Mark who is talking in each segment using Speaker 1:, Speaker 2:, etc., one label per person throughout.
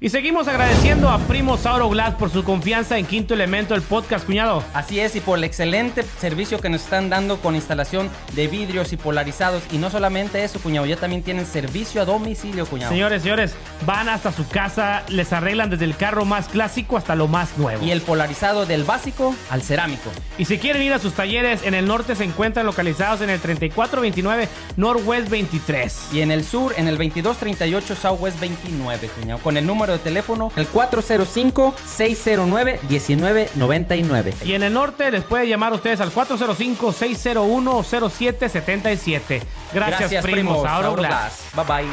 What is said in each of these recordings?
Speaker 1: Y seguimos agradeciendo a Primo Sauro Glass por su confianza en Quinto Elemento, el podcast, cuñado.
Speaker 2: Así es, y por el excelente servicio que nos están dando con instalación de vidrios y polarizados. Y no solamente eso, cuñado, ya también tienen servicio a domicilio, cuñado.
Speaker 1: Señores, señores, van hasta su casa, les arreglan desde el carro más clásico hasta lo más nuevo.
Speaker 2: Y el polarizado del básico al cerámico.
Speaker 1: Y si quieren ir a sus talleres, en el norte se encuentran localizados en el 3429 Northwest 23.
Speaker 2: Y en el sur, en el 2238 Southwest 29, cuñado. Con el número de teléfono, el 405-609-1999.
Speaker 1: Y en el norte les puede llamar a ustedes al 405-601-0777. Gracias, primos. Ahora
Speaker 2: Sauro
Speaker 1: Glass.
Speaker 2: Glass. Bye bye.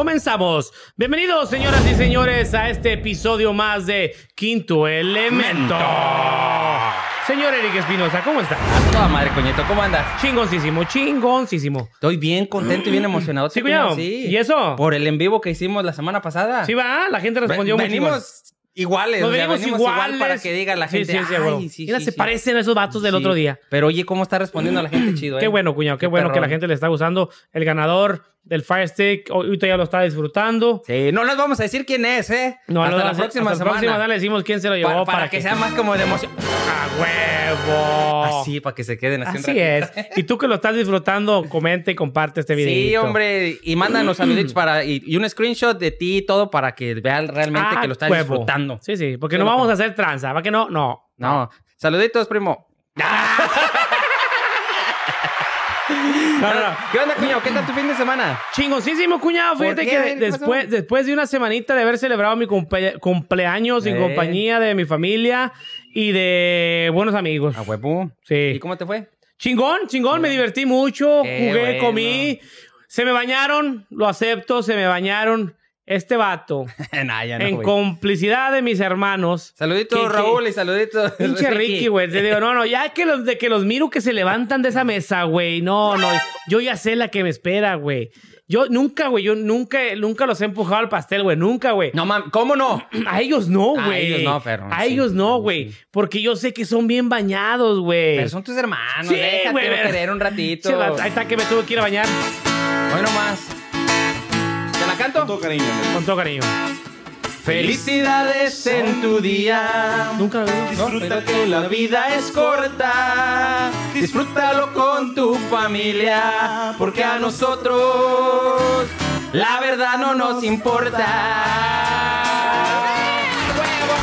Speaker 1: Comenzamos. Bienvenidos, señoras y señores, a este episodio más de Quinto Elemento. Señor Eric Espinosa, ¿cómo está?
Speaker 2: A toda madre, coñeto, ¿cómo andas?
Speaker 1: Chingoncísimo, chingoncísimo.
Speaker 2: Estoy bien contento y bien emocionado.
Speaker 1: Sí, cuñado.
Speaker 2: Sí.
Speaker 1: ¿Y eso?
Speaker 2: Por el en vivo que hicimos la semana pasada.
Speaker 1: Sí, va, la gente respondió muy
Speaker 2: venimos iguales.
Speaker 1: Nos
Speaker 2: o sea,
Speaker 1: venimos
Speaker 2: igual
Speaker 1: iguales.
Speaker 2: para que diga la
Speaker 1: Sí,
Speaker 2: gente.
Speaker 1: sí, sí,
Speaker 2: "Ay,
Speaker 1: huevo.
Speaker 2: sí,
Speaker 1: Mira, se
Speaker 2: sí".
Speaker 1: parecen a esos vatos del otro día.
Speaker 2: Pero oye, ¿cómo está respondiendo la gente chido, eh?
Speaker 1: Qué bueno, cuñado, qué, bueno que la gente le está gustando. El ganador del Fire Stick, ahorita ya lo está disfrutando.
Speaker 2: Sí, no les vamos a decir quién es, ¿eh?
Speaker 1: No,
Speaker 2: hasta
Speaker 1: no,
Speaker 2: la próxima
Speaker 1: hasta la
Speaker 2: semana.
Speaker 1: próxima semana le decimos quién se lo llevó
Speaker 2: para,
Speaker 1: para,
Speaker 2: para que sea más como de emoción.
Speaker 1: ¡A huevo!
Speaker 2: Así, para que se queden así,
Speaker 1: Así es. Y tú que lo estás disfrutando, comenta y comparte este video.
Speaker 2: Sí, hombre, y mándanos saluditos para y, y un screenshot de ti y todo para que vean realmente
Speaker 1: Ah,
Speaker 2: que lo estás
Speaker 1: huevo.
Speaker 2: disfrutando.
Speaker 1: Sí, sí, porque
Speaker 2: Sí,
Speaker 1: no vamos a hacer tranza, ¿va que no? No.
Speaker 2: No, saluditos, primo.
Speaker 1: No, no, no.
Speaker 2: ¿Qué onda, cuñado? ¿Qué tal tu fin de semana?
Speaker 1: Chingoncísimo, cuñado.
Speaker 2: ¿Por
Speaker 1: Fíjate que después, después de una semanita de haber celebrado mi cumple- cumpleaños en
Speaker 2: Eh.
Speaker 1: compañía de mi familia y de buenos amigos.
Speaker 2: A huevo.
Speaker 1: Sí.
Speaker 2: ¿Y cómo te fue?
Speaker 1: Chingón, chingón, me divertí mucho,
Speaker 2: Qué
Speaker 1: jugué,
Speaker 2: bueno.
Speaker 1: comí. Se me bañaron, lo acepto, se me bañaron. Este vato,
Speaker 2: nah, ya no,
Speaker 1: en
Speaker 2: güey.
Speaker 1: complicidad de mis hermanos.
Speaker 2: Saluditos,
Speaker 1: que- que-
Speaker 2: Raúl, y saluditos.
Speaker 1: Pinche Ricky, güey. Te digo, no, no, ya que los, de que los miro que se levantan de esa mesa, güey. No, no, yo ya sé la que me espera, güey. Yo nunca, güey, yo nunca, nunca los he empujado al pastel, güey. Nunca, güey.
Speaker 2: No, mam, ¿cómo no?
Speaker 1: A ellos no,
Speaker 2: A
Speaker 1: güey.
Speaker 2: ellos no, perro,
Speaker 1: A
Speaker 2: sí,
Speaker 1: ellos no, güey.
Speaker 2: sí.
Speaker 1: Porque yo sé que son bien bañados, güey.
Speaker 2: Pero son tus hermanos,
Speaker 1: Sí,
Speaker 2: déjate
Speaker 1: güey,
Speaker 2: querer un ratito.
Speaker 1: Che, Ahí está que me tuve que ir a bañar.
Speaker 2: Hoy nomás.
Speaker 3: Con todo cariño.
Speaker 1: Con todo cariño.
Speaker 2: Felicidades en tu día.
Speaker 1: Nunca lo vi.
Speaker 3: Disfruta que la
Speaker 2: vida es corta. Disfrútalo con tu familia. Porque a nosotros la verdad no nos importa. ¡Huevo!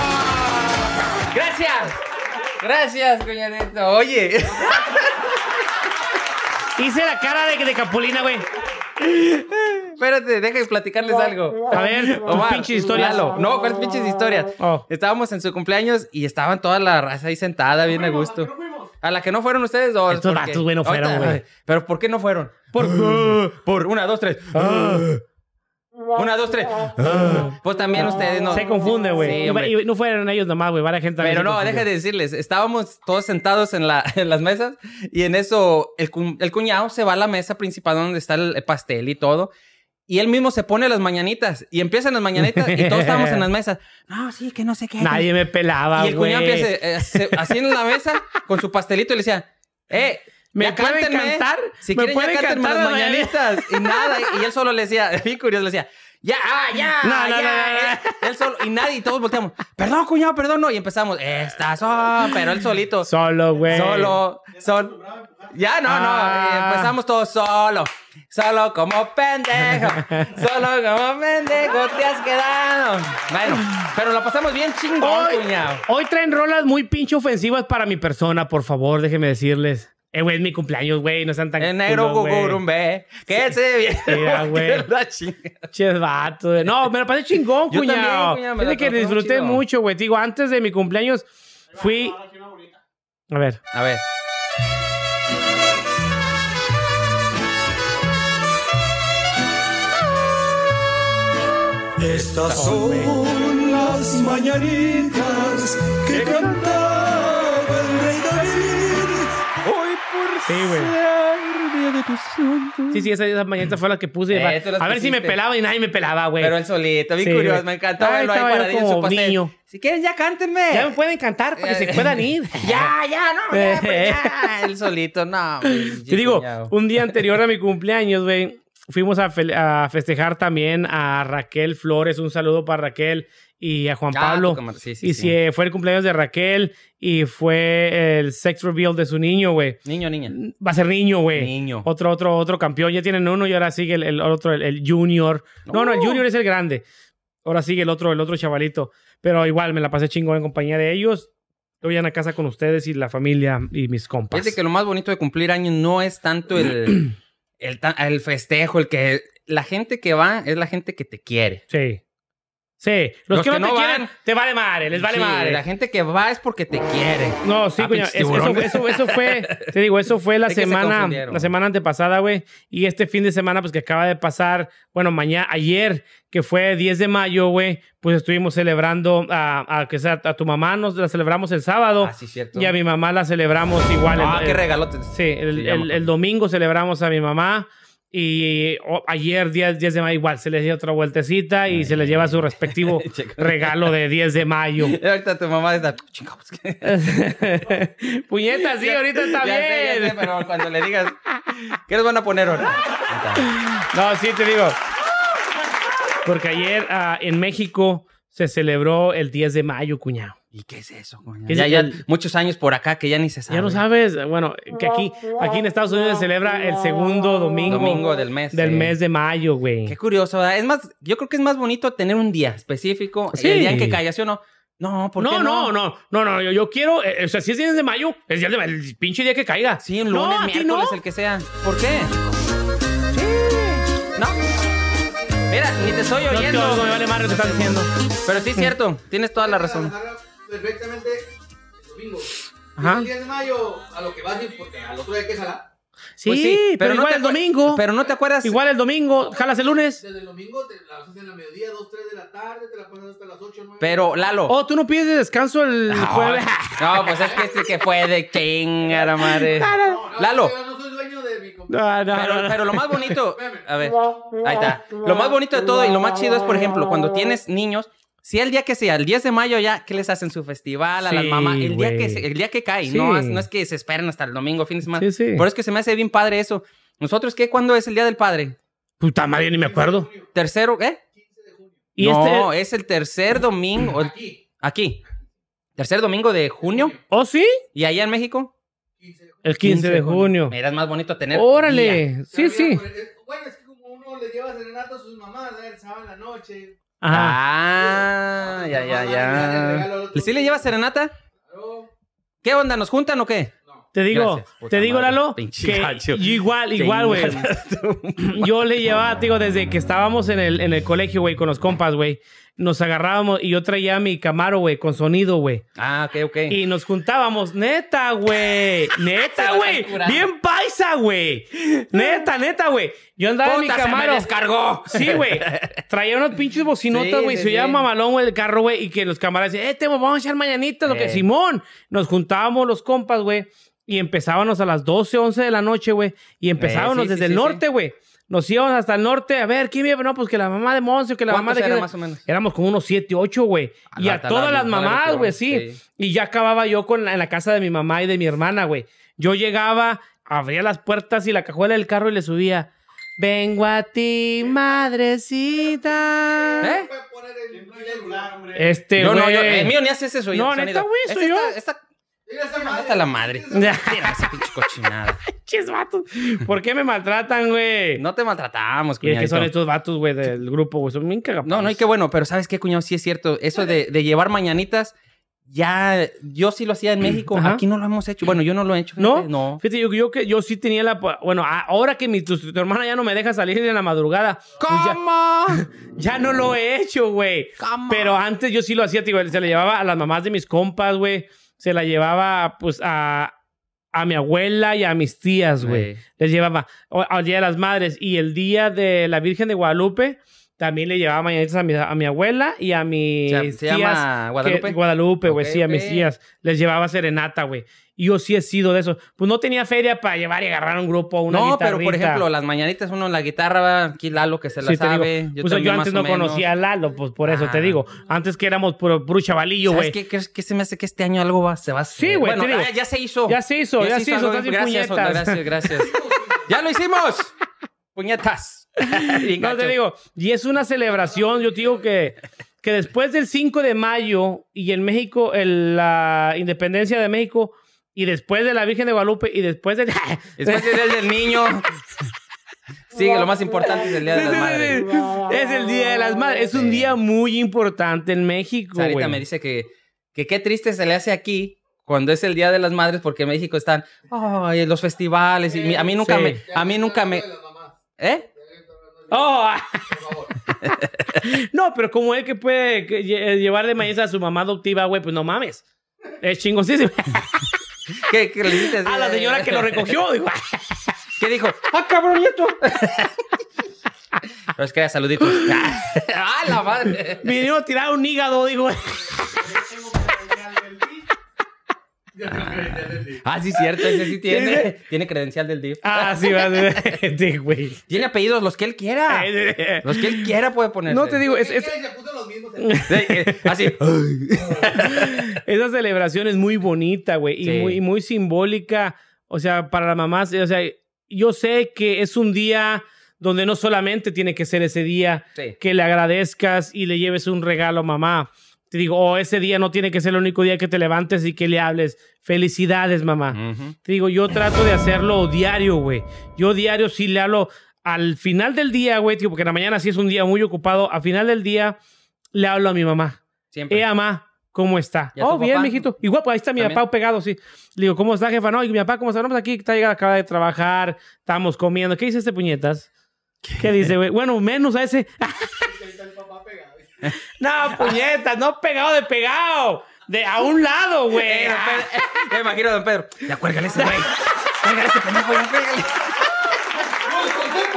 Speaker 2: Gracias. Gracias, cuñadito. Oye.
Speaker 1: Hice la cara de, de Capulina, güey.
Speaker 2: Espérate, déjame platicarles algo.
Speaker 1: A ver,
Speaker 2: Omar,
Speaker 1: pinches historias.
Speaker 2: Lalo. No, ¿cuáles pinches historias?
Speaker 1: Oh.
Speaker 2: Estábamos en su cumpleaños y estaban toda la raza ahí sentada, bien a gusto. A la que no fueron ustedes dos.
Speaker 1: Estos
Speaker 2: porque-
Speaker 1: vatos, güey, no fueron, güey.
Speaker 2: Pero ¿por qué no fueron? Por, por una, dos, tres. Una, dos, tres. Pues también ustedes no.
Speaker 1: Se confunde, güey.
Speaker 2: Sí,
Speaker 1: Y- no fueron ellos nomás, güey. Varias gente
Speaker 2: Pero no, deja de decirles, estábamos todos sentados en, la, en las mesas y en eso el, cu- el cuñado se va a la mesa principal donde está el, el pastel y todo. Y él mismo se pone las mañanitas y empiezan las mañanitas y todos estábamos en las mesas. No, sí, que no sé qué.
Speaker 1: Nadie me pelaba,
Speaker 2: y el
Speaker 1: güey.
Speaker 2: cuñado empieza eh, se- así en la mesa con su pastelito y le decía, eh,
Speaker 1: ¿Me
Speaker 2: ya
Speaker 1: pueden
Speaker 2: cántenme,
Speaker 1: cantar?
Speaker 2: Si
Speaker 1: ¿Me
Speaker 2: quieren
Speaker 1: pueden cantar
Speaker 2: las mañanitas. Y nada, y él solo le decía, bien curioso, le decía, ya, ah, ya,
Speaker 1: No, no,
Speaker 2: ya.
Speaker 1: no, no, no.
Speaker 2: Él, él solo, y nadie, y todos volteamos, perdón, cuñado, perdón, no. Y empezamos, estas son, pero él solito.
Speaker 1: Solo, güey.
Speaker 2: Solo, son. Ya, no, no.
Speaker 1: Ah.
Speaker 2: empezamos todos solo. Solo como pendejo. Solo como pendejo te has quedado. Bueno, pero la pasamos bien chingón,
Speaker 1: Hoy,
Speaker 2: cuñado.
Speaker 1: hoy traen rolas muy pinche ofensivas para mi persona, por favor, déjenme decirles. Eh, güey, es mi cumpleaños, güey, no sean tan
Speaker 2: En negro gugurumbe. Que se viene.
Speaker 1: Mira, güey. Ches vato, güey. No, me la pasé chingón,
Speaker 2: Yo
Speaker 1: cuñado.
Speaker 2: también, cuñado,
Speaker 1: Fíjate que disfruté
Speaker 2: chido.
Speaker 1: mucho, güey. Digo, antes de mi cumpleaños fui... A ver.
Speaker 2: A ver.
Speaker 3: Estas son las mañanitas que cantaba el
Speaker 1: Sí, güey. Sí, sí, esa, esa mañanita fue la que puse.
Speaker 2: Eh,
Speaker 1: a ver si me pelaba y nadie me pelaba, güey.
Speaker 2: Pero él solito, bien
Speaker 1: Sí,
Speaker 2: curioso. Me encantó
Speaker 1: Ay,
Speaker 2: verlo ahí
Speaker 1: estaba yo
Speaker 2: paradillo en su pastel.
Speaker 1: niño.
Speaker 2: Si quieren, ya cántenme.
Speaker 1: Ya me pueden cantar para que se puedan ir.
Speaker 2: Ya, ya, no, ya, pues, ya. Él solito, no.
Speaker 1: Te digo, un día anterior a mi cumpleaños, güey, fuimos a festejar también a Raquel Flores. Un saludo para Raquel y a Juan
Speaker 2: Ah,
Speaker 1: Pablo.
Speaker 2: Sí, sí,
Speaker 1: y
Speaker 2: sí.
Speaker 1: sí, eh, fue el cumpleaños de Raquel y fue el sex reveal de su niño, güey.
Speaker 2: Niño, niña.
Speaker 1: Va a ser niño, güey.
Speaker 2: Niño.
Speaker 1: Otro, otro, otro campeón. Ya tienen uno y ahora sigue el, el otro, el, el junior. No, no, el junior es el grande. Ahora sigue el otro, el otro chavalito. Pero igual me la pasé chingón en compañía de ellos. Voy a casa con ustedes y la familia y mis compas.
Speaker 2: Fíjate que lo más bonito de cumplir años no es tanto el, el, el festejo, el que... La gente que va es la gente que te quiere.
Speaker 1: Sí. Sí. Los,
Speaker 2: Los
Speaker 1: que,
Speaker 2: que
Speaker 1: no, te
Speaker 2: no
Speaker 1: quieren,
Speaker 2: van-
Speaker 1: te vale madre, les vale
Speaker 2: Sí,
Speaker 1: madre.
Speaker 2: La gente que va es porque te quiere.
Speaker 1: No, sí,
Speaker 2: Ah,
Speaker 1: coño, es- eso, eso, eso fue, te digo, eso fue la
Speaker 2: se
Speaker 1: semana, la semana antepasada, güey. Y este fin de semana, pues que acaba de pasar, bueno, mañana, ayer, que fue 10 de mayo, güey, pues estuvimos celebrando a, a, que sea, a tu mamá, nos la celebramos el sábado.
Speaker 2: Ah, sí, cierto.
Speaker 1: Y a mi mamá la celebramos igual.
Speaker 2: Ah,
Speaker 1: el-
Speaker 2: qué regalote.
Speaker 1: Sí, el,
Speaker 2: Sí, ya me
Speaker 1: el- el domingo celebramos a mi mamá. Y o- ayer, 10, 10 de mayo, igual se les dio otra vueltecita y se les lleva su respectivo regalo de 10 de mayo.
Speaker 2: Y ahorita tu mamá está... ¿qué?
Speaker 1: Puñeta, sí, ahorita está
Speaker 2: Ya sé, ya
Speaker 1: bien.
Speaker 2: sé, pero cuando le digas... ¿Qué les van a poner ahora?
Speaker 1: No, sí, te digo. Porque ayer ah, en México se celebró el 10 de mayo, cuñado.
Speaker 2: ¿Y qué es eso, coño?
Speaker 1: ¿Qué es
Speaker 2: Ya, ya
Speaker 1: el-
Speaker 2: muchos años por acá que ya ni se sabe.
Speaker 1: Ya no sabes, bueno, que aquí, aquí en Estados Unidos se celebra el segundo domingo,
Speaker 2: Domingo del mes.
Speaker 1: del
Speaker 2: sí.
Speaker 1: mes de mayo, güey.
Speaker 2: Qué curioso, ¿verdad? Es más, yo creo que es más bonito tener un día específico.
Speaker 1: Sí.
Speaker 2: El día en que caiga, ¿sí o no? No, ¿por qué
Speaker 1: No,
Speaker 2: no?
Speaker 1: no, no, no, no, yo, yo quiero, eh, o sea, si es 10 de mayo, es día de, el pinche día que caiga.
Speaker 2: Sí, un
Speaker 1: No,
Speaker 2: lunes, miércoles,
Speaker 1: no.
Speaker 2: el que sea. ¿Por qué? Sí. No. Mira, ni te estoy
Speaker 1: No
Speaker 2: oyendo.
Speaker 1: oigo, me vale madre lo que estás diciendo.
Speaker 2: Pero sí es cierto, tienes toda la razón.
Speaker 4: Perfectamente el domingo.
Speaker 1: Ajá.
Speaker 4: El 10 de mayo, a lo que vas a ir, porque al otro día hay que jalar.
Speaker 1: Sí,
Speaker 2: Pues
Speaker 1: pero,
Speaker 2: no
Speaker 1: igual
Speaker 2: te
Speaker 1: el domingo.
Speaker 2: Pero no te acuerdas.
Speaker 1: Igual el domingo, jalas el lunes.
Speaker 4: Desde el domingo te la haces en la mediodía, 2, 3 de la tarde, te la pasas hasta las 8, 9.
Speaker 2: Pero, Lalo.
Speaker 1: Oh, tú no pides descanso el
Speaker 2: No,
Speaker 1: jueves.
Speaker 2: no, pues es que este que fue de chingada madre. Lalo.
Speaker 4: Yo no soy dueño de mi
Speaker 1: No, no, no,
Speaker 2: Pero,
Speaker 1: no.
Speaker 2: pero lo más bonito, a ver, ahí está. Lo más bonito de todo y lo más chido es, por ejemplo, cuando tienes niños, si el día que sea, el 10 de mayo ya, ¿qué les hacen su festival a las mamás? El día, que, el día que cae,
Speaker 1: Sí.
Speaker 2: no, es, no es que se esperen hasta el domingo, fin de semana.
Speaker 1: Sí, sí.
Speaker 2: Por eso es que se me hace bien padre eso. Nosotros, ¿qué? ¿Cuándo es el Día del Padre?
Speaker 1: Puta madre, ni me acuerdo.
Speaker 2: ¿Tercero? ¿Eh?
Speaker 1: Y
Speaker 2: no,
Speaker 1: este.
Speaker 2: es el tercer domingo. el-
Speaker 4: Aquí,
Speaker 2: aquí. Tercer domingo de junio.
Speaker 1: ¿Oh, sí?
Speaker 2: ¿Y allá en México?
Speaker 4: 15 de junio.
Speaker 1: El 15 de junio.
Speaker 2: Mira, es más bonito tener. día.
Speaker 1: Órale. Sí, sí.
Speaker 4: es- Bueno, es que como uno le lleva serenata a sus mamás, ¿eh? el sábado en la noche.
Speaker 1: Ajá.
Speaker 2: Ah, ya, ya, ya. ¿Sí le lleva serenata? ¿Qué onda? ¿Nos juntan o qué?
Speaker 1: Te digo,
Speaker 2: Gracias,
Speaker 1: te digo,
Speaker 2: madre,
Speaker 1: Lalo, que
Speaker 2: gacho.
Speaker 1: yo igual, igual, güey. Yo le llevaba, digo, desde que estábamos en el, en el colegio, güey, con los compas, güey. Nos agarrábamos y yo traía mi Camaro, güey, con sonido, güey.
Speaker 2: Ah, ok, ok.
Speaker 1: Y nos juntábamos, neta, güey. Neta,
Speaker 2: Se
Speaker 1: güey. Bien paisa, güey. Neta, neta, güey. Yo andaba en mi
Speaker 2: ¡Puta, se me
Speaker 1: Camaro.
Speaker 2: descargó!
Speaker 1: Sí, güey. Traía unas pinches bocinotas,
Speaker 2: Sí,
Speaker 1: güey.
Speaker 2: sí,
Speaker 1: se oía
Speaker 2: sí.
Speaker 1: mamalón, güey, el carro, güey. Y que los camaradas decían, eh, te vamos a echar mañanitas. Lo que
Speaker 2: Eh.
Speaker 1: Simón. Nos juntábamos los compas, güey. Y empezábamos a las 12, 11 de la noche, güey. Y empezábamos
Speaker 2: sí,
Speaker 1: desde
Speaker 2: sí,
Speaker 1: el
Speaker 2: sí,
Speaker 1: norte, güey. Nos íbamos hasta el norte. A ver, ¿quién vive? No, pues que la mamá de Moncio, que la mamá
Speaker 2: ¿Cuántos
Speaker 1: de...
Speaker 2: más o menos?
Speaker 1: Éramos como unos 7, 8, güey. Y a todas las mamás, güey, sí.
Speaker 2: sí.
Speaker 1: Y ya acababa yo con la- en la casa de mi mamá y de mi hermana, güey. Yo llegaba, abría las puertas y la cajuela del carro y le subía. Vengo a ti, madrecita.
Speaker 2: ¿Eh?
Speaker 1: Este,
Speaker 2: no,
Speaker 1: güey.
Speaker 2: yo, el mío ni hace ese sonido.
Speaker 1: No, neta, güey,
Speaker 2: Esta
Speaker 1: soy yo.
Speaker 2: está- esta- Hasta la madre. Esa pinche cochinada.
Speaker 1: Pinches vatos. ¿Por qué me maltratan, güey?
Speaker 2: No te maltratamos,
Speaker 1: y es que
Speaker 2: cuñadito.
Speaker 1: son estos vatos, güey, del grupo, güey. Son bien.
Speaker 2: No, no, y qué bueno, pero ¿sabes qué, cuñado? Sí es cierto. Eso de, de llevar mañanitas, ya, yo sí lo hacía en México.
Speaker 1: Ajá.
Speaker 2: Aquí no lo hemos hecho. Bueno, yo no lo he hecho.
Speaker 1: ¿No?
Speaker 2: fíjate, No.
Speaker 1: Fíjate, yo, yo que yo sí tenía la... Bueno, ahora que mi, tu, tu hermana ya no me deja salir en la madrugada. pues ya-
Speaker 2: ¿Cómo?
Speaker 1: Ya no lo he hecho, güey. Pero antes yo sí lo hacía, tío. Se la llevaba a las mamás de mis compas, güey. Se la llevaba, pues, a, a mi abuela y a mis tías, güey. Les llevaba al Día de las Madres. Y el Día de la Virgen de Guadalupe, también le llevaba mañanitas a mi, a mi abuela y a mis
Speaker 2: ¿Se- se
Speaker 1: tías.
Speaker 2: llama Guadalupe?
Speaker 1: que- Guadalupe, güey, sí, a mis tías. Les llevaba serenata, güey. Yo sí he sido de eso. Pues no tenía feria para llevar y agarrar un grupo, una
Speaker 2: no, pero por ejemplo, las mañanitas, uno en la guitarra, aquí Lalo que se la
Speaker 1: Sí,
Speaker 2: sabe. yo
Speaker 1: Pues yo antes no conocía a Lalo, pues por eso te
Speaker 2: Ah.
Speaker 1: digo. Antes que éramos puro, puro chavalillo,
Speaker 2: ¿Sabes
Speaker 1: güey.
Speaker 2: qué, qué, qué se me hace que este año algo va, se va a hacer?
Speaker 1: Sí, güey,
Speaker 2: Bueno, ah, ya se hizo.
Speaker 1: Ya se hizo, ya se hizo, bien
Speaker 2: Gracias,
Speaker 1: puñetas.
Speaker 2: gracias, gracias. ¡Ya lo hicimos! ¡Puñetas!
Speaker 1: No te digo, y es una celebración, yo te digo que, que después del 5 de mayo y en México, el- la independencia de México, y después de la Virgen de Guadalupe, y después de...
Speaker 2: Después del del Niño. Sigue, lo más importante es el Día de las Madres.
Speaker 1: Es el Día de las Madres. Es un día muy importante en México,
Speaker 2: Sarita
Speaker 1: güey.
Speaker 2: me dice que, que qué triste se le hace aquí cuando es el Día de las Madres porque en México están ay, los festivales y a mí nunca
Speaker 1: Sí.
Speaker 2: me a mí nunca me ¿Eh?
Speaker 1: Oh. no, pero como él que puede que lle- llevar de maíz a su mamá adoptiva, güey, pues no mames. Es chingosísimo.
Speaker 2: ¿Qué, qué le dijiste?
Speaker 1: A la señora que lo recogió, digo.
Speaker 2: ¿Qué dijo? ¡Ah, cabrón, nieto! Pero es que saluditos. ¡Ah, la madre!
Speaker 1: Vinieron a tirar un hígado, digo.
Speaker 2: Ah, sí, cierto, ese sí tiene. Tiene credencial del DIF.
Speaker 1: Ah, sí, va a ser. Sí, güey.
Speaker 2: Tiene apellidos los que él quiera. Los que él quiera puede ponerse.
Speaker 1: No te digo, es,
Speaker 4: ¿Qué
Speaker 1: es-
Speaker 2: eh, así.
Speaker 1: esa celebración es muy bonita, güey, y,
Speaker 2: Sí.
Speaker 1: muy, y muy simbólica. O sea, para las mamás, o sea, yo sé que es un día donde no solamente tiene que ser ese día
Speaker 2: Sí.
Speaker 1: que le agradezcas y le lleves un regalo a mamá. Te digo, oh, ese día no tiene que ser el único día que te levantes y que le hables. Felicidades, mamá. Te digo, yo trato de hacerlo diario, güey. Yo diario sí le hablo al final del día, güey, tío, porque en la mañana sí es un día muy ocupado. Al final del día le hablo a mi mamá.
Speaker 2: Siempre.
Speaker 1: Eh, mamá, ¿cómo está?
Speaker 2: ¿Y a tu
Speaker 1: Oh, bien,
Speaker 2: papá?
Speaker 1: mijito. Igual, pues ahí está mi
Speaker 2: ¿También?
Speaker 1: papá pegado, sí. Le digo, ¿cómo está, jefa? No, y mi papá, ¿cómo está? No, pues aquí está llegando, acaba de trabajar, estamos comiendo. ¿Qué dice este puñetas? ¿Qué dice, güey? Bueno, menos a ese. no, puñetas, no pegado de pegado. De a un lado, güey.
Speaker 2: Eh, eh, me imagino a don Pedro. Ya cuélgale ese güey. Cuélgale ese pendejo, ya cuélgale.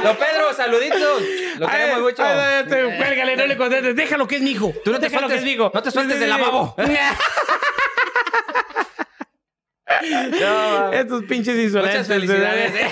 Speaker 2: Don Pedro, saluditos. Lo queremos mucho.
Speaker 1: Cuélgale, no le contestes. Déjalo que es mi hijo.
Speaker 2: Tú no te sueltes,
Speaker 1: hijo.
Speaker 2: no te sueltes del lavabo. No,
Speaker 1: Estos pinches insolentes.
Speaker 2: Muchas felicidades. eh.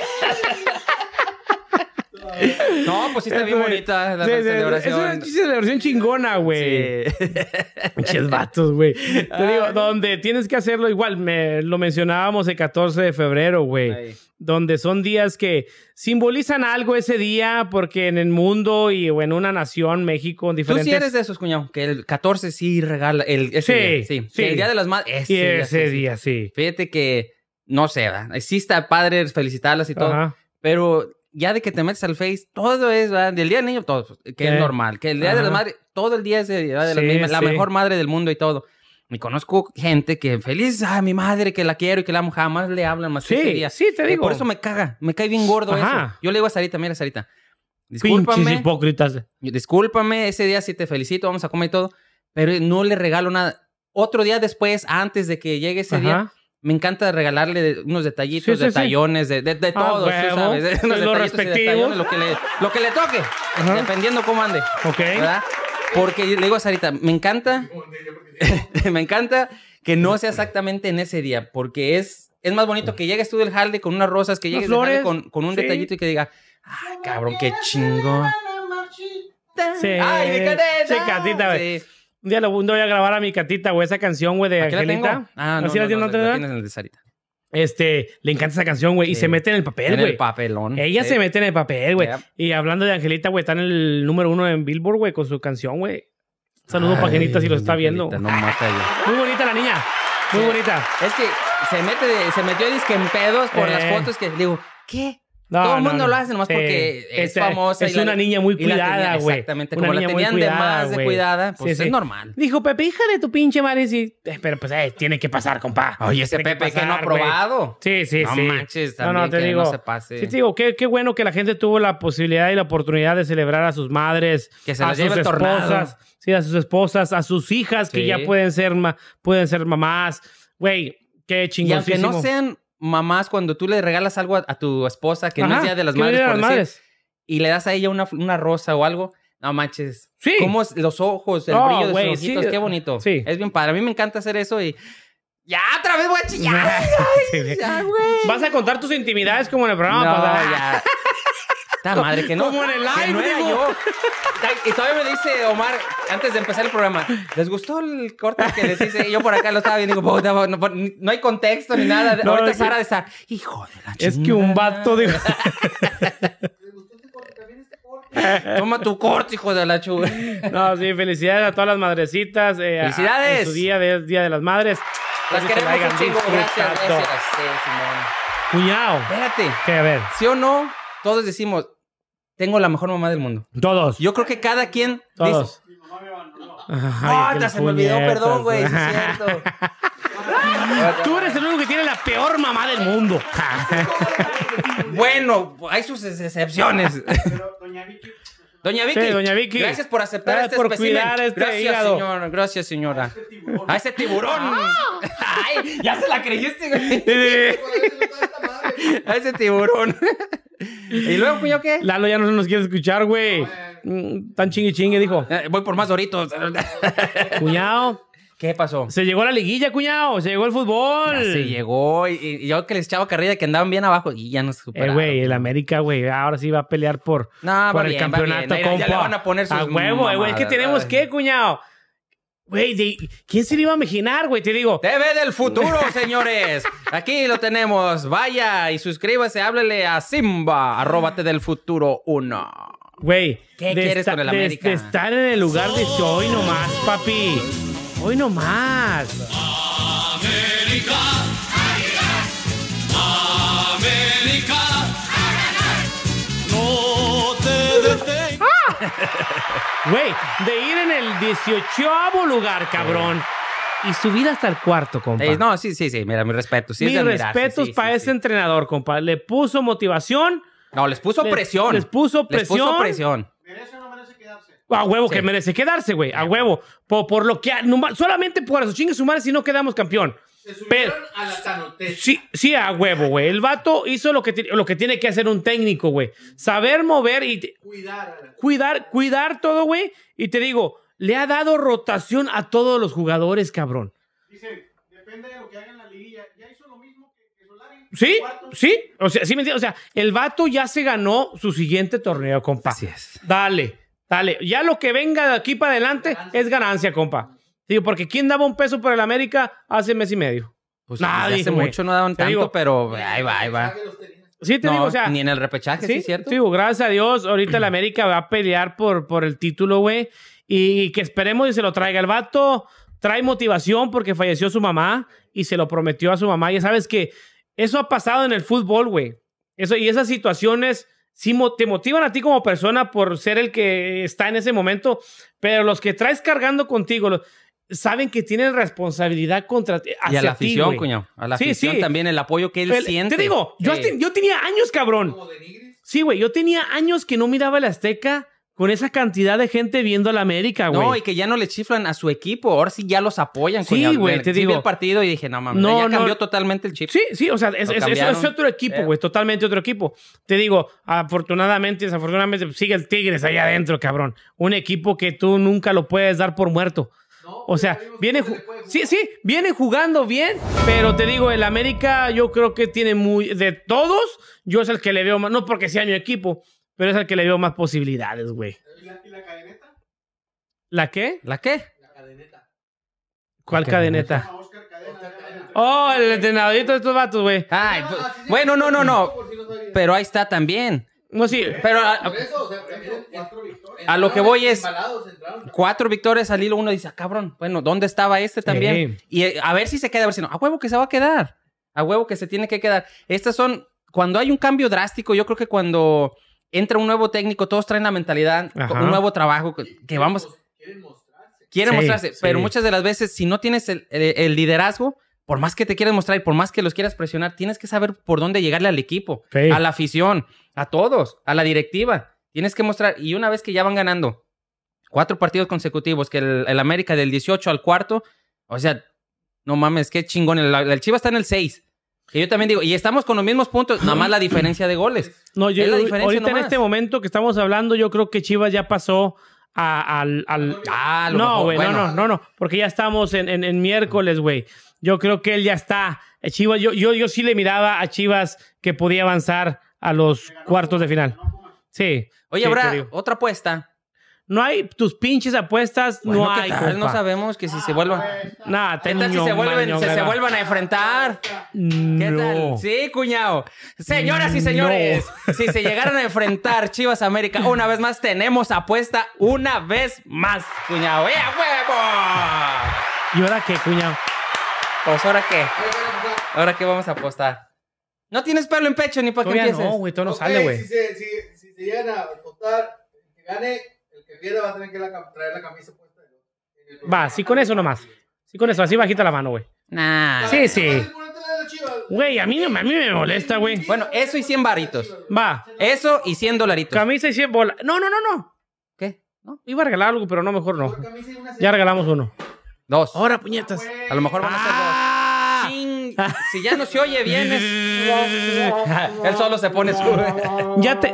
Speaker 2: No, pues sí está bien bonita la
Speaker 1: sí,
Speaker 2: celebración.
Speaker 1: Es una celebración chingona, güey.
Speaker 2: Sí.
Speaker 1: Pinches vatos, güey. Te digo, donde tienes que hacerlo igual, me lo mencionábamos el 14 de febrero, güey. Donde son días que simbolizan algo ese día, porque en el mundo y o en una nación, México, en
Speaker 2: Tú
Speaker 1: diferentes...
Speaker 2: sí eres de esos, cuñado, que el 14 sí regala, el, ese
Speaker 1: Sí,
Speaker 2: día, sí,
Speaker 1: sí.
Speaker 2: El Día de las Madres, ese, día,
Speaker 1: ese día, sí.
Speaker 2: Fíjate que, no sé, ¿verdad? sí está padre felicitarlas y todo,
Speaker 1: Ajá.
Speaker 2: pero ya de que te metes al Face, todo es, ¿verdad? Del Día del Niño, todo, pues, que
Speaker 1: Sí.
Speaker 2: es normal, que el Día de
Speaker 1: Ajá.
Speaker 2: las Madres, todo el día es el Día de las
Speaker 1: Sí,
Speaker 2: mismas, la
Speaker 1: sí.
Speaker 2: mejor madre del mundo y todo. Y conozco gente que feliz, a mi madre, que la quiero y que la amo, jamás le hablan más
Speaker 1: Sí,
Speaker 2: día.
Speaker 1: sí, te digo.
Speaker 2: por eso me caga, me cae bien gordo
Speaker 1: Ajá.
Speaker 2: eso. Yo le digo a Sarita, mira Sarita,
Speaker 1: Pinches
Speaker 2: discúlpame,
Speaker 1: hipócritas.
Speaker 2: discúlpame, ese día sí te felicito, vamos a comer y todo, pero no le regalo nada. Otro día después, antes de que llegue ese día. Me encanta regalarle unos detallitos,
Speaker 1: Sí, sí, sí.
Speaker 2: detallones, de, de, de
Speaker 1: Ah,
Speaker 2: todo, sabes. de- unos
Speaker 1: Los respectivos.
Speaker 2: lo que le, lo que le toque,
Speaker 1: Ajá.
Speaker 2: dependiendo cómo ande,
Speaker 1: Ok.
Speaker 2: ¿verdad? Porque le digo a Sarita, me encanta, me encanta que no sea exactamente en ese día, porque es, es más bonito que llegues tú del jale con unas rosas, que llegues del jale con, con un detallito y que diga, ay, cabrón, qué chingón.
Speaker 1: Sí.
Speaker 2: Ay, mi catita.
Speaker 1: Sí, catita, güey.
Speaker 2: Sí.
Speaker 1: Un día lo un día voy a grabar a mi catita, güey, esa canción, güey, de
Speaker 2: ¿Aquí la
Speaker 1: Angelita.
Speaker 2: tengo? Ah, no,
Speaker 1: ¿Así la
Speaker 2: no, no,
Speaker 1: no
Speaker 2: la tienes en el de Sarita.
Speaker 1: Este, le encanta esa canción, güey, y se mete en el papel,
Speaker 2: En
Speaker 1: güey.
Speaker 2: el papelón.
Speaker 1: Ella
Speaker 2: Sí.
Speaker 1: se mete en el papel, güey. Y hablando de Angelita, güey, está en el número uno en Billboard, güey, con su canción, güey. Saludos para Angelita si lo está viendo.
Speaker 2: No mata ya.
Speaker 1: Muy bonita la niña. Muy
Speaker 2: Sí.
Speaker 1: bonita.
Speaker 2: Es que se mete, de- se metió disque en pedos por
Speaker 1: Eh.
Speaker 2: las fotos que digo, ¿qué?
Speaker 1: No,
Speaker 2: Todo el
Speaker 1: no,
Speaker 2: mundo
Speaker 1: no.
Speaker 2: lo hace nomás
Speaker 1: Sí.
Speaker 2: porque es
Speaker 1: Este,
Speaker 2: famosa.
Speaker 1: Es
Speaker 2: y la-
Speaker 1: una niña muy
Speaker 2: la
Speaker 1: cuidada, güey.
Speaker 2: Exactamente.
Speaker 1: Una
Speaker 2: Como la
Speaker 1: niña muy
Speaker 2: tenían de
Speaker 1: cuidada,
Speaker 2: más de cuidada, pues
Speaker 1: Sí,
Speaker 2: es
Speaker 1: sí.
Speaker 2: normal.
Speaker 1: Dijo, Pepe, hija de tu pinche madre, sí. Eh, Pero pues, eh, tiene que pasar, compa.
Speaker 2: Oye, ese
Speaker 1: Tiene
Speaker 2: Pepe que, no ha probado.
Speaker 1: Sí, sí,
Speaker 2: no
Speaker 1: sí.
Speaker 2: manches,
Speaker 1: No,
Speaker 2: también
Speaker 1: no, te
Speaker 2: que
Speaker 1: digo.
Speaker 2: no se pase.
Speaker 1: Sí, te digo, qué, qué bueno que la gente tuvo la posibilidad y la oportunidad de celebrar a sus madres,
Speaker 2: Que se
Speaker 1: a sus
Speaker 2: tornado.
Speaker 1: esposas, sí, a sus esposas, a sus hijas que ya pueden ser, pueden ser mamás. Güey, qué
Speaker 2: y aunque
Speaker 1: chingoncísimo.
Speaker 2: no sean mamás, cuando tú le regalas algo a, a tu esposa, que no es Día de las Madres, por decir,
Speaker 1: Madres.
Speaker 2: y le das a ella una, una rosa o algo, No manches.
Speaker 1: Sí.
Speaker 2: Cómo es los ojos, el brillo de
Speaker 1: güey,
Speaker 2: sus ojitos,
Speaker 1: sí.
Speaker 2: qué bonito.
Speaker 1: Sí.
Speaker 2: Es bien padre. A mí me encanta hacer eso y. ¡Ya, otra vez voy a chillar! ¡Ya, güey!
Speaker 1: Vas a contar tus intimidades como en el programa
Speaker 2: No,
Speaker 1: pasado.
Speaker 2: ya. Esta madre que no.
Speaker 1: Como en el
Speaker 2: que
Speaker 1: live,
Speaker 2: no era yo. Y todavía me dice Omar, antes de empezar el programa, ¿les gustó el corte que les hice? Y yo por acá lo estaba viendo y digo, "Puta, no, no, no hay contexto ni nada.
Speaker 1: No,
Speaker 2: Ahorita
Speaker 1: que-
Speaker 2: Sara de estar, hijo de la
Speaker 1: Es que
Speaker 2: chingada".
Speaker 1: un vato digo,
Speaker 4: ¿Les gustó este corte? También este corte.
Speaker 2: Toma tu corte, hijo de la chuga.
Speaker 1: No, sí, felicidades a todas las madrecitas. eh, a-
Speaker 2: ¡Felicidades!
Speaker 1: en su día, de, día de las madres.
Speaker 2: Las
Speaker 1: que la
Speaker 2: queremos un chingo. Gracias, gracias. Sí, Simón.
Speaker 1: Cuñado.
Speaker 2: Espérate.
Speaker 1: ¿Qué? A ver.
Speaker 2: ¿Sí o no? Todos decimos, tengo la mejor mamá del mundo.
Speaker 1: Todos.
Speaker 2: Yo creo que cada quien
Speaker 1: Todos.
Speaker 2: dice,
Speaker 1: Ay,
Speaker 2: ¡Ah,
Speaker 1: qué
Speaker 2: te se me olvidó! Perdón, güey, es cierto.
Speaker 1: Tú eres el único que tiene la peor mamá del mundo.
Speaker 2: Bueno, hay sus ex- excepciones.
Speaker 4: Pero doña Vicky.
Speaker 2: Doña Vicky,
Speaker 1: Sí, doña Vicky.
Speaker 2: gracias por aceptar
Speaker 1: Gracias
Speaker 2: este
Speaker 1: por
Speaker 2: espécimen.
Speaker 1: cuidar este
Speaker 2: gracias,
Speaker 1: hígado.
Speaker 2: señora. Gracias, señora.
Speaker 4: Este tiburón.
Speaker 2: A ese tiburón. Ay, ya se la creíste, güey. A ese tiburón. ¿Y luego, cuño, qué?
Speaker 1: Lalo ya no nos quiere escuchar, güey. Mm, Tan chingue chingue, dijo.
Speaker 2: Eh, Voy por más doritos.
Speaker 1: Cuñado.
Speaker 2: ¿Qué pasó?
Speaker 1: Se llegó la liguilla, cuñado. Se llegó el fútbol.
Speaker 2: Ya se llegó. Y, y yo que les echaba carrilla que andaban bien abajo y ya nos
Speaker 1: Eh,
Speaker 2: superaron.
Speaker 1: güey, el América, güey, ahora sí va a pelear por,
Speaker 2: No,
Speaker 1: por el
Speaker 2: bien, va
Speaker 1: campeonato,
Speaker 2: bien. Ya-
Speaker 1: compa.
Speaker 2: Ya le van a poner sus
Speaker 1: A huevo, eh, güey. Es que tenemos que, cuñado. Güey, ¿quién se le iba a imaginar, güey? Te digo.
Speaker 2: TV del futuro, señores. Aquí lo tenemos. Vaya y suscríbase, háblele a Simba, arróbate del futuro 1.
Speaker 1: Güey.
Speaker 2: ¿Qué quieres con el
Speaker 1: de-
Speaker 2: América?
Speaker 1: De, estar en el lugar de hoy nomás, papi. Hoy nomás. Güey, de ir en el 18 lugar, cabrón. Y subir hasta el cuarto, compa.
Speaker 2: Eh, no, sí, sí, sí. Mira, mi respeto. Sí es
Speaker 1: Mis respetos
Speaker 2: sí,
Speaker 1: para
Speaker 2: sí,
Speaker 1: ese
Speaker 2: sí.
Speaker 1: entrenador, compa. Le puso motivación.
Speaker 2: No, les puso
Speaker 1: les-
Speaker 2: presión.
Speaker 1: Les puso
Speaker 2: Les
Speaker 1: presión.
Speaker 2: puso presión.
Speaker 4: ¿Merece o no merece quedarse?
Speaker 1: A huevo que merece quedarse, güey. A huevo. Por, por lo que... solamente por eso. Chingue su madre si no quedamos campeón.
Speaker 4: Se
Speaker 1: Pero-
Speaker 4: a la.
Speaker 1: Sí, sí, a huevo, güey. El vato hizo lo que, lo que tiene que hacer un técnico, güey. Saber mover y te-
Speaker 4: Cuidar a la...
Speaker 1: cuidar, cuidar todo, güey. Y te digo, le ha dado rotación a todos los jugadores, cabrón.
Speaker 4: Dice, depende de lo que haga en la liguilla. Ya hizo lo mismo que, que Solari.
Speaker 1: Sí,
Speaker 4: Cuarto.
Speaker 1: sí. O sea, sí me entiendes. O sea, el vato ya se ganó su siguiente torneo, compa.
Speaker 2: Así es.
Speaker 1: Dale, dale. Ya lo que venga de aquí para adelante es ganancia, compa. Digo, porque ¿quién daba un peso por el América hace mes y medio?
Speaker 2: Pues
Speaker 1: Nadie,
Speaker 2: hace
Speaker 1: güey.
Speaker 2: mucho no daban tanto,
Speaker 1: digo-
Speaker 2: pero ahí va, ahí va.
Speaker 1: Sí, te
Speaker 2: No,
Speaker 1: digo, o sea.
Speaker 2: ni en el repechaje, sí,
Speaker 1: Sí,
Speaker 2: ¿cierto?
Speaker 1: sí, gracias a Dios. Ahorita el América va a pelear por, por el título, güey. Y que esperemos y se lo traiga. El vato trae motivación porque falleció su mamá y se lo prometió a su mamá. Ya sabes que eso ha pasado en el fútbol, güey. Eso, y esas situaciones sí mo- te motivan a ti como persona por ser el que está en ese momento. Pero los que traes cargando contigo los- saben que tienen responsabilidad contra ti.
Speaker 2: Y
Speaker 1: hacia
Speaker 2: a la
Speaker 1: ti,
Speaker 2: afición,
Speaker 1: güey.
Speaker 2: cuñado. A la
Speaker 1: Sí,
Speaker 2: afición
Speaker 1: sí.
Speaker 2: también, el apoyo que él
Speaker 1: El-
Speaker 2: siente.
Speaker 1: Te digo, yo,
Speaker 2: Sí.
Speaker 1: hasta- yo tenía años, cabrón.
Speaker 4: Como de Nigris.
Speaker 1: Sí, güey, yo tenía años que no miraba el Azteca con esa cantidad de gente viendo a la América, güey.
Speaker 2: No, y que ya no le chiflan a su equipo. Ahora sí ya los apoyan.
Speaker 1: Sí, güey, te
Speaker 2: sí vi
Speaker 1: digo.
Speaker 2: el partido y dije, no mames,
Speaker 1: No,
Speaker 2: ya
Speaker 1: no.
Speaker 2: cambió totalmente el chip.
Speaker 1: Sí, sí, o sea, es, es- otro equipo,
Speaker 2: Eh.
Speaker 1: güey, totalmente otro equipo. Te digo, afortunadamente y desafortunadamente pues, sigue el Tigres ahí adentro, cabrón. Un equipo que tú nunca lo puedes dar por muerto. O sea, viene, sí, sí, viene jugando bien, pero te digo, el América yo creo que tiene muy, de todos, yo es el que le veo más, no porque sea mi equipo, pero es el que le veo más posibilidades, güey.
Speaker 4: ¿Y la, y la cadeneta?
Speaker 1: ¿La qué?
Speaker 2: ¿La qué?
Speaker 4: La cadeneta.
Speaker 1: ¿Cuál cadeneta?
Speaker 4: Ah.
Speaker 1: Oh, el entrenadorito de estos vatos, güey.
Speaker 2: Ay, bueno, no, no, no. Pero ahí está también.
Speaker 1: No, sí.
Speaker 2: Pero a,
Speaker 4: victorias.
Speaker 2: A lo que voy es- cuatro victorias al hilo, uno dice, ah, cabrón, bueno, ¿dónde estaba este también? Y eh, a ver si se queda, a ver si no. A huevo que se va a quedar. A huevo que se tiene que quedar. Estas son, cuando hay un cambio drástico, yo creo que cuando entra un nuevo técnico, todos traen la mentalidad,
Speaker 1: Ajá.
Speaker 2: un nuevo trabajo, que, que vamos,
Speaker 4: Quieren mostrarse.
Speaker 2: quieren
Speaker 1: Sí,
Speaker 2: mostrarse.
Speaker 1: sí.
Speaker 2: Pero muchas de las veces, si no tienes el, el- el liderazgo, por más que te quieras mostrar y por más que los quieras presionar, tienes que saber por dónde llegarle al equipo,
Speaker 1: Sí.
Speaker 2: a la afición, a todos, a la directiva. Tienes que mostrar. Y una vez que ya van ganando cuatro partidos consecutivos, que el, el América del 18 al cuarto, o sea, no mames, qué chingón. El, el Chivas está en el 6. Que yo también digo, y estamos con los mismos puntos, nada más la diferencia de goles.
Speaker 1: No, yo,
Speaker 2: Es la diferencia
Speaker 1: ahorita en este momento que estamos hablando, yo creo que Chivas ya pasó a- al... al-
Speaker 2: Ah,
Speaker 1: no, güey,
Speaker 2: bueno.
Speaker 1: no, no, no, no, porque ya estamos en, en- en miércoles, güey. Yo creo que él ya está. Eh, Chivas, yo, yo, yo sí le miraba a Chivas que podía avanzar a los cuartos de final. Sí.
Speaker 2: Oye,
Speaker 1: sí,
Speaker 2: habrá otra apuesta.
Speaker 1: No hay tus pinches apuestas,
Speaker 2: Bueno,
Speaker 1: no
Speaker 2: ¿qué
Speaker 1: hay.
Speaker 2: tal? No sabemos que si se vuelvan.
Speaker 1: Nah,
Speaker 2: ¿Qué tal si se vuelven, se, se vuelvan a enfrentar? ¿Qué
Speaker 1: no.
Speaker 2: tal? Sí, cuñado. Señoras y señores, si se llegaran a enfrentar Chivas América una vez más, tenemos apuesta una vez más, cuñado. ¡Eh, a huevo!
Speaker 1: ¿Y ahora qué, cuñado?
Speaker 2: Pues, ¿ahora qué? ¿Ahora qué vamos a apostar? No tienes pelo en pecho ni para que empieces.
Speaker 1: no, güey, todo no sale, güey.
Speaker 4: Si se, si, si se llegan a votar, el que gane, el que pierda va a tener que la traer la camisa puesta. en el-
Speaker 1: Va, sí, con eso nomás. Sí, con eso, así bajita la mano, güey.
Speaker 2: Nah.
Speaker 1: Sí, sí.
Speaker 4: Ponértela de la Chivas.
Speaker 1: Güey, a mí, a mí me molesta, güey.
Speaker 2: Bueno, eso y 100 varitos.
Speaker 1: Va,
Speaker 2: Eso y 100 dolaritos.
Speaker 1: camisa y 100 bolas. No, no, no, no.
Speaker 2: ¿Qué? ¿No?
Speaker 1: Iba a regalar algo, pero no, mejor no. Ya regalamos uno.
Speaker 2: Dos.
Speaker 1: Ahora, puñetas.
Speaker 2: A lo mejor van a ser dos.
Speaker 1: Ah.
Speaker 2: Ching. Si ya no se oye bien, es... él solo se pone su...
Speaker 1: Ya te.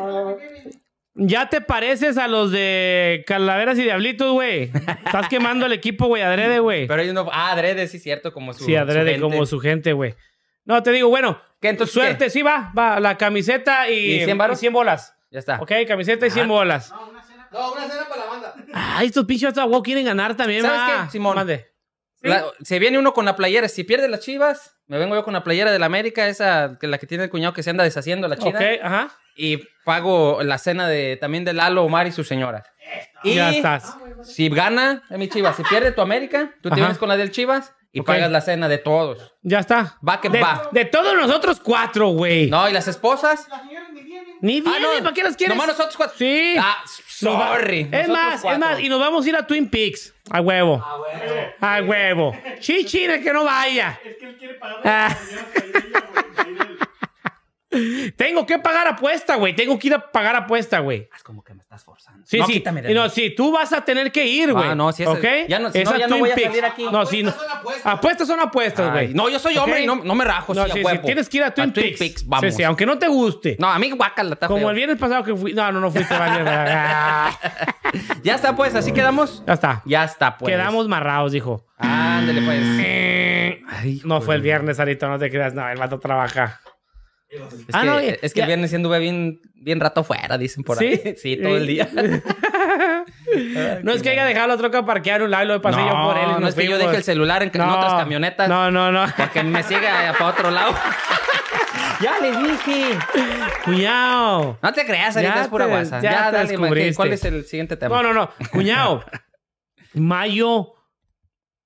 Speaker 1: Ya te pareces a los de Calaveras y Diablitos, güey. Estás quemando el equipo, güey, adrede, güey.
Speaker 2: Pero ellos no... Ah, adrede, sí, cierto, como su
Speaker 1: Sí, adrede
Speaker 2: su
Speaker 1: como
Speaker 2: gente.
Speaker 1: su gente, güey. No, te digo, bueno,
Speaker 2: ¿Qué, entonces
Speaker 1: suerte,
Speaker 2: qué?
Speaker 1: sí va, va, la camiseta y,
Speaker 2: ¿Y 100 varos?
Speaker 1: y 100 bolas.
Speaker 2: Ya está.
Speaker 1: Ok, camiseta y 100 bolas.
Speaker 4: No, una cena para la banda.
Speaker 1: Ay, estos pinches wow quieren ganar también,
Speaker 2: ¿Sabes
Speaker 1: va.
Speaker 2: qué, Simón?
Speaker 1: Mande.
Speaker 2: La- se viene uno con la playera. Si pierde las chivas, me vengo yo con la playera de la América, esa que la que tiene el cuñado que se anda deshaciendo, la china.
Speaker 1: Ok, ajá.
Speaker 2: Y pago la cena de también de Lalo, Omar y su señora. Y
Speaker 1: Ya estás.
Speaker 2: si gana mi chivas, si pierde tu América, tú te
Speaker 1: Ajá.
Speaker 2: vienes con la del chivas y pagas la cena de todos.
Speaker 1: Ya está.
Speaker 2: Va que
Speaker 1: de,
Speaker 2: va.
Speaker 1: De todos nosotros cuatro, güey.
Speaker 2: No, y las esposas.
Speaker 1: Ni
Speaker 2: Ah,
Speaker 1: vienen,
Speaker 2: no.
Speaker 1: ¿para qué las quieres?
Speaker 2: Nomás nosotros cuatro.
Speaker 1: Sí.
Speaker 2: Ah, sorry.
Speaker 1: Es más, es
Speaker 2: cuatro.
Speaker 1: más, y nos vamos a ir a Twin Peaks. A huevo. A huevo. Chichina, que no vaya.
Speaker 5: Es que él quiere pagar
Speaker 1: Ah.
Speaker 5: la señora Cairella, güey, Cairella.
Speaker 1: Tengo que pagar apuesta, güey. Tengo que ir a pagar apuesta, güey.
Speaker 2: Es como que me estás forzando.
Speaker 1: Sí,
Speaker 2: No,
Speaker 1: sí.
Speaker 2: quítame
Speaker 1: no, sí, tú vas a tener que ir, güey.
Speaker 2: Ah, no, si
Speaker 1: ¿Ok?
Speaker 2: ya no- si
Speaker 1: Es
Speaker 2: no,
Speaker 1: a
Speaker 2: ya no
Speaker 1: Twin
Speaker 2: voy a
Speaker 1: Peaks.
Speaker 2: salir aquí.
Speaker 1: No, sí, no.
Speaker 4: Apuestas son apuestas.
Speaker 1: Apuestas son apuestas,
Speaker 2: Ay,
Speaker 1: güey.
Speaker 2: no, yo soy hombre y no, no me rajo,
Speaker 1: No,
Speaker 2: sí, a
Speaker 1: sí. Tienes que ir a Twin,
Speaker 2: Twin
Speaker 1: Peaks.
Speaker 2: Peaks, vamos.
Speaker 1: Sí, sí, aunque no te guste.
Speaker 2: No, a mí guácala, está
Speaker 1: Como
Speaker 2: feo.
Speaker 1: el viernes pasado que fui. No, no, no fuiste. ah,
Speaker 2: Ya está, pues, así quedamos.
Speaker 1: ya está.
Speaker 2: Ya está, pues.
Speaker 1: Quedamos marrados, dijo.
Speaker 2: Ándale, pues.
Speaker 1: Eh,
Speaker 2: Ay,
Speaker 1: No fue el viernes, Arito, no te creas. No, el vato trabaja.
Speaker 2: Es
Speaker 1: Ah,
Speaker 2: que,
Speaker 1: no,
Speaker 2: es que el viernes siendo bien, bien rato fuera, dicen por ahí.
Speaker 1: ¿Sí?
Speaker 2: Todo el día.
Speaker 1: No es que haya dejado la troca parqueada en un lado y lo pasé yo por él.
Speaker 2: no es que yo deje el celular en, en
Speaker 1: No,
Speaker 2: otras camionetas.
Speaker 1: No, no, no.
Speaker 2: Porque me siga para otro lado. ya les dije.
Speaker 1: Cuñado.
Speaker 2: No te creas, ahorita
Speaker 1: Ya
Speaker 2: es pura guasa.
Speaker 1: ya
Speaker 2: Ya,
Speaker 1: te
Speaker 2: dale, ¿cuál es el siguiente tema?
Speaker 1: No, no, no. Cuñado. mayo.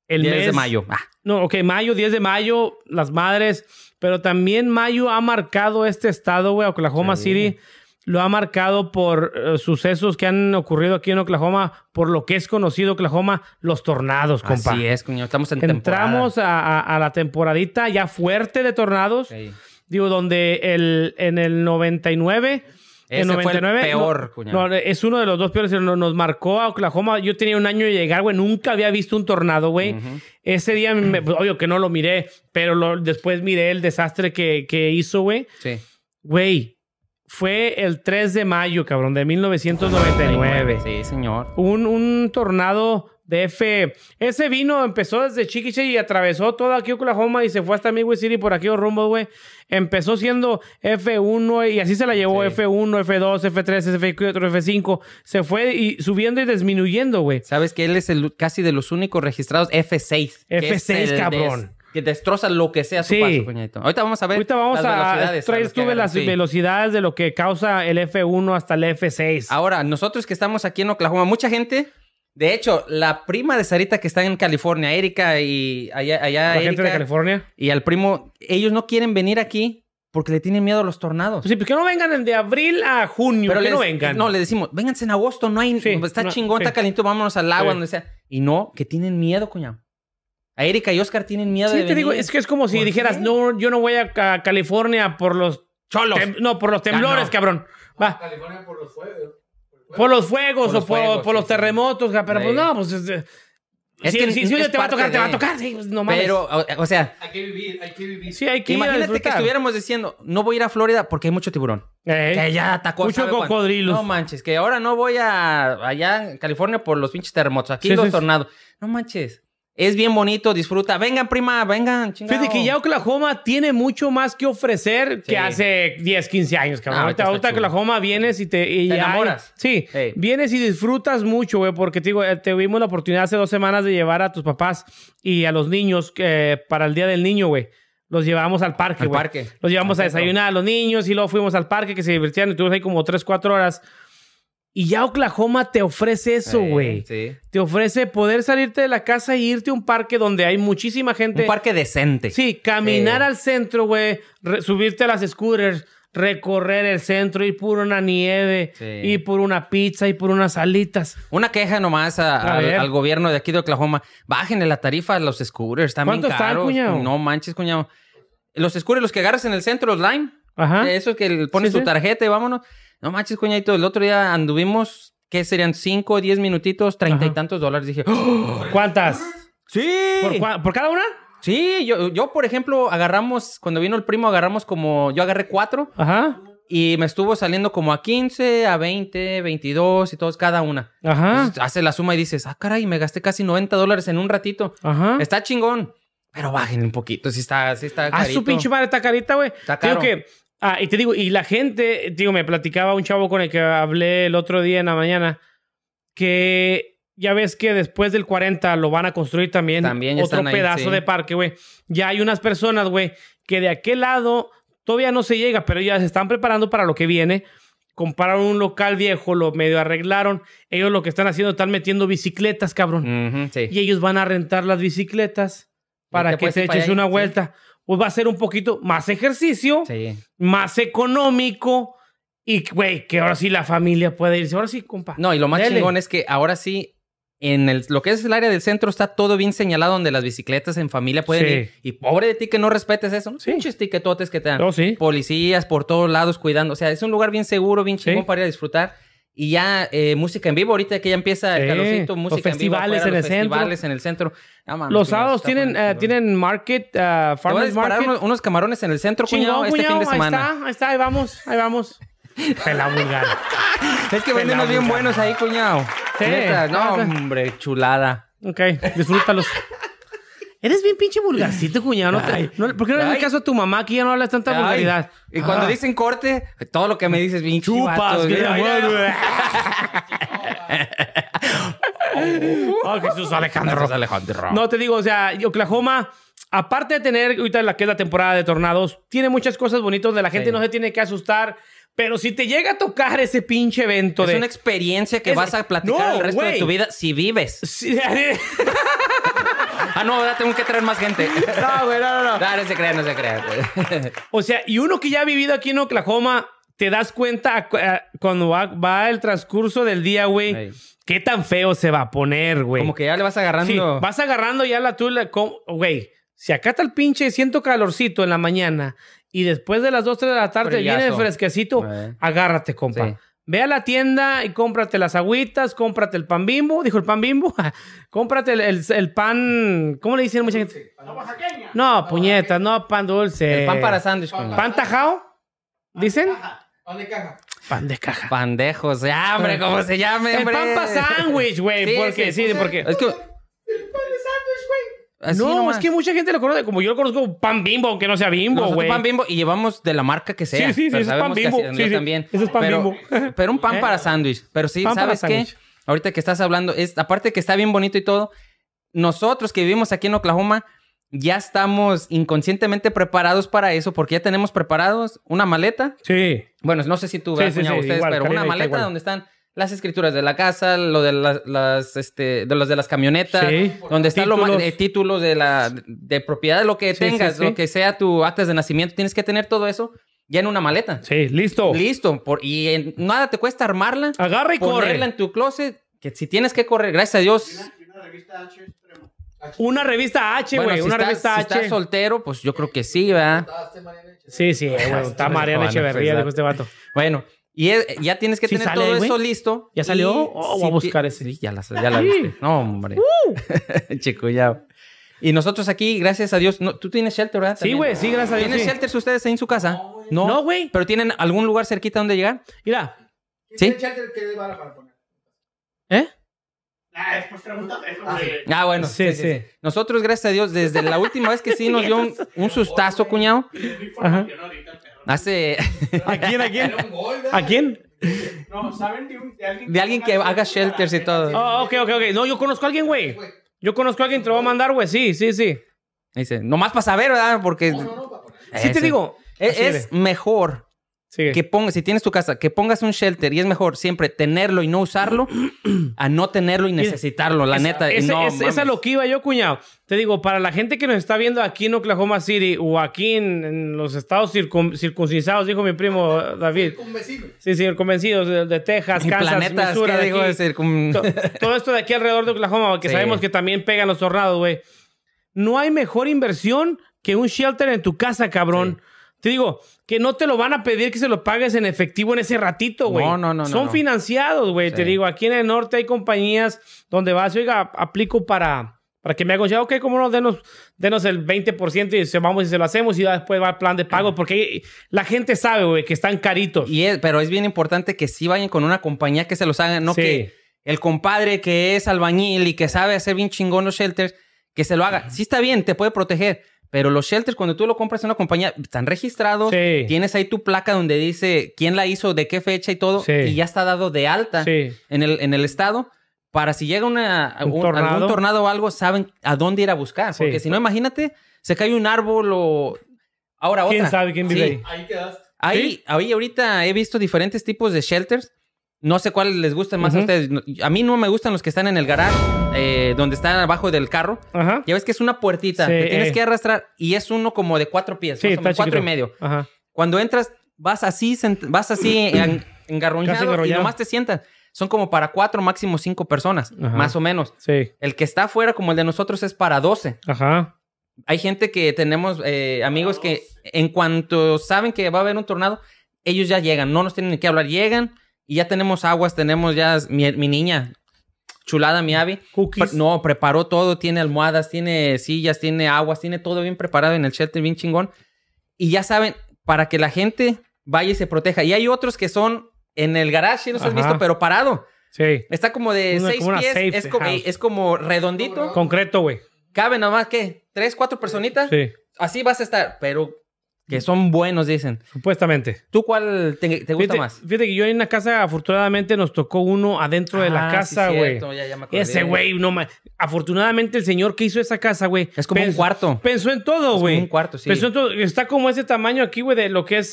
Speaker 1: El
Speaker 2: 10
Speaker 1: mes
Speaker 2: de mayo. Ah,
Speaker 1: No, ok, mayo, 10 de mayo, las madres. Pero también mayo ha marcado este estado, güey, Oklahoma
Speaker 2: Sí.
Speaker 1: City. Lo ha marcado por eh, sucesos que han ocurrido aquí en Oklahoma, por lo que es conocido Oklahoma, los tornados, compa.
Speaker 2: así es, cuñado. Estamos en
Speaker 1: Entramos a, a- a la temporadita ya fuerte de tornados.
Speaker 2: Sí.
Speaker 1: Digo, donde el, en el 99.
Speaker 2: Ese
Speaker 1: en
Speaker 2: fue el
Speaker 1: 99,
Speaker 2: peor,
Speaker 1: no,
Speaker 2: cuñado.
Speaker 1: no, es uno de los dos peores. Nos, nos marcó a Oklahoma. Yo tenía un año de llegar, güey. Nunca había visto un tornado, güey. Ese día, me- pues, obvio que no lo miré, pero lo- después miré el desastre que, que hizo, güey.
Speaker 2: Sí.
Speaker 1: Güey, fue el 3 de mayo, cabrón, de 1999.
Speaker 2: Sí, señor.
Speaker 1: Un, un tornado de F. Ese vino empezó desde Chiquiche y atravesó todo aquí Oklahoma y se fue hasta Midway City por aquí rumbo, güey. Empezó siendo F1 y así se la llevó
Speaker 2: Sí.
Speaker 1: F1, F2, F3, F4, F5. Se fue y subiendo y disminuyendo, güey.
Speaker 2: Sabes que él es el casi de los únicos registrados F6. que es
Speaker 1: F6,
Speaker 2: el
Speaker 1: cabrón.
Speaker 2: des- que destroza lo que sea su
Speaker 1: Sí.
Speaker 2: paso, cuñadito. Ahorita vamos a ver.
Speaker 1: Ahorita vamos
Speaker 2: las
Speaker 1: a
Speaker 2: velocidades,
Speaker 1: tuve
Speaker 2: agarran.
Speaker 1: las
Speaker 2: Sí.
Speaker 1: velocidades de lo que causa el F1 hasta el F6.
Speaker 2: Ahora, nosotros que estamos aquí en Oklahoma, mucha gente. De hecho, la prima de Sarita que está en California, Erika y allá, allá
Speaker 1: la gente de California.
Speaker 2: y al primo, ellos no quieren venir aquí porque le tienen miedo a los tornados.
Speaker 1: Pues sí, pues que no vengan de abril a junio. que
Speaker 2: les,
Speaker 1: no vengan.
Speaker 2: No, le decimos, vénganse en agosto, no hay,
Speaker 1: Sí,
Speaker 2: está
Speaker 1: no,
Speaker 2: chingón, está
Speaker 1: sí.
Speaker 2: caliente, vámonos al agua,
Speaker 1: Sí.
Speaker 2: donde sea. Y no, que tienen miedo, cuñado. A Erika y Oscar tienen miedo
Speaker 1: Sí,
Speaker 2: de
Speaker 1: te digo, es que es como si
Speaker 2: ¿Por
Speaker 1: dijeras,
Speaker 2: qué?
Speaker 1: no, yo no voy a, ca- California por los
Speaker 2: cholos.
Speaker 1: tem- no, por los temblores,
Speaker 2: no.
Speaker 1: cabrón. Va.
Speaker 4: California por los fuegos.
Speaker 1: Por los fuegos
Speaker 2: Por los
Speaker 1: o por,
Speaker 2: fuegos,
Speaker 1: por
Speaker 2: sí,
Speaker 1: los terremotos, pero
Speaker 2: Sí.
Speaker 1: pues no, pues es-
Speaker 2: Es
Speaker 1: sí,
Speaker 2: que
Speaker 1: sí,
Speaker 2: es
Speaker 1: te va a tocar, te va a tocar. Sí, pues, no mames.
Speaker 2: Pero, o, o sea,
Speaker 4: Hay que vivir, hay que vivir.
Speaker 1: sí, hay que ir a
Speaker 2: imagínate que estuviéramos diciendo, no voy a ir a Florida porque hay mucho tiburón.
Speaker 1: Eh,
Speaker 2: Que ya atacó.
Speaker 1: Mucho cocodrilos.
Speaker 2: No manches, que ahora no voy a allá en California por los pinches terremotos. Aquí
Speaker 1: Sí,
Speaker 2: los
Speaker 1: sí.
Speaker 2: tornados. No manches. Es bien bonito, disfruta. Vengan, prima, vengan, chingado.
Speaker 1: Fíjate que ya Oklahoma tiene mucho más que ofrecer
Speaker 2: Sí.
Speaker 1: que hace 10, 15 años, cabrón.
Speaker 2: Ah,
Speaker 1: ahorita,
Speaker 2: ahorita.
Speaker 1: Oklahoma vienes y te... y
Speaker 2: Te
Speaker 1: ya hay-
Speaker 2: enamoras.
Speaker 1: sí, vienes y disfrutas mucho, güey, porque te digo, eh, tuvimos la oportunidad hace dos semanas de llevar a tus papás y a los niños eh, para el Día del Niño, güey. Los llevamos al parque, güey. Los llevamos a desayunar a los niños y luego fuimos al parque que se divertían y estuvimos ahí como 3, 4 horas. Y ya Oklahoma te ofrece eso, güey.
Speaker 2: Sí.
Speaker 1: Te ofrece poder salirte de la casa e irte a un parque donde hay muchísima gente.
Speaker 2: Un parque decente.
Speaker 1: Sí, caminar
Speaker 2: Sí.
Speaker 1: al centro, güey, subirte a las scooters, recorrer el centro, ir por una nieve,
Speaker 2: Sí.
Speaker 1: ir por una pizza, ir por unas alitas.
Speaker 2: Una queja nomás a-
Speaker 1: A
Speaker 2: al, gobierno de aquí de Oklahoma. Bájenle la tarifa a los scooters. Están bien
Speaker 1: ¿Cuánto están,
Speaker 2: caros.
Speaker 1: cuñado?
Speaker 2: No manches, cuñado. Los scooters, los que agarras en el centro, los Lime.
Speaker 1: Ajá.
Speaker 2: Eso que pones tu tarjeta y vámonos. No manches, cuñadito. El otro día anduvimos, ¿qué serían? 5 o 10 minutitos, treinta y tantos dólares. Dije, ¡Oh!
Speaker 1: ¿Cuántas?
Speaker 2: ¡Sí!
Speaker 1: ¿Por, cua- por cada una?
Speaker 2: Sí, yo, yo, por ejemplo, agarramos, cuando vino el primo, agarramos como, yo agarré cuatro
Speaker 1: Ajá.
Speaker 2: y me estuvo saliendo como a 15, a 20, 22 y todos cada una.
Speaker 1: Ajá.
Speaker 2: Entonces, hace la suma y dices, ah, caray, me gasté casi 90 dólares en un ratito.
Speaker 1: Ajá.
Speaker 2: Está chingón, pero bájenle un poquito, si está, sí está
Speaker 1: Ah,
Speaker 2: carito.
Speaker 1: su pinche madre está carita, güey.
Speaker 2: Está
Speaker 1: digo
Speaker 2: caro.
Speaker 1: que, ah, y te digo, y la gente, digo, me platicaba un chavo con el que hablé el otro día en la mañana, que ya ves que después del 40 lo van a construir también, otro
Speaker 2: ahí,
Speaker 1: pedazo
Speaker 2: sí.
Speaker 1: de parque, güey. Ya hay unas personas, güey, que de aquel lado todavía no se llega, pero ya se están preparando para lo que viene. Compraron un local viejo, lo medio arreglaron. Ellos lo que están haciendo, están metiendo bicicletas, cabrón.
Speaker 2: Sí.
Speaker 1: Y ellos van a rentar las bicicletas para que te eches
Speaker 2: allá,
Speaker 1: una
Speaker 2: sí.
Speaker 1: Pues va a ser un poquito más ejercicio,
Speaker 2: Sí.
Speaker 1: más económico y, güey, que ahora sí la familia puede irse. Ahora sí, compa.
Speaker 2: No, y lo más
Speaker 1: Dele.
Speaker 2: chingón es que ahora sí, en el, lo que es el área del centro está todo bien señalado donde las bicicletas en familia pueden
Speaker 1: Sí.
Speaker 2: ir. Y pobre de ti que no respetes eso. ¿no?
Speaker 1: Sí.
Speaker 2: Pinches tiquetotes que te dan.
Speaker 1: Oh, sí.
Speaker 2: Policías por todos lados cuidando. O sea, es un lugar bien seguro, bien chingón para ir a disfrutar. Y ya eh, música en vivo, ahorita que ya empieza el
Speaker 1: Sí.
Speaker 2: calorcito,
Speaker 1: Los
Speaker 2: música en vivo.
Speaker 1: festivales
Speaker 2: afuera,
Speaker 1: en
Speaker 2: los
Speaker 1: el centro.
Speaker 2: festivales en el centro. Mames,
Speaker 1: Los
Speaker 2: cuñado,
Speaker 1: sábados tienen,
Speaker 2: chingón.
Speaker 1: tienen market, uh, farmers market.
Speaker 2: unos, unos camarones en el centro, cuñado,
Speaker 1: Chingón,
Speaker 2: este fin
Speaker 1: cuñado,
Speaker 2: de semana.
Speaker 1: Ahí está, ahí está, ahí vamos, ahí vamos. Pela vulgar.
Speaker 2: Es que venden unos bien buenos ahí, cuñado.
Speaker 1: Sí.
Speaker 2: No,
Speaker 1: Ah,
Speaker 2: hombre, chulada.
Speaker 1: Ok, disfrútalos. Eres bien pinche vulgarcito, cuñado. ¿no te-
Speaker 2: Ay.
Speaker 1: no- ¿Por qué no le
Speaker 2: Ay.
Speaker 1: haces caso a tu mamá que ya no hablas tanta
Speaker 2: Ay,
Speaker 1: vulgaridad?
Speaker 2: Y cuando
Speaker 1: Ah.
Speaker 2: dicen corte, todo lo que me dices, bien
Speaker 1: Chupas, que
Speaker 2: mira,
Speaker 1: te muero. Oh, Jesús Alejandro.
Speaker 2: Alejandro.
Speaker 1: No, te digo, o sea, Oklahoma, aparte de tener ahorita la que es la temporada de tornados, tiene muchas cosas bonitas donde la gente
Speaker 2: Sí.
Speaker 1: no se tiene que asustar. Pero si te llega a tocar ese pinche evento
Speaker 2: Es
Speaker 1: de...
Speaker 2: una experiencia que
Speaker 1: Es-
Speaker 2: vas a platicar
Speaker 1: No,
Speaker 2: el resto de
Speaker 1: güey.
Speaker 2: tu vida si vives.
Speaker 1: Sí,
Speaker 2: Ah, no, ahora tengo que traer más gente.
Speaker 1: no, güey, no, no, no.
Speaker 2: No, no se crea, no se crea.
Speaker 1: O sea, y uno que ya ha vivido aquí en Oklahoma, te das cuenta cuando va, va el transcurso del día, güey,
Speaker 2: Ey.
Speaker 1: qué tan feo se va a poner, güey.
Speaker 2: Como que ya le vas agarrando.
Speaker 1: Sí, vas agarrando ya la tula. Güey, si acá está el pinche, siento calorcito en la mañana y después de las 2, 3 de la tarde
Speaker 2: Frillazo.
Speaker 1: viene el fresquecito,
Speaker 2: Eh.
Speaker 1: agárrate, compa.
Speaker 2: Sí.
Speaker 1: Ve a la tienda y cómprate las agüitas, cómprate el pan bimbo, dijo el pan bimbo, cómprate el, el- el pan, ¿cómo le dicen mucha gente?
Speaker 5: oaxaqueña.
Speaker 1: No, puñetas, no pan dulce.
Speaker 2: El pan para sándwich, coño.
Speaker 1: ¿Pan tajao? ¿Dicen?
Speaker 4: Pan de caja.
Speaker 1: Pan de caja.
Speaker 2: Pandejos. Ya, hombre, ¿cómo se llame,
Speaker 1: El pan para sándwich, güey.
Speaker 2: Sí,
Speaker 1: porque,
Speaker 2: sí,
Speaker 1: sí, porque...
Speaker 2: Es que... Así
Speaker 1: no,
Speaker 2: nomás.
Speaker 1: es que mucha gente lo conoce, como yo lo conozco pan bimbo, aunque no sea bimbo, güey.
Speaker 2: pan bimbo y llevamos de la marca que sea.
Speaker 1: Sí, sí, sí, es pan
Speaker 2: que
Speaker 1: Bimbo. Sí,
Speaker 2: también.
Speaker 1: ese es pan
Speaker 2: pero,
Speaker 1: Bimbo.
Speaker 2: pero un pan
Speaker 1: ¿Eh?
Speaker 2: para sándwich. Pero sí,
Speaker 1: Pan
Speaker 2: ¿sabes qué? Ahorita que estás hablando, es, aparte que está bien bonito y todo, nosotros que vivimos aquí en Oklahoma, ya estamos inconscientemente preparados para eso, porque ya tenemos preparados una maleta.
Speaker 1: Sí.
Speaker 2: Bueno, no sé si tú
Speaker 1: Sí, sí, sí,
Speaker 2: ustedes,
Speaker 1: igual,
Speaker 2: pero una maleta donde están las escrituras de la casa, lo de las, las, este, de los de las camionetas,
Speaker 1: Sí.
Speaker 2: donde están los
Speaker 1: Títulos.
Speaker 2: títulos de la de propiedad de lo que
Speaker 1: Sí,
Speaker 2: tengas,
Speaker 1: sí, sí.
Speaker 2: lo que sea tu actas de nacimiento, tienes que tener todo eso ya en una maleta.
Speaker 1: Sí, listo.
Speaker 2: Listo, por, y en- nada te cuesta armarla,
Speaker 1: Agarra y corre.
Speaker 2: ponerla en tu closet, que si tienes que correr, gracias a Dios.
Speaker 5: Una revista H extremo.
Speaker 1: Una revista H,
Speaker 2: Bueno, si
Speaker 1: una
Speaker 2: estás,
Speaker 1: revista
Speaker 2: si
Speaker 1: H.
Speaker 2: estás soltero, pues yo creo que sí, ¿verdad?
Speaker 1: Sí, sí, güey. Está Mariana
Speaker 2: Bueno,
Speaker 1: Echeverría,
Speaker 2: pues,
Speaker 1: dijo este vato.
Speaker 2: Bueno, Y es- ya tienes que
Speaker 1: ¿Sí
Speaker 2: tener
Speaker 1: sale,
Speaker 2: todo eso listo.
Speaker 1: ¿Ya salió? Oh, voy a buscar ese.
Speaker 2: Sí, ya la, ya la viste. No, hombre. Chico, ya. Y nosotros aquí, gracias a Dios, no, tú tienes shelter, ¿verdad?
Speaker 1: Sí, güey, sí, gracias a Dios.
Speaker 2: ¿Tienen
Speaker 1: sí.
Speaker 2: shelters ustedes ahí en su casa?
Speaker 4: No,
Speaker 1: No, güey.
Speaker 2: ¿Pero tienen algún lugar cerquita donde llegar?
Speaker 1: Mira,
Speaker 4: ¿Quién
Speaker 2: ¿Sí?
Speaker 4: tiene shelter que para poner?
Speaker 1: ¿eh?
Speaker 5: Ah, preguntas eso,
Speaker 4: Ah.
Speaker 2: Ah, bueno.
Speaker 1: Sí, sí.
Speaker 2: Nosotros, gracias a Dios, desde la última vez que sí nos dio un, un sustazo, cuñado.
Speaker 5: Perro.
Speaker 2: Hace...
Speaker 1: ¿A quién, a quién? ¿A quién?
Speaker 5: No, ¿saben de, un- de alguien
Speaker 2: De alguien que haga shelters y todo.
Speaker 1: Oh, ok, ok, ok. No, yo conozco a alguien, güey. Yo conozco a alguien, te lo voy a mandar, güey. Sí, sí, sí.
Speaker 2: Dice, nomás para saber, ¿verdad? Porque...
Speaker 4: No, no, no, para poner.
Speaker 1: Sí te digo.
Speaker 2: Es, es mejor
Speaker 1: Sigue.
Speaker 2: que pongas, si tienes tu casa, que pongas un shelter y es mejor siempre tenerlo y no usarlo a no tenerlo y necesitarlo, la
Speaker 1: Esa-
Speaker 2: neta.
Speaker 1: ese-
Speaker 2: no,
Speaker 1: esa es
Speaker 2: mames.
Speaker 1: lo que iba yo, cuñado. Te digo, para la gente que nos está viendo aquí en Oklahoma City o aquí en, en los estados circun- circuncidados, dijo mi primo David. Sí, sí, convencidos de, de Texas,
Speaker 2: Mi
Speaker 1: Kansas,
Speaker 2: planeta,
Speaker 1: Missouri,
Speaker 2: ¿qué
Speaker 1: de
Speaker 2: digo?
Speaker 1: To- todo esto de aquí alrededor de Oklahoma, que
Speaker 2: Sí.
Speaker 1: sabemos que también pegan los tornados, güey. No hay mejor inversión que un shelter en tu casa, cabrón. Te digo, que no te lo van a pedir que se lo pagues en efectivo en ese ratito, güey.
Speaker 2: No, no, no, no,
Speaker 1: Son
Speaker 2: no.
Speaker 1: financiados, güey. Te digo, aquí en el norte hay compañías donde vas, oiga, aplico para, para que me hagan, ya, ok, cómo no, denos, denos el 20% y se, vamos y se lo hacemos y ya después va el plan de pago, porque la gente sabe, güey, que están caritos.
Speaker 2: Y es- pero es bien importante que sí vayan con una compañía que se los haga, no
Speaker 1: Sí.
Speaker 2: que el compadre que es albañil y que sabe hacer bien chingón los shelters, que se lo haga. Sí está bien, te puede proteger, pero los shelters cuando tú lo compras en una compañía están registrados,
Speaker 1: Sí.
Speaker 2: tienes ahí tu placa donde dice quién la hizo, de qué fecha y todo,
Speaker 1: Sí.
Speaker 2: y ya está dado de alta
Speaker 1: Sí.
Speaker 2: en, el, en el estado. Para si llega una,
Speaker 1: Un
Speaker 2: un-
Speaker 1: tornado.
Speaker 2: algún tornado o algo, saben a dónde ir a buscar.
Speaker 1: Sí.
Speaker 2: Porque si no, imagínate, se cae un árbol o... Ahora
Speaker 1: ¿Quién
Speaker 2: otra.
Speaker 1: sabe quién vive
Speaker 2: Sí.
Speaker 1: ahí?
Speaker 4: Ahí quedaste.
Speaker 2: Ahí, ahí ahorita he visto diferentes tipos de shelters. No sé cuáles les gustan más a ustedes. A mí no me gustan los que están en el garage, eh, donde están abajo del carro.
Speaker 1: Ajá.
Speaker 2: Ya ves que es una puertita
Speaker 1: Sí,
Speaker 2: que tienes
Speaker 1: eh.
Speaker 2: que arrastrar y es uno como de cuatro pies,
Speaker 1: Sí,
Speaker 2: más o
Speaker 1: está
Speaker 2: menos, cuatro y medio.
Speaker 1: Ajá.
Speaker 2: Cuando entras, vas así, vas así en- engarroñado, y nomás te sientas. Son como para cuatro, máximo cinco personas,
Speaker 1: Ajá.
Speaker 2: más o menos.
Speaker 1: Sí.
Speaker 2: El que está afuera, como el de nosotros, es para 12.
Speaker 1: Ajá.
Speaker 2: Hay gente que tenemos eh, amigos que en cuanto saben que va a haber un tornado, ellos ya llegan, no nos tienen que hablar, llegan y ya tenemos aguas, tenemos ya mi, mi niña, chulada, mi Abby.
Speaker 1: Cookies.
Speaker 2: No, preparó todo, tiene almohadas, tiene sillas, tiene aguas, tiene todo bien preparado en el shelter, bien chingón. Y ya saben, para que la gente vaya y se proteja. Y hay otros que son en el garage, si los has
Speaker 1: Ajá.
Speaker 2: visto, pero parado.
Speaker 1: Sí.
Speaker 2: Está como de
Speaker 1: Una-
Speaker 2: seis
Speaker 1: como
Speaker 2: pies, es, como,
Speaker 1: house.
Speaker 2: es como redondito.
Speaker 1: Concreto, güey.
Speaker 2: Cabe nomás, ¿qué? ¿Tres, cuatro personitas?
Speaker 1: Sí.
Speaker 2: Así vas a estar, pero que son buenos, dicen.
Speaker 1: Supuestamente.
Speaker 2: ¿Tú cuál te, te gusta
Speaker 1: Fíjate,
Speaker 2: más?
Speaker 1: fíjate que yo en una casa, afortunadamente, nos tocó uno adentro de la
Speaker 2: Ah,
Speaker 1: casa,
Speaker 2: sí,
Speaker 1: güey.
Speaker 2: acordé.
Speaker 1: Ese güey, no ma- Afortunadamente, el señor que hizo esa casa, güey.
Speaker 2: Es como un cuarto.
Speaker 1: Pensó en todo,
Speaker 2: como
Speaker 1: güey.
Speaker 2: un cuarto, sí.
Speaker 1: Pensó en todo. Está como ese tamaño aquí, güey, de lo que es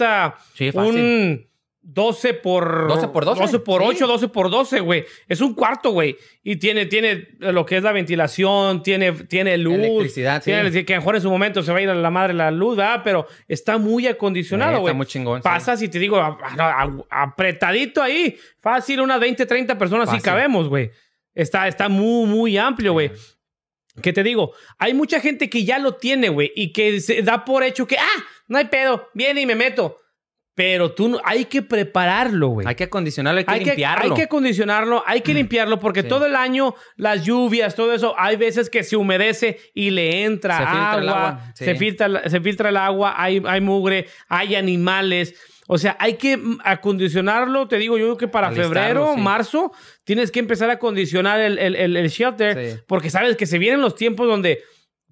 Speaker 2: Sí, fácil.
Speaker 1: un 12 por...
Speaker 2: 12 por 12,
Speaker 1: 12 por
Speaker 2: sí.
Speaker 1: 8, 12 por 12, güey. Es un cuarto, güey. Y tiene, tiene lo que es la ventilación, tiene, tiene luz.
Speaker 2: Electricidad, sí.
Speaker 1: Que a lo mejor en su momento se va a ir a la madre la luz, ¿verdad? Pero está muy acondicionado, güey.
Speaker 2: Está muy chingón. sí.
Speaker 1: Pasas y te digo, a- a- a- apretadito ahí, fácil, unas 20, 30 personas sí
Speaker 2: Fácil.
Speaker 1: cabemos, güey. Está, está muy, muy amplio, güey. ¿Qué te digo? Hay mucha gente que ya lo tiene, güey, y que se da por hecho que, ah, no hay pedo, viene y me meto. Pero tú no, hay que prepararlo, güey.
Speaker 2: Hay que acondicionarlo, hay que
Speaker 1: Hay que,
Speaker 2: limpiarlo.
Speaker 1: hay que acondicionarlo, hay que limpiarlo, porque
Speaker 2: Sí.
Speaker 1: todo el año, las lluvias, todo eso, hay veces que se humedece y le entra
Speaker 2: Se filtra
Speaker 1: agua,
Speaker 2: el agua, sí.
Speaker 1: se, filtra, la- se filtra el agua, hay, hay mugre, hay animales. O sea, hay que mm, acondicionarlo, te digo yo creo que para
Speaker 2: Alistarlo,
Speaker 1: febrero,
Speaker 2: sí.
Speaker 1: marzo, tienes que empezar a acondicionar el, el- el- el shelter, porque sabes que se vienen los tiempos donde,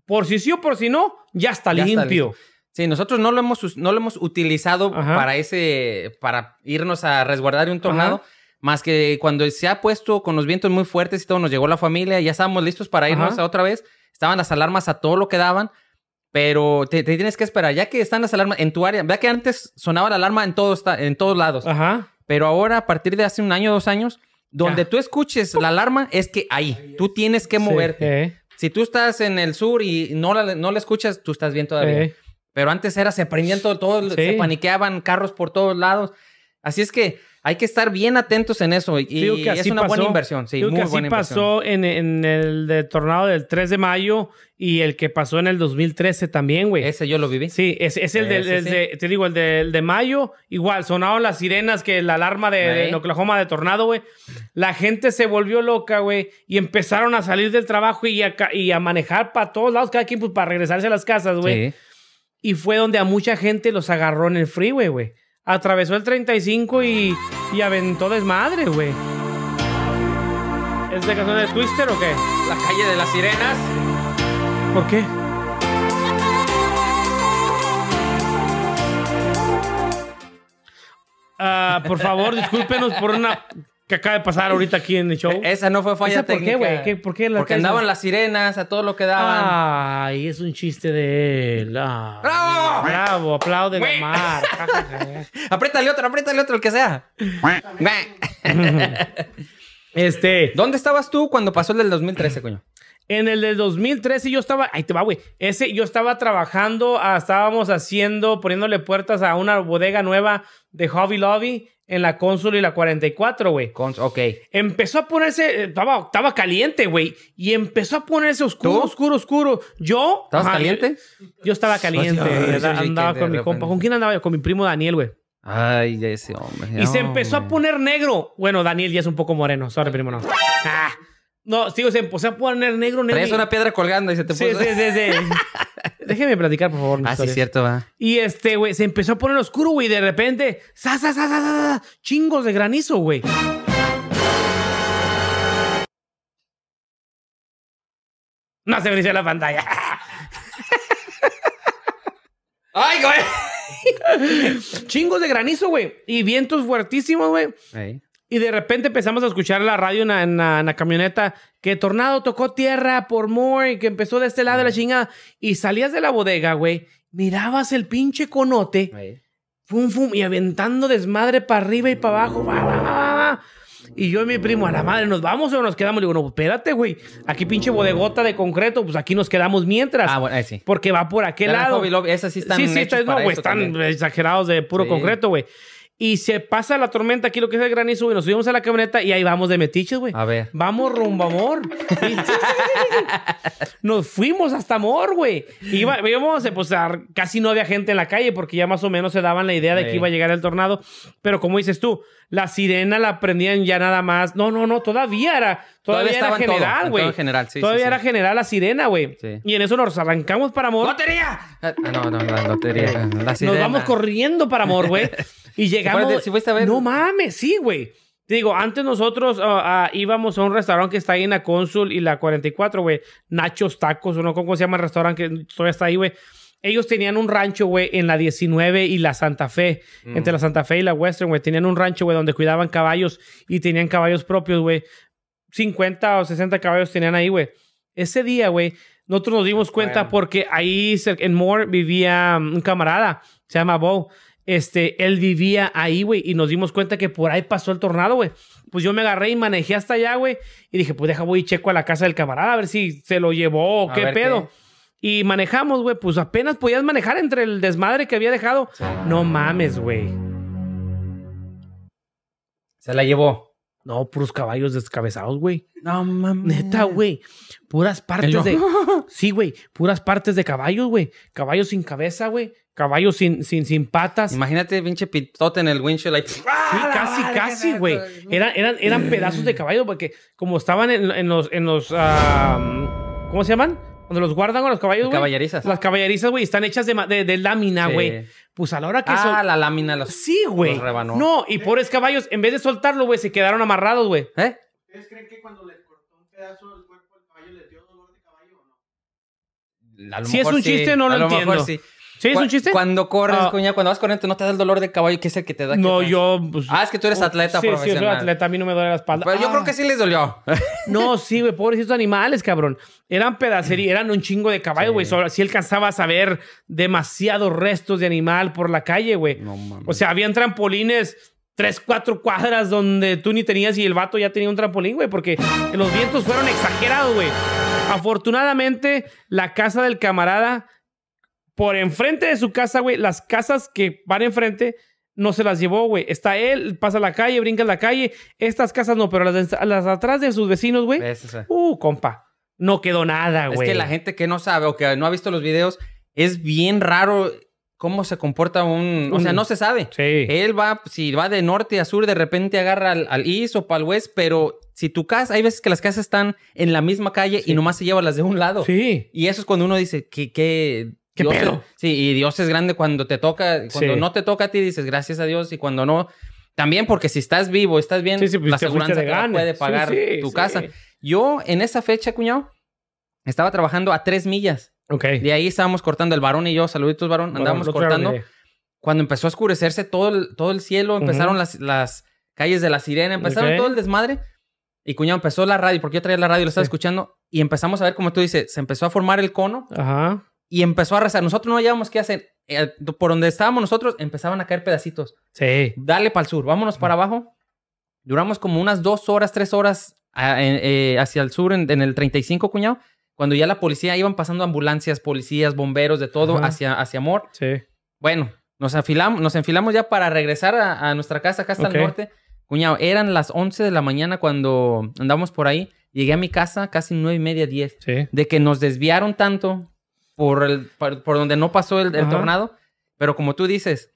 Speaker 1: por si sí o por si no, ya está
Speaker 2: Ya
Speaker 1: limpio.
Speaker 2: Sí, nosotros no lo hemos, no lo hemos utilizado
Speaker 1: Ajá.
Speaker 2: para ese, para irnos a resguardar de un tornado.
Speaker 1: Ajá.
Speaker 2: Más que cuando se ha puesto con los vientos muy fuertes y todo, nos llegó la familia, ya estábamos listos para irnos
Speaker 1: Ajá.
Speaker 2: a otra vez. Estaban las alarmas a todo lo que daban, pero te, te tienes que esperar. Ya que están las alarmas en tu área, vea que antes sonaba la alarma en, todo, esta- en todos lados.
Speaker 1: Ajá.
Speaker 2: Pero ahora, a partir de hace un año, dos años, donde
Speaker 1: Ya.
Speaker 2: tú escuches la alarma, es que ahí, tú tienes que
Speaker 1: Sí,
Speaker 2: moverte.
Speaker 1: eh,
Speaker 2: Si tú estás en el sur y no la, no la escuchas, tú estás bien todavía.
Speaker 1: eh.
Speaker 2: Pero antes era, se prendían todo, todo
Speaker 1: Sí.
Speaker 2: se paniqueaban carros por todos lados. Así es que hay que estar bien atentos en eso. Y es una buena inversión. Sí, muy
Speaker 1: que así
Speaker 2: buena inversión.
Speaker 1: pasó en, en el de tornado del 3 de mayo y el que pasó en el 2013 también, güey.
Speaker 2: Ese yo lo viví.
Speaker 1: Sí, es, es el, del,
Speaker 2: Ese
Speaker 1: el
Speaker 2: sí.
Speaker 1: de, te digo, el de, el de mayo, igual, sonaron las sirenas que la alarma de, de. Oklahoma de tornado, güey. La gente se volvió loca, güey, y empezaron a salir del trabajo y a, y a manejar para todos lados, cada quien pues para regresarse a las casas, güey.
Speaker 2: Sí.
Speaker 1: Y fue donde a mucha gente los agarró en el freeway, güey. Atravesó el 35 y, y aventó desmadre, güey. ¿Es de canción de Twister o qué?
Speaker 2: La calle de las sirenas.
Speaker 1: ¿Por qué? Ah, por favor, discúlpenos por una que acaba de pasar ahorita aquí en el show.
Speaker 2: Esa no fue falla
Speaker 1: ¿Esa por qué,
Speaker 2: técnica.
Speaker 1: güey? ¿Qué- por qué la
Speaker 2: Porque andaban las sirenas a todo lo que daban.
Speaker 1: Ay, es un chiste de él. Ah,
Speaker 2: ¡Bravo!
Speaker 1: Bravo, aplaude
Speaker 2: Güey.
Speaker 1: Omar.
Speaker 2: Apriétale otro, apriétale otro, el que sea.
Speaker 1: este,
Speaker 2: ¿Dónde estabas tú cuando pasó el del 2013, coño?
Speaker 1: En el del 2013 yo estaba, ahí te va, güey. Ese yo estaba trabajando, ah, estábamos haciendo, poniéndole puertas a una bodega nueva de Hobby Lobby en la Consul y la 44, güey.
Speaker 2: Ok.
Speaker 1: Empezó a ponerse, eh, estaba, estaba caliente, güey. Y empezó a ponerse oscuro,
Speaker 2: ¿Tú?
Speaker 1: oscuro, oscuro. Yo.
Speaker 2: ¿Estabas
Speaker 1: ajá,
Speaker 2: caliente?
Speaker 1: Yo, yo estaba caliente.
Speaker 2: Ay,
Speaker 1: andaba con
Speaker 2: de
Speaker 1: mi compa. ¿Con quién andaba yo? Con mi primo Daniel, güey.
Speaker 2: Ay, ese hombre.
Speaker 1: Y se empezó a poner negro. Bueno, Daniel ya es un poco moreno. Sorry, primo, no. Ah. No, digo, se empezó a poner negro, negro.
Speaker 2: Traías
Speaker 1: y-
Speaker 2: una piedra colgando y se te
Speaker 1: Sí,
Speaker 2: puso.
Speaker 1: sí, sí, sí. Déjeme platicar, por favor.
Speaker 2: Ah, sí, cierto, va.
Speaker 1: Y este, güey, se empezó a poner oscuro, güey. y De repente, sa, sa, sa, sa, sa, sa, chingos de granizo, güey. No se me la pantalla.
Speaker 2: ¡Ay, güey!
Speaker 1: chingos de granizo, güey. Y vientos fuertísimos, güey.
Speaker 2: Ey.
Speaker 1: Y de repente empezamos a escuchar la radio en la, en la- en la camioneta que Tornado tocó tierra por Moore y que empezó de este lado de la chingada. Y salías de la bodega, güey. Mirabas el pinche conote. Fum, fum, y aventando desmadre para arriba y para abajo. va, va, va, va. Y yo y mi primo, a la madre, ¿nos vamos o nos quedamos? Le digo, no, espérate, güey. Aquí pinche bodegota de concreto, pues aquí nos quedamos mientras.
Speaker 2: Ah, bueno, ahí sí.
Speaker 1: Porque va por aquel
Speaker 2: la
Speaker 1: lado.
Speaker 2: Esas sí están
Speaker 1: sí, sí, está- no, güey, están
Speaker 2: también.
Speaker 1: exagerados de puro
Speaker 2: Sí.
Speaker 1: concreto, güey. Y se pasa la tormenta aquí, lo que es el granizo, güey. Nos subimos a la camioneta y ahí vamos de metiches, güey.
Speaker 2: A ver.
Speaker 1: Vamos rumbo a amor. Y- Nos fuimos hasta amor, güey. Iba, íbamos, eh, pues, a- casi no había gente en la calle porque ya más o menos se daban la idea de que iba a llegar el tornado. Pero como dices tú, la sirena la prendían ya nada más. No, no, no, todavía era, todavía,
Speaker 2: Todavía estaba
Speaker 1: era general,
Speaker 2: en
Speaker 1: güey.
Speaker 2: todo general, sí,
Speaker 1: todavía
Speaker 2: sí, sí.
Speaker 1: era general la sirena, güey.
Speaker 2: Sí.
Speaker 1: Y en eso nos arrancamos para amor.
Speaker 2: ¡Lotería! Ah, no, no, la lotería. La
Speaker 1: Nos
Speaker 2: sirena.
Speaker 1: vamos corriendo para amor, güey. Y llegamos.
Speaker 2: si fuiste a ver?
Speaker 1: No mames, sí, güey. Te digo, antes nosotros ah, ah, íbamos a un restaurante que está ahí en la Consul y la 44, güey. Nachos Tacos, o no, ¿cómo se llama el restaurante que todavía está ahí, güey? Ellos tenían un rancho, güey, en la 19 y la Santa Fe.
Speaker 2: Mm.
Speaker 1: Entre la Santa Fe y la Western, güey. Tenían un rancho, güey, donde cuidaban caballos y tenían caballos propios, güey. 50 o 60 caballos tenían ahí, güey. Ese día, güey, nosotros nos dimos cuenta
Speaker 2: Bueno.
Speaker 1: porque ahí en Moore vivía um, un camarada, se llama Bo. Este, él vivía ahí, güey, y nos dimos cuenta que por ahí pasó el tornado, güey. Pues yo me agarré y manejé hasta allá, güey, y dije, pues deja, voy y checo a la casa del camarada a ver si se lo llevó o
Speaker 2: A
Speaker 1: qué
Speaker 2: ver
Speaker 1: pedo. Y manejamos, güey, pues apenas podías manejar entre el desmadre que había dejado. No mames, güey.
Speaker 2: Se la llevó.
Speaker 1: No, puros caballos descabezados, güey.
Speaker 2: No mames.
Speaker 1: Neta, güey. Puras partes de. Sí, güey. Puras partes de caballos, güey. Caballos sin cabeza, güey. Caballos sin, sin, sin patas.
Speaker 2: Imagínate, pinche pitote en el windshield ahí.
Speaker 1: Sí, casi, casi, güey. Eran, eran, eran pedazos de caballo porque como estaban en, en los, en los, ah, ¿cómo se llaman? Cuando los guardan a los caballos, güey.
Speaker 2: Caballerizas.
Speaker 1: Las caballerizas, güey, están hechas de, de, de lámina,
Speaker 2: Sí.
Speaker 1: güey. Pues a la hora que
Speaker 2: Ah,
Speaker 1: sol-
Speaker 2: la lámina. Los...
Speaker 1: Sí, güey.
Speaker 2: los rebanó.
Speaker 1: No, y pobres caballos, en vez de soltarlo, güey, se quedaron amarrados, güey.
Speaker 2: ¿Eh?
Speaker 5: ¿Ustedes creen que cuando les cortó un pedazo del cuerpo al caballo les dio dolor de caballo o no?
Speaker 2: A lo
Speaker 1: Si es un chiste, no lo
Speaker 2: A lo mejor
Speaker 1: entiendo.
Speaker 2: sí.
Speaker 1: ¿Sí es un chiste?
Speaker 2: Cuando corres,
Speaker 1: Ah.
Speaker 2: cuña, cuando vas corriendo, no te da el dolor de caballo, que es el que te da.
Speaker 1: No,
Speaker 2: que
Speaker 1: yo. pues,
Speaker 2: Ah, es que tú eres atleta
Speaker 1: sí, Sí, yo soy
Speaker 2: profesional.
Speaker 1: atleta, a mí no me duele la espalda.
Speaker 2: Pero yo
Speaker 1: Ah.
Speaker 2: creo que sí les dolió.
Speaker 1: No, sí, güey, pobrecitos animales, cabrón. Eran pedacería, eran un chingo de caballos,
Speaker 2: Sí.
Speaker 1: güey. Sí alcanzabas a ver demasiados restos de animal por la calle, güey.
Speaker 2: No mames.
Speaker 1: O sea, habían trampolines tres, cuatro cuadras donde tú ni tenías y el vato ya tenía un trampolín, güey, porque los vientos fueron exagerados, güey. Afortunadamente, la casa del camarada, por enfrente de su casa, güey, las casas que van enfrente, no se las llevó, güey. Está él, pasa la calle, brinca en la calle. Estas casas no, pero las, de- las atrás de sus vecinos, güey. Uh, compa. No quedó nada,
Speaker 2: Es
Speaker 1: güey.
Speaker 2: que la gente que no sabe o que no ha visto los videos, es bien raro cómo se comporta un... O sea, no se sabe.
Speaker 1: Sí.
Speaker 2: Él va, si va de norte a sur, de repente agarra al, al east o para el west, pero si tu casa, hay veces que las casas están en la misma calle
Speaker 1: Sí.
Speaker 2: y nomás se lleva las de un lado.
Speaker 1: Sí.
Speaker 2: Y eso es cuando uno dice, que qué,
Speaker 1: ¿Qué
Speaker 2: Dios
Speaker 1: pedo?
Speaker 2: es- sí, y Dios es grande cuando te toca, cuando
Speaker 1: Sí.
Speaker 2: no te toca a ti dices gracias a Dios y cuando no, también porque si estás vivo, estás bien,
Speaker 1: Sí, sí, pues
Speaker 2: la aseguranza te puede pagar tu casa. Yo en esa fecha, cuñado, estaba trabajando a tres millas.
Speaker 1: Ok.
Speaker 2: De ahí estábamos cortando el varón y yo, saluditos varón, andábamos
Speaker 1: Bueno,
Speaker 2: cortando. Cuando empezó a oscurecerse todo el, todo el cielo, empezaron las, las calles de la sirena, empezaron todo el desmadre. Y cuñado empezó la radio, porque yo traía la radio, lo estaba escuchando, y empezamos a ver, como tú dices, se empezó a formar el cono
Speaker 1: Ajá.
Speaker 2: Y empezó a rezar. Nosotros no hallábamos qué hacer. Eh, por donde estábamos nosotros, empezaban a caer pedacitos.
Speaker 1: Sí.
Speaker 2: Dale para el sur, vámonos para abajo. Duramos como unas dos horas, tres horas a- en- eh, hacia el sur en, en el 35, cuñado. Cuando ya la policía iban pasando ambulancias, policías, bomberos, de todo
Speaker 1: Ajá.
Speaker 2: hacia, hacia Amor.
Speaker 1: Sí.
Speaker 2: Bueno, nos enfilamos, nos enfilamos ya para regresar a, a nuestra casa acá hasta
Speaker 1: Ok.
Speaker 2: el norte. Cuñado, eran las 11 de la mañana cuando andamos por ahí. Llegué a mi casa casi nueve y media, 10
Speaker 1: Sí.
Speaker 2: de que nos desviaron tanto por, el, por, por donde no pasó el, el tornado. Pero como tú dices,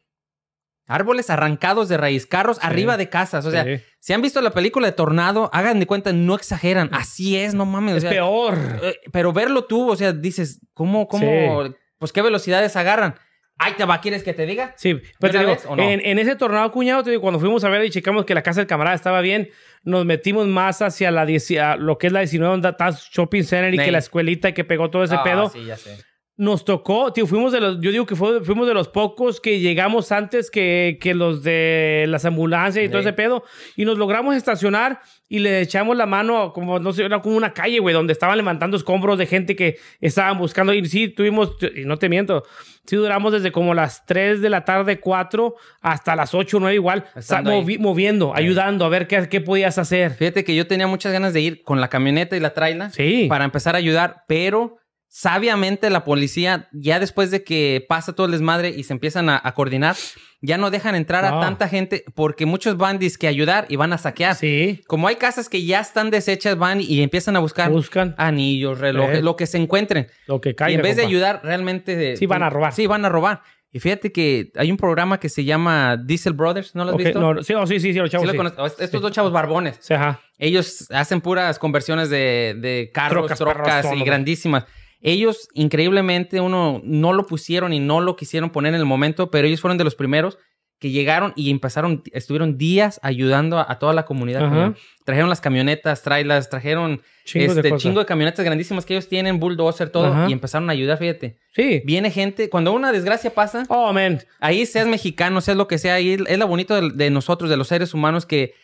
Speaker 2: árboles arrancados de raíz, carros arriba de casas. O sea,
Speaker 1: Sí.
Speaker 2: si han visto la película de Tornado, hagan de cuenta, no exageran. Así es, no mames. o
Speaker 1: es
Speaker 2: sea,
Speaker 1: peor.
Speaker 2: eh, pero verlo tú, o sea, dices, ¿cómo, cómo, pues qué velocidades agarran? Ahí te va, ¿quieres que te diga?
Speaker 1: Sí, pero te digo,
Speaker 2: vez o no?
Speaker 1: en, en ese tornado, cuñado, te digo, cuando fuimos a ver y checamos que la casa del camarada estaba bien, nos metimos más hacia la 10 a lo que es la 19 donde está Shopping Center y que la escuelita y que pegó todo ese
Speaker 2: Ah,
Speaker 1: pedo.
Speaker 2: Sí, ya sé.
Speaker 1: Nos tocó, tío, fuimos de los, yo digo que fue- fuimos de los pocos que llegamos antes que, que los de las ambulancias y todo
Speaker 2: Sí.
Speaker 1: ese pedo. Y nos logramos estacionar y le echamos la mano, como, no sé, era como una calle, güey, donde estaban levantando escombros de gente que estaban buscando. Y sí, tuvimos, y no te miento, sí duramos desde como las 3 de la tarde, 4, hasta las 8, 9 igual, movi- moviendo, ayudando a ver qué, qué podías hacer.
Speaker 2: Fíjate que yo tenía muchas ganas de ir con la camioneta y la traila
Speaker 1: Sí.
Speaker 2: para empezar a ayudar, pero sabiamente la policía, ya después de que pasa todo el desmadre y se empiezan a, a coordinar, ya no dejan entrar
Speaker 1: No.
Speaker 2: a tanta gente porque muchos van que ayudar y van a saquear.
Speaker 1: Sí,
Speaker 2: Como hay casas que ya están deshechas, van y empiezan a buscar
Speaker 1: buscan
Speaker 2: anillos, relojes,
Speaker 1: Eh.
Speaker 2: lo que se encuentren.
Speaker 1: lo que
Speaker 2: y
Speaker 1: caiga.
Speaker 2: en vez de ayudar, realmente...
Speaker 1: Sí, van a robar.
Speaker 2: Sí, van a robar. Y fíjate que hay un programa que se llama Diesel Brothers, ¿no lo has visto?
Speaker 1: no, sí, oh, sí, sí, sí, los
Speaker 2: Sí
Speaker 1: chavos,
Speaker 2: lo
Speaker 1: sí.
Speaker 2: conozco. Estos dos chavos barbones.
Speaker 1: Sí, ajá.
Speaker 2: Ellos hacen puras conversiones de, de carros,
Speaker 1: Trocas,
Speaker 2: trocas,
Speaker 1: perros, todo,
Speaker 2: y grandísimas. Ellos, increíblemente, uno no lo pusieron y no lo quisieron poner en el momento, pero ellos fueron de los primeros que llegaron y empezaron, estuvieron días ayudando a, a toda la comunidad.
Speaker 1: Ajá.
Speaker 2: Trajeron las camionetas, trailers, trajeron
Speaker 1: Chingos de
Speaker 2: este
Speaker 1: cosas.
Speaker 2: chingo de camionetas grandísimas que ellos tienen, bulldozer, todo,
Speaker 1: Ajá.
Speaker 2: y empezaron a ayudar, fíjate.
Speaker 1: Sí.
Speaker 2: Viene gente, cuando una desgracia pasa,
Speaker 1: Oh, man.
Speaker 2: ahí seas mexicano, seas lo que sea, ahí es lo bonito de, de nosotros, de los seres humanos, que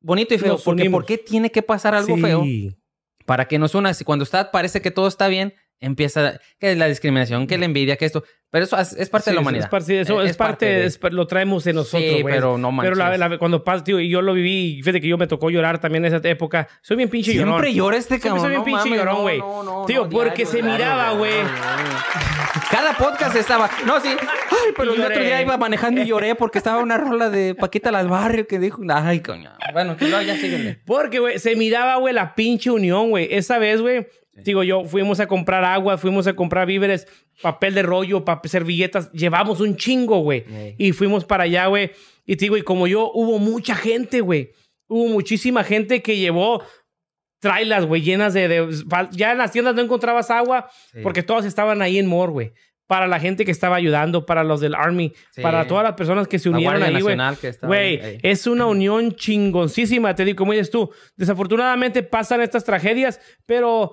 Speaker 2: bonito y feo,
Speaker 1: Nos
Speaker 2: porque
Speaker 1: unimos.
Speaker 2: ¿por qué tiene que pasar algo
Speaker 1: Sí.
Speaker 2: feo para que nos una? Si cuando está, parece que todo está bien, empieza que la discriminación, que la envidia, que esto, pero eso es, es parte
Speaker 1: Sí,
Speaker 2: de la humanidad.
Speaker 1: Es parte, eso,
Speaker 2: Eh,
Speaker 1: es, parte,
Speaker 2: de-
Speaker 1: es- lo traemos en nosotros,
Speaker 2: sí, pero no manches.
Speaker 1: Pero la, la- cuando pasa, tío, y yo lo viví, fíjate que yo me tocó llorar también en esa época. Soy bien pinche llorón.
Speaker 2: Siempre llora este
Speaker 1: Siempre
Speaker 2: cabrón.
Speaker 1: soy bien
Speaker 2: no
Speaker 1: pinche llorón, güey.
Speaker 2: no, no,
Speaker 1: Tío, porque
Speaker 2: diario,
Speaker 1: se
Speaker 2: diario,
Speaker 1: miraba, güey.
Speaker 2: Cada podcast estaba. No, sí. Ay, pero el otro día iba manejando y lloré porque estaba una rola de Paquita Las Barrio que dijo. Ay, coño. Bueno, que ya síguele.
Speaker 1: Porque, güey, se miraba, güey, la pinche unión, güey. Esa vez, güey, digo yo, fuimos a comprar agua, fuimos a comprar víveres, papel de rollo, papel, servilletas. Llevamos un chingo, güey.
Speaker 2: Ey.
Speaker 1: Y fuimos para allá, güey. Y digo, y como yo, hubo mucha gente, güey. Hubo muchísima gente que llevó trailas, güey, llenas de, de- Ya en las tiendas no encontrabas agua
Speaker 2: Sí.
Speaker 1: porque todas estaban ahí en More, güey. Para la gente que estaba ayudando, para los del Army,
Speaker 2: Sí.
Speaker 1: para todas las personas que se unieron ahí, güey. Güey, es una unión chingoncísima, te digo, como dices tú. Desafortunadamente pasan estas tragedias, pero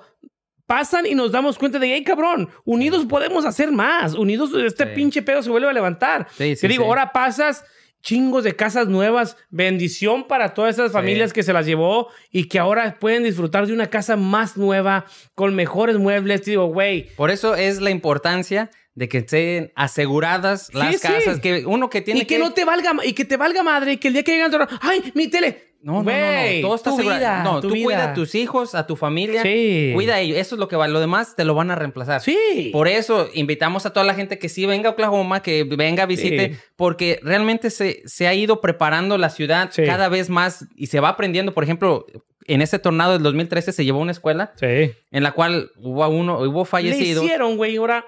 Speaker 1: pasan y nos damos cuenta de, hey, cabrón, unidos podemos hacer más. Unidos, este
Speaker 2: Sí.
Speaker 1: pinche pedo se vuelve a levantar.
Speaker 2: Sí, sí,
Speaker 1: te digo,
Speaker 2: sí.
Speaker 1: ahora pasas chingos de casas nuevas, bendición para todas esas familias que se las llevó y que ahora pueden disfrutar de una casa más nueva, con mejores muebles. Te digo, güey,
Speaker 2: Por eso es la importancia de que estén aseguradas las
Speaker 1: sí.
Speaker 2: casas. Que uno que tiene
Speaker 1: y que, no te valga, y que te valga madre, y que el día que llegan, ay, mi tele,
Speaker 2: No, no, no, no. Todo está
Speaker 1: tu
Speaker 2: asegurado.
Speaker 1: vida,
Speaker 2: no,
Speaker 1: tu
Speaker 2: tú cuida
Speaker 1: vida.
Speaker 2: a tus hijos, a tu familia.
Speaker 1: Sí.
Speaker 2: Cuida a ellos. Eso es lo que va. Lo demás te lo van a reemplazar.
Speaker 1: Sí.
Speaker 2: Por eso invitamos a toda la gente que sí venga a Oklahoma, que venga, visite,
Speaker 1: Sí.
Speaker 2: porque realmente se, se ha ido preparando la ciudad
Speaker 1: Sí.
Speaker 2: cada vez más y se va aprendiendo. Por ejemplo, en ese tornado del 2013 se llevó una escuela
Speaker 1: Sí.
Speaker 2: en la cual hubo uno, hubo
Speaker 1: Le
Speaker 2: fallecidos,
Speaker 1: hicieron, güey, ahora.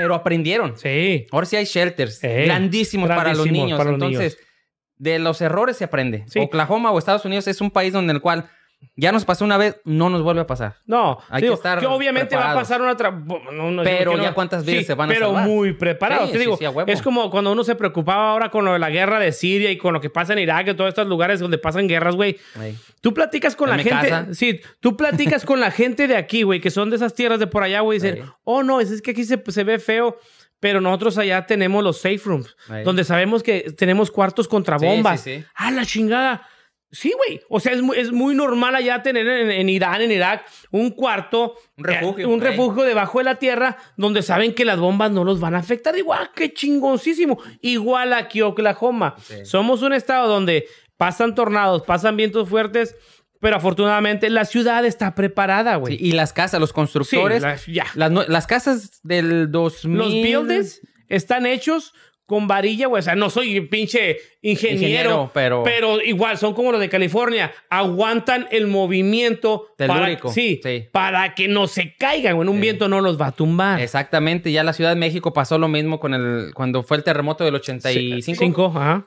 Speaker 2: Pero aprendieron.
Speaker 1: Sí.
Speaker 2: Ahora sí hay shelters
Speaker 1: Sí.
Speaker 2: grandísimos, para los niños.
Speaker 1: para los
Speaker 2: Entonces, de los errores se aprende.
Speaker 1: Sí.
Speaker 2: Oklahoma o Estados Unidos es un país donde el cual ya nos pasó una vez, no nos vuelve a pasar.
Speaker 1: No,
Speaker 2: Hay
Speaker 1: digo,
Speaker 2: que estar
Speaker 1: obviamente va a
Speaker 2: preparados.
Speaker 1: pasar una tra- no, no,
Speaker 2: Pero
Speaker 1: que no-
Speaker 2: ya cuántas vidas
Speaker 1: Sí,
Speaker 2: se van a
Speaker 1: pero
Speaker 2: salvar.
Speaker 1: muy preparados.
Speaker 2: Sí,
Speaker 1: Te
Speaker 2: sí,
Speaker 1: digo,
Speaker 2: sí,
Speaker 1: es como cuando uno se preocupaba ahora con lo de la guerra de Siria y con lo que pasa en Irak y todos estos lugares donde pasan guerras, güey.
Speaker 2: Ey.
Speaker 1: Tú platicas con
Speaker 2: En
Speaker 1: la gente,
Speaker 2: casa.
Speaker 1: sí, tú platicas con la gente de aquí, güey, que son de esas tierras de por allá, güey, y dicen,
Speaker 2: Sí.
Speaker 1: oh no, es, que aquí se, se ve feo, pero nosotros allá tenemos los safe rooms,
Speaker 2: Sí.
Speaker 1: donde sabemos que tenemos cuartos contra
Speaker 2: Sí,
Speaker 1: bombas.
Speaker 2: sí, sí.
Speaker 1: ¡Ah, la chingada! Sí, güey. O sea, es muy, es muy normal allá tener en, en Irán, en Irak, un cuarto,
Speaker 2: Un refugio,
Speaker 1: un refugio debajo de la tierra, donde saben que las bombas no los van a afectar. Digo, ¡ah, qué chingoncísimo! Igual aquí Oklahoma.
Speaker 2: Sí.
Speaker 1: Somos un estado donde pasan tornados, pasan vientos fuertes, pero afortunadamente la ciudad está preparada, güey.
Speaker 2: Sí, y las casas, los
Speaker 1: Sí,
Speaker 2: constructores,
Speaker 1: la- ya.
Speaker 2: las, las casas del 2000...
Speaker 1: Los buildings están hechos con varilla, güey. O sea, no soy pinche ingeniero,
Speaker 2: Ingeniero, pero-
Speaker 1: pero igual son como los de California. Aguantan el movimiento para,
Speaker 2: Telúrico,
Speaker 1: sí,
Speaker 2: sí.
Speaker 1: para que no se caigan. güey. En un viento no los va a tumbar.
Speaker 2: Exactamente, ya la Ciudad de México pasó lo mismo con el cuando fue el terremoto del 85.
Speaker 1: Cinco, ajá.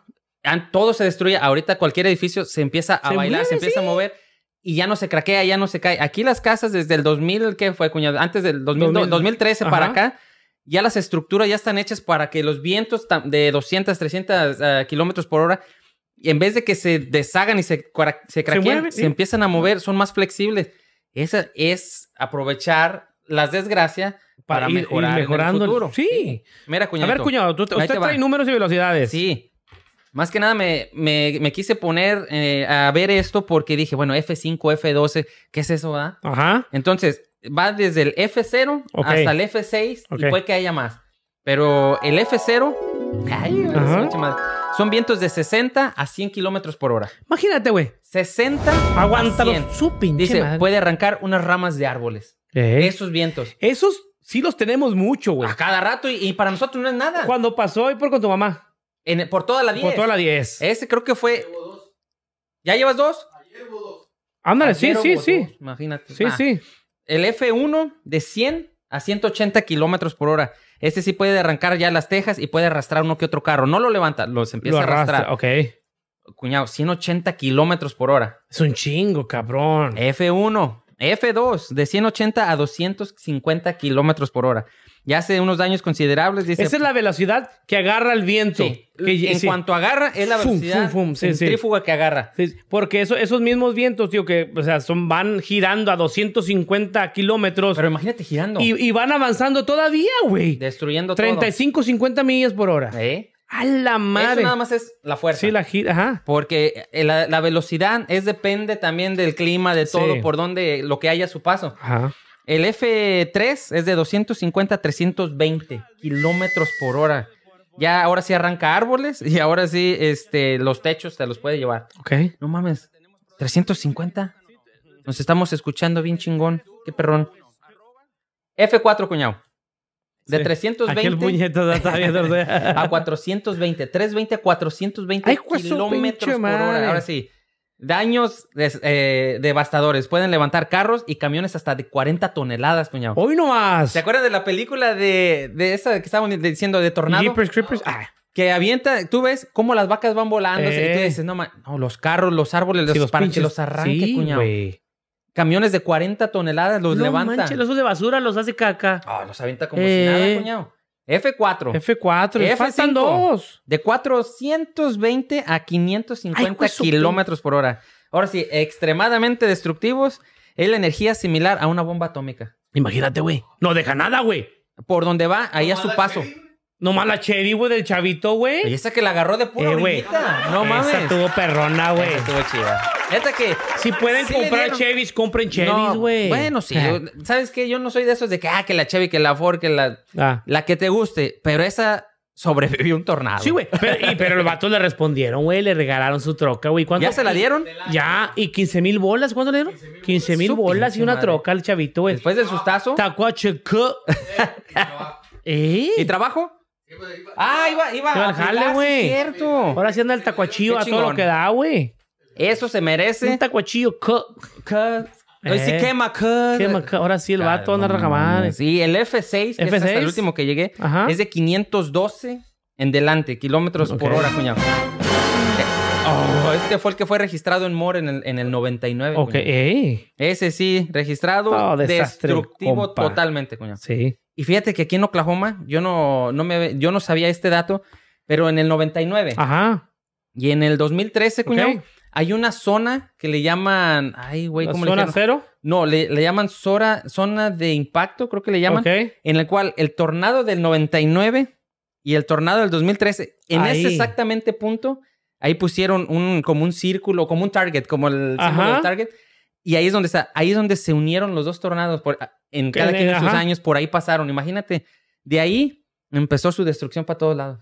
Speaker 2: Todo se destruye, ahorita cualquier edificio se empieza a
Speaker 1: Se
Speaker 2: bailar,
Speaker 1: mueve,
Speaker 2: se empieza a mover y ya no se craquea, ya no se cae. Aquí las casas desde el 2000, ¿qué fue, cuñado? Antes del 2000,
Speaker 1: 2000.
Speaker 2: 2013 para
Speaker 1: Ajá.
Speaker 2: acá, ya las estructuras ya están hechas para que los vientos de 200, 300 eh, kilómetros por hora, en vez de que se deshagan y se, se craqueen, se,
Speaker 1: sí.
Speaker 2: empiezan a mover, son más flexibles. Esa es aprovechar las desgracias para,
Speaker 1: ir
Speaker 2: mejorar
Speaker 1: mejorando.
Speaker 2: en
Speaker 1: el-
Speaker 2: futuro.
Speaker 1: Sí.
Speaker 2: Mira,
Speaker 1: A
Speaker 2: cuñado.
Speaker 1: ver, cuñado, tú- usted
Speaker 2: va.
Speaker 1: trae números y velocidades.
Speaker 2: Sí. Más que nada me, me, me quise poner eh, a ver esto porque dije, bueno, F5, F12, ¿qué es eso, va?
Speaker 1: Ajá.
Speaker 2: Entonces, va desde el F0
Speaker 1: Ok.
Speaker 2: hasta el F6
Speaker 1: Ok.
Speaker 2: y puede que haya más. Pero el F0, ay, son vientos de 60 a 100 kilómetros por hora.
Speaker 1: Imagínate, güey.
Speaker 2: 60 a 100.
Speaker 1: Aguántalos. Su pinche
Speaker 2: Dice,
Speaker 1: madre.
Speaker 2: puede arrancar unas ramas de árboles.
Speaker 1: Eh,
Speaker 2: Esos vientos.
Speaker 1: Esos sí los tenemos mucho, güey.
Speaker 2: A cada rato y, y para nosotros no es nada.
Speaker 1: Cuando pasó ahí por con tu mamá.
Speaker 2: En- por toda la 10.
Speaker 1: Por toda la 10.
Speaker 2: Ese creo que fue... ¿Ya llevas dos?
Speaker 1: Ándale, sí,
Speaker 2: Ayer
Speaker 1: sí,
Speaker 2: hubo
Speaker 1: sí.
Speaker 2: dos, Imagínate.
Speaker 1: Sí,
Speaker 2: Ah,
Speaker 1: sí.
Speaker 2: El F1 de 100 a 180 kilómetros por hora. Este sí puede arrancar ya las tejas y puede arrastrar uno que otro carro. No lo levanta, los empieza
Speaker 1: Lo
Speaker 2: a arrastrar.
Speaker 1: arrastra. Ok.
Speaker 2: Cuñado, 180 kilómetros por hora.
Speaker 1: Es un chingo, cabrón.
Speaker 2: F1. F2 de 180 a 250 kilómetros por hora. Ya hace unos daños considerables. Dice,
Speaker 1: Esa es la velocidad que agarra el viento.
Speaker 2: Sí.
Speaker 1: Que-
Speaker 2: en
Speaker 1: sí.
Speaker 2: cuanto agarra, es la
Speaker 1: Fum,
Speaker 2: velocidad
Speaker 1: fum, fum. Sí, sí.
Speaker 2: centrífuga que agarra.
Speaker 1: Sí, porque eso, esos mismos vientos, tío, que o sea, son, van girando a 250 kilómetros
Speaker 2: Pero imagínate girando.
Speaker 1: y, y van avanzando todavía, güey.
Speaker 2: destruyendo
Speaker 1: 35, 50 millas por hora.
Speaker 2: todo. ¿Eh?
Speaker 1: A la
Speaker 2: Eso
Speaker 1: madre.
Speaker 2: nada más es la fuerza.
Speaker 1: Sí, la gira. Ajá.
Speaker 2: Porque eh, la, la velocidad es depende también del clima, de todo, por donde, lo que haya a su paso.
Speaker 1: Ajá.
Speaker 2: El F3 es de 250 a 320 kilómetros por hora. Ya ahora sí arranca árboles y ahora sí este, los techos te los puede llevar.
Speaker 1: Ok.
Speaker 2: No mames, 350. Nos estamos escuchando bien chingón. Qué perrón. F4, cuñado. De
Speaker 1: Sí.
Speaker 2: 320
Speaker 1: Aquel está viendo. o sea.
Speaker 2: a 420, 320 a 420
Speaker 1: Ay,
Speaker 2: kilómetros por hora. Ahora sí, daños des- eh, devastadores. Pueden levantar carros y camiones hasta de 40 toneladas, cuñado.
Speaker 1: Hoy nomás.
Speaker 2: ¿Se acuerdan de la película de, de esa que estaban diciendo de Tornado?
Speaker 1: Jeepers Creepers. Ah,
Speaker 2: Que avienta, tú ves cómo las vacas van volando y tú
Speaker 1: Eh.
Speaker 2: dices, no, ma- no, los carros, los árboles,
Speaker 1: sí,
Speaker 2: los, para que
Speaker 1: pinches-
Speaker 2: los arranque,
Speaker 1: sí,
Speaker 2: cuñado. Camiones de 40 toneladas los
Speaker 1: no
Speaker 2: levanta.
Speaker 1: manches, de basura los hace caca.
Speaker 2: Ah, los avienta como
Speaker 1: Eh.
Speaker 2: si nada, cuñado. F4.
Speaker 1: F4. les
Speaker 2: F5.
Speaker 1: Faltan dos.
Speaker 2: De 420 a 550
Speaker 1: Ay, pues, su
Speaker 2: kilómetros por hora. Ahora sí, extremadamente destructivos. Es la energía similar a una bomba atómica.
Speaker 1: Imagínate, güey. No deja nada, güey.
Speaker 2: Por donde va, ahí a su paso.
Speaker 1: Nomás la Chevy, güey, del chavito, güey.
Speaker 2: Y esa que la agarró de pura
Speaker 1: Eh.
Speaker 2: No mames.
Speaker 1: Esa tuvo perrona, güey.
Speaker 2: Esa estuvo chida. Neta que...
Speaker 1: Si pueden
Speaker 2: Sí
Speaker 1: comprar
Speaker 2: dieron-
Speaker 1: Chevys, compren Chevys,
Speaker 2: No,
Speaker 1: güey.
Speaker 2: Bueno, sí. ¿Sabes qué? Yo no soy de esos de que, ah, que la Chevy, que la Ford, que la...
Speaker 1: Ah,
Speaker 2: La que te guste. Pero esa sobrevivió un tornado.
Speaker 1: Sí, güey. Pero, y- pero los vatos le respondieron, güey. Le regalaron su troca, güey.
Speaker 2: ¿Ya se la dieron?
Speaker 1: Ya. ¿Y 15 mil bolas? ¿Cuánto le dieron? 15 mil
Speaker 2: Su
Speaker 1: bolas y una
Speaker 2: madre.
Speaker 1: troca al chavito, güey.
Speaker 2: Después del sustazo.
Speaker 1: Tacuacheco. ¿Eh?
Speaker 2: ¿Y trabajo? Ah, iba, iba.
Speaker 1: Iba al
Speaker 2: a
Speaker 1: jale,
Speaker 2: jugar, sí,
Speaker 1: güey.
Speaker 2: cierto.
Speaker 1: Ahora sí anda el tacuachillo a todo lo que da, güey.
Speaker 2: Eso se
Speaker 1: Un
Speaker 2: merece.
Speaker 1: tacuachillo. co-
Speaker 2: Cut. Hoy sí
Speaker 1: Eh.
Speaker 2: quema,
Speaker 1: maca- Ahora sí el vato anda rajamadre.
Speaker 2: Sí, el F6, que es hasta
Speaker 1: F6.
Speaker 2: el último que llegué,
Speaker 1: Ajá.
Speaker 2: es de 512 en delante, kilómetros por hora, cuñado. Eh, oh, este fue el que fue registrado en More en el, en el 99.
Speaker 1: Ok, ey.
Speaker 2: Ese sí, registrado,
Speaker 1: Oh, desastre,
Speaker 2: destructivo
Speaker 1: compa.
Speaker 2: totalmente, cuñado.
Speaker 1: Sí.
Speaker 2: Y fíjate que aquí en Oklahoma, yo no, no, me, yo no sabía este dato, pero en el 99
Speaker 1: Ajá.
Speaker 2: y en el 2013, cuñado. Hay una zona que le llaman, ay, güey,
Speaker 1: ¿La
Speaker 2: ¿cómo le
Speaker 1: zona
Speaker 2: llaman?
Speaker 1: cero?
Speaker 2: No, le, le llaman zona, zona de impacto, creo que le llaman,
Speaker 1: Ok.
Speaker 2: en el cual el tornado del 99 y el tornado del 2013, en
Speaker 1: Ahí.
Speaker 2: ese exactamente punto, ahí pusieron un, como un círculo, como un target, como el símbolo del target. Y ahí es donde está, ahí es donde se unieron los dos tornados. Por, en cada
Speaker 1: En-
Speaker 2: quien de sus años, por ahí pasaron. Imagínate, de ahí empezó su destrucción para todos lados.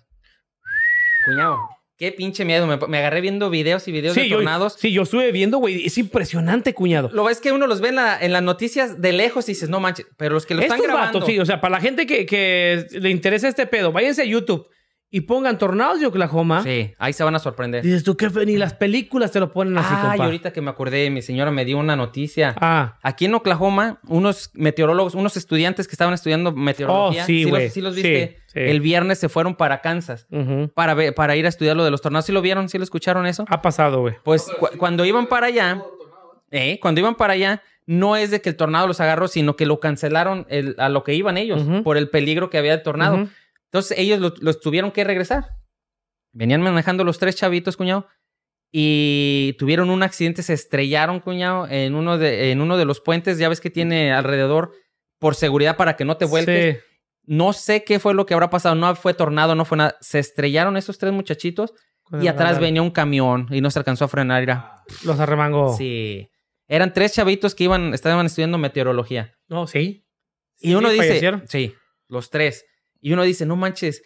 Speaker 2: Cuñado, qué pinche miedo. Me, me agarré viendo videos y videos
Speaker 1: Sí
Speaker 2: de
Speaker 1: yo,
Speaker 2: tornados.
Speaker 1: sí, yo estuve viendo, güey. Es impresionante, cuñado.
Speaker 2: Lo es que uno los ve en, la- en las noticias de lejos y dices, no manches, pero los que lo están grabando.
Speaker 1: vatos, sí, o sea, para la gente que, que le interesa este pedo, váyanse a YouTube y pongan tornados de Oklahoma.
Speaker 2: Sí, ahí se van a sorprender.
Speaker 1: Dices tú que ni las películas te lo ponen así,
Speaker 2: Ah, y
Speaker 1: compa.
Speaker 2: ahorita que me acordé, mi señora me dio una noticia.
Speaker 1: Ah,
Speaker 2: Aquí en Oklahoma, unos meteorólogos, unos estudiantes que estaban estudiando meteorología,
Speaker 1: Oh, sí,
Speaker 2: los-
Speaker 1: güey.
Speaker 2: sí los
Speaker 1: Sí,
Speaker 2: viste,
Speaker 1: sí.
Speaker 2: el viernes se fueron para Kansas para, ver- para ir a estudiar lo de los tornados. ¿Sí lo vieron? ¿Sí lo escucharon eso?
Speaker 1: ha pasado, güey.
Speaker 2: Pues cu- cuando iban para allá, eh, cuando iban para allá, no es de que el tornado los agarró, sino que lo cancelaron el- a lo que iban ellos por el peligro que había de tornado. Entonces ellos lo- los tuvieron que regresar. Venían manejando los tres chavitos, cuñado, y tuvieron un accidente, se estrellaron, cuñado, en uno de, en uno de los puentes, ya ves que tiene alrededor por seguridad para que no te vuelques.
Speaker 1: Sí.
Speaker 2: No sé qué fue lo que habrá pasado, no fue tornado, no fue nada. Se estrellaron esos tres muchachitos y atrás venía un camión y no se alcanzó a frenar. Era.
Speaker 1: Los arremangó.
Speaker 2: Sí. Eran tres chavitos que iban, estaban estudiando meteorología.
Speaker 1: No, sí.
Speaker 2: Y uno
Speaker 1: Sí,
Speaker 2: dice,
Speaker 1: fallecieron.
Speaker 2: sí, los tres. Y uno dice, no manches,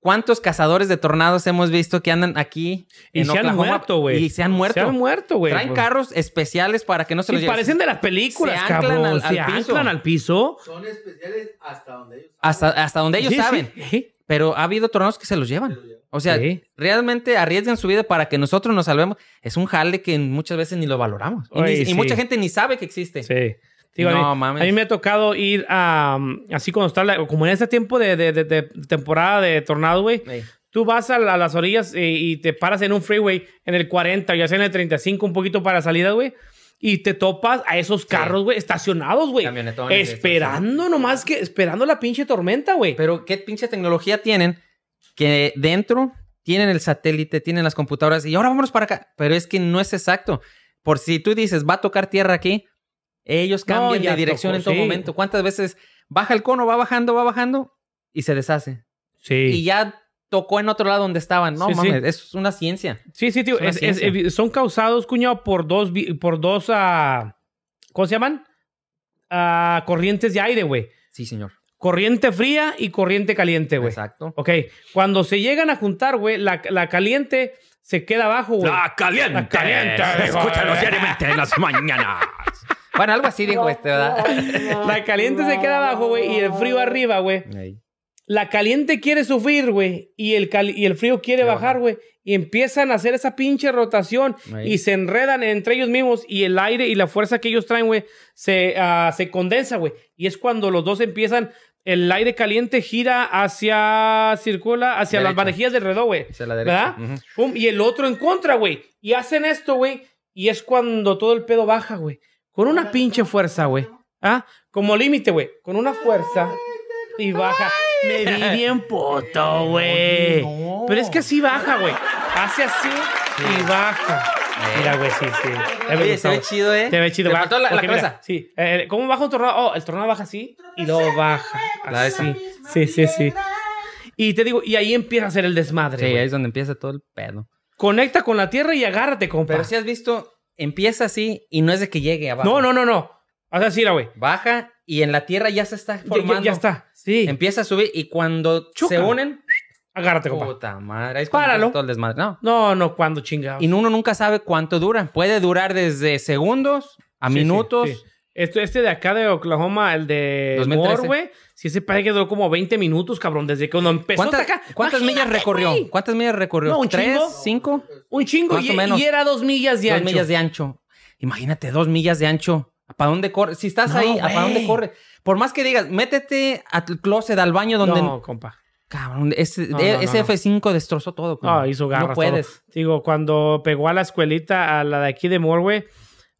Speaker 2: ¿cuántos cazadores de tornados hemos visto que andan aquí
Speaker 1: Y
Speaker 2: en
Speaker 1: se han muerto, güey.
Speaker 2: Y se han muerto.
Speaker 1: Se han muerto, güey.
Speaker 2: Traen carros especiales para que no se
Speaker 1: Sí,
Speaker 2: los lleven.
Speaker 1: parecen de las películas,
Speaker 2: Se anclan al-
Speaker 1: se
Speaker 2: al piso.
Speaker 1: anclan al piso.
Speaker 4: Son especiales hasta donde ellos
Speaker 2: hasta, hasta donde ellos
Speaker 1: Sí,
Speaker 2: saben.
Speaker 1: Sí.
Speaker 2: Pero ha habido tornados que se los llevan. O sea,
Speaker 1: Sí.
Speaker 2: realmente arriesgan su vida para que nosotros nos salvemos. Es un jale que muchas veces ni lo valoramos. Y, ni- y mucha gente ni sabe que existe.
Speaker 1: Sí. Digo,
Speaker 2: No,
Speaker 1: a, mí,
Speaker 2: mames.
Speaker 1: a mí me ha tocado ir a. um, así cuando está. la- como en este tiempo de, de- de- de temporada de tornado, güey.
Speaker 2: Ey.
Speaker 1: Tú vas a, la- a las orillas eh, y te paras en un freeway en el 40, ya sea en el 35, un poquito para salida, güey. Y te topas a esos carros, güey, estacionados, güey. Esperando nomás que. Esperando la pinche tormenta, güey.
Speaker 2: Pero qué pinche tecnología tienen que dentro tienen el satélite, tienen las computadoras y ahora vámonos para acá. Pero es que no es exacto. Por si tú dices, va a tocar tierra aquí, ellos cambian de dirección
Speaker 1: tocó,
Speaker 2: en todo
Speaker 1: sí.
Speaker 2: momento. ¿Cuántas veces baja el cono, va bajando, va bajando y se deshace?
Speaker 1: Sí.
Speaker 2: Y ya tocó en otro lado donde estaban. No
Speaker 1: Sí, sí.
Speaker 2: mames, es una ciencia.
Speaker 1: Sí, sí, tío.
Speaker 2: Es una
Speaker 1: es- es-
Speaker 2: ciencia.
Speaker 1: eh, son causados, cuñado, por dos, por dos, ah, ¿cómo se llaman? Ah, corrientes de aire, güey.
Speaker 2: Sí, señor.
Speaker 1: Corriente fría y corriente caliente, güey.
Speaker 2: Exacto.
Speaker 1: Ok, cuando se llegan a juntar, güey, la, la caliente se queda abajo, güey.
Speaker 2: caliente.
Speaker 1: La caliente,
Speaker 2: Escúchanos diariamente en las mañanas. Bueno, algo así dijo este, ¿verdad?
Speaker 1: La caliente se queda abajo, güey, y el frío arriba, güey. La caliente quiere sufrir, güey, y el, cali- y el frío quiere bajar, güey. Y empiezan a hacer esa pinche rotación
Speaker 2: Ahí.
Speaker 1: y se enredan entre ellos mismos y el aire y la fuerza que ellos traen, güey, se, ah, se condensa, güey. Y es cuando los dos empiezan, el aire caliente gira hacia, circula hacia las manejillas del reloj, güey.
Speaker 2: Hacia la derecha.
Speaker 1: ¿Verdad? Pum, y el otro en contra, güey. Y hacen esto, güey. Y es cuando todo el pedo baja, güey. Con una pinche fuerza, güey. ¿Ah? Como límite, güey. Con una fuerza. Y baja. Me di bien puto, güey.
Speaker 2: No.
Speaker 1: Pero es que así baja, güey. Hace así y baja. Mira, güey, sí, sí.
Speaker 2: Oye, se ve chido, ¿eh?
Speaker 1: Se ve chido.
Speaker 2: Faltó la, la
Speaker 1: mira,
Speaker 2: cabeza.
Speaker 1: Sí. Eh, ¿Cómo baja un tornado? Oh, el tornado baja así y luego baja. Así. Sí, sí, sí. Y te digo, y ahí empieza a hacer el desmadre.
Speaker 2: Sí, ahí es donde empieza todo el pedo.
Speaker 1: Conecta con la tierra y agárrate, compa.
Speaker 2: Pero si has visto, empieza así y no es de que llegue abajo.
Speaker 1: No, no, no, no. Haz así, era, güey.
Speaker 2: Baja y en la tierra ya se está formando.
Speaker 1: ya- ya está. Sí.
Speaker 2: Empieza a subir y cuando se unen,
Speaker 1: Agárrate, compa.
Speaker 2: Puta madre. Es
Speaker 1: Páralo.
Speaker 2: todo el desmadre. No.
Speaker 1: No, no, cuando chingados.
Speaker 2: Y uno nunca sabe cuánto dura. Puede durar desde segundos a
Speaker 1: Sí, sí,
Speaker 2: minutos.
Speaker 1: sí. Este, este de acá de Oklahoma, el de
Speaker 2: 2013.
Speaker 1: Moore, güey, sí se parece que duró como 20 minutos, cabrón, desde que cuando empezó
Speaker 2: ¿Cuántas,
Speaker 1: acá.
Speaker 2: cuántas millas recorrió? ¿Cuántas millas recorrió?
Speaker 1: No, un
Speaker 2: ¿Tres?
Speaker 1: chingo.
Speaker 2: ¿Cinco?
Speaker 1: Un chingo
Speaker 2: Más
Speaker 1: y,
Speaker 2: o menos.
Speaker 1: y era dos millas de
Speaker 2: dos
Speaker 1: ancho.
Speaker 2: millas de ancho. Imagínate, dos millas de ancho. ¿Para dónde corre? Si estás
Speaker 1: No,
Speaker 2: ahí, ¿para dónde corre? Por más que digas, métete a tu closet, al baño donde...
Speaker 1: No, compa.
Speaker 2: Cabrón, ese,
Speaker 1: No, no, no,
Speaker 2: ese
Speaker 1: no.
Speaker 2: F5 destrozó todo. compa.
Speaker 1: Ah, hizo garras.
Speaker 2: No puedes.
Speaker 1: todo. Digo, cuando pegó a la escuelita, a la de aquí de güey,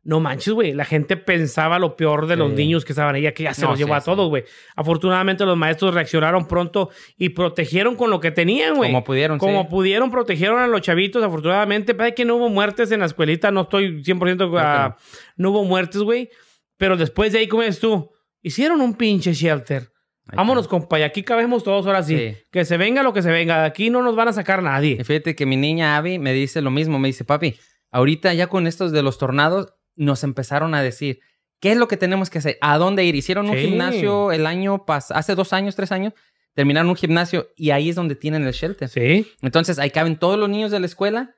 Speaker 1: no manches, güey. La gente pensaba lo peor de los
Speaker 2: Sí.
Speaker 1: niños que estaban ahí, que ya se
Speaker 2: No,
Speaker 1: los llevó
Speaker 2: sí,
Speaker 1: a todos, güey. Afortunadamente, los maestros reaccionaron pronto y protegieron con lo que tenían, güey.
Speaker 2: Como pudieron,
Speaker 1: Como pudieron, protegieron a los chavitos. Afortunadamente, parece que no hubo muertes en la escuelita. No estoy 100%
Speaker 2: que
Speaker 1: ah, no. hubo muertes, güey. Pero después de ahí, ¿cómo es tú? Hicieron un pinche shelter.
Speaker 2: Ahí
Speaker 1: Vámonos,
Speaker 2: está.
Speaker 1: compa. Y aquí cabemos todos ahora sí.
Speaker 2: Sí.
Speaker 1: Que se venga lo que se venga. De aquí no nos van a sacar nadie.
Speaker 2: Y fíjate que mi niña Abby me dice lo mismo. Me dice, papi, ahorita ya con estos de los tornados nos empezaron a decir, ¿qué es lo que tenemos que hacer? ¿A dónde ir? Hicieron un
Speaker 1: Sí.
Speaker 2: gimnasio el año pasado, hace dos años, tres años, terminaron un gimnasio y ahí es donde tienen el shelter.
Speaker 1: Sí.
Speaker 2: Entonces ahí caben todos los niños de la escuela,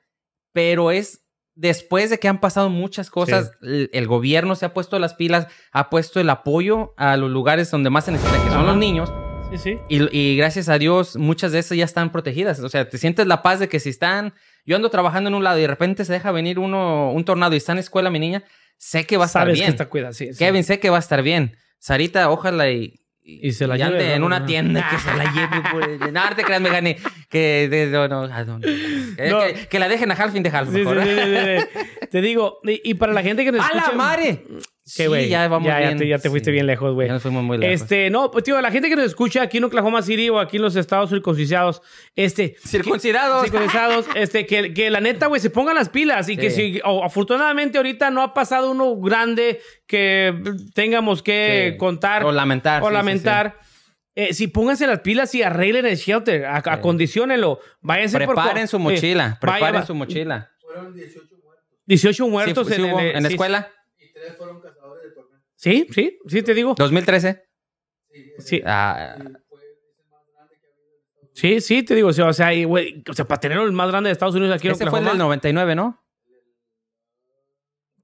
Speaker 2: pero es después de que han pasado muchas cosas, el, el gobierno se ha puesto las pilas, ha puesto el apoyo a los lugares donde más se necesita, que son
Speaker 1: Ajá.
Speaker 2: los niños.
Speaker 1: Sí, sí.
Speaker 2: Y, y gracias a Dios, muchas de esas ya están protegidas. O sea, te sientes la paz de que si están. Yo ando trabajando en un lado y de repente se deja venir uno, un tornado y está en escuela mi niña, sé que va a estar bien.
Speaker 1: que está cuidada, sí. sí.
Speaker 2: Kevin, sé que va a estar bien. Sarita, ojalá y.
Speaker 1: Y se la
Speaker 2: y ande
Speaker 1: lleve,
Speaker 2: en una tienda y que se la lleve. Pues. No, te creas, me gané. Que, de- no, no, ah, no. Eh, que, que la dejen a Halfin de Half.
Speaker 1: Sí, sí,
Speaker 2: mejor.
Speaker 1: sí, sí, sí, sí. Te digo, y, para la gente que nos
Speaker 2: ¡A
Speaker 1: escucha...
Speaker 2: la madre!
Speaker 1: Que,
Speaker 2: Sí, ya vamos
Speaker 1: ya, ya
Speaker 2: bien.
Speaker 1: te, ya te fuiste
Speaker 2: Sí.
Speaker 1: bien lejos, güey.
Speaker 2: Ya nos fuimos muy lejos.
Speaker 1: Este, no, pues tío, la gente que nos escucha aquí en Oklahoma City o aquí en los estados circuncidados, este,
Speaker 2: Circuncidados.
Speaker 1: circuncidados, este, que, que la neta, güey, se pongan las pilas y
Speaker 2: Sí.
Speaker 1: que si, afortunadamente ahorita no ha pasado uno grande que tengamos que
Speaker 2: Sí.
Speaker 1: contar
Speaker 2: O lamentar.
Speaker 1: o
Speaker 2: sí, sí,
Speaker 1: lamentar. Eh, si pónganse las pilas y arreglen el shelter, a- acondicionenlo. Váyanse por
Speaker 2: Preparen su
Speaker 1: sí.
Speaker 2: mochila.
Speaker 1: Vaya,
Speaker 2: Preparen su mochila.
Speaker 4: Fueron 18 muertos
Speaker 1: 18 muertos en,
Speaker 2: hubo
Speaker 1: en-
Speaker 2: en la
Speaker 1: sí,
Speaker 2: escuela.
Speaker 4: y 3 fueron tormentas.
Speaker 1: Sí, sí, sí, te digo.
Speaker 2: 2013.
Speaker 4: Sí.
Speaker 2: Ah.
Speaker 1: Sí, sí, te digo. O sea, o sea, y, güey, o sea para tener el más grande de Estados Unidos aquí en
Speaker 2: ese fue el
Speaker 1: Oklahoma.
Speaker 2: del 99, ¿no?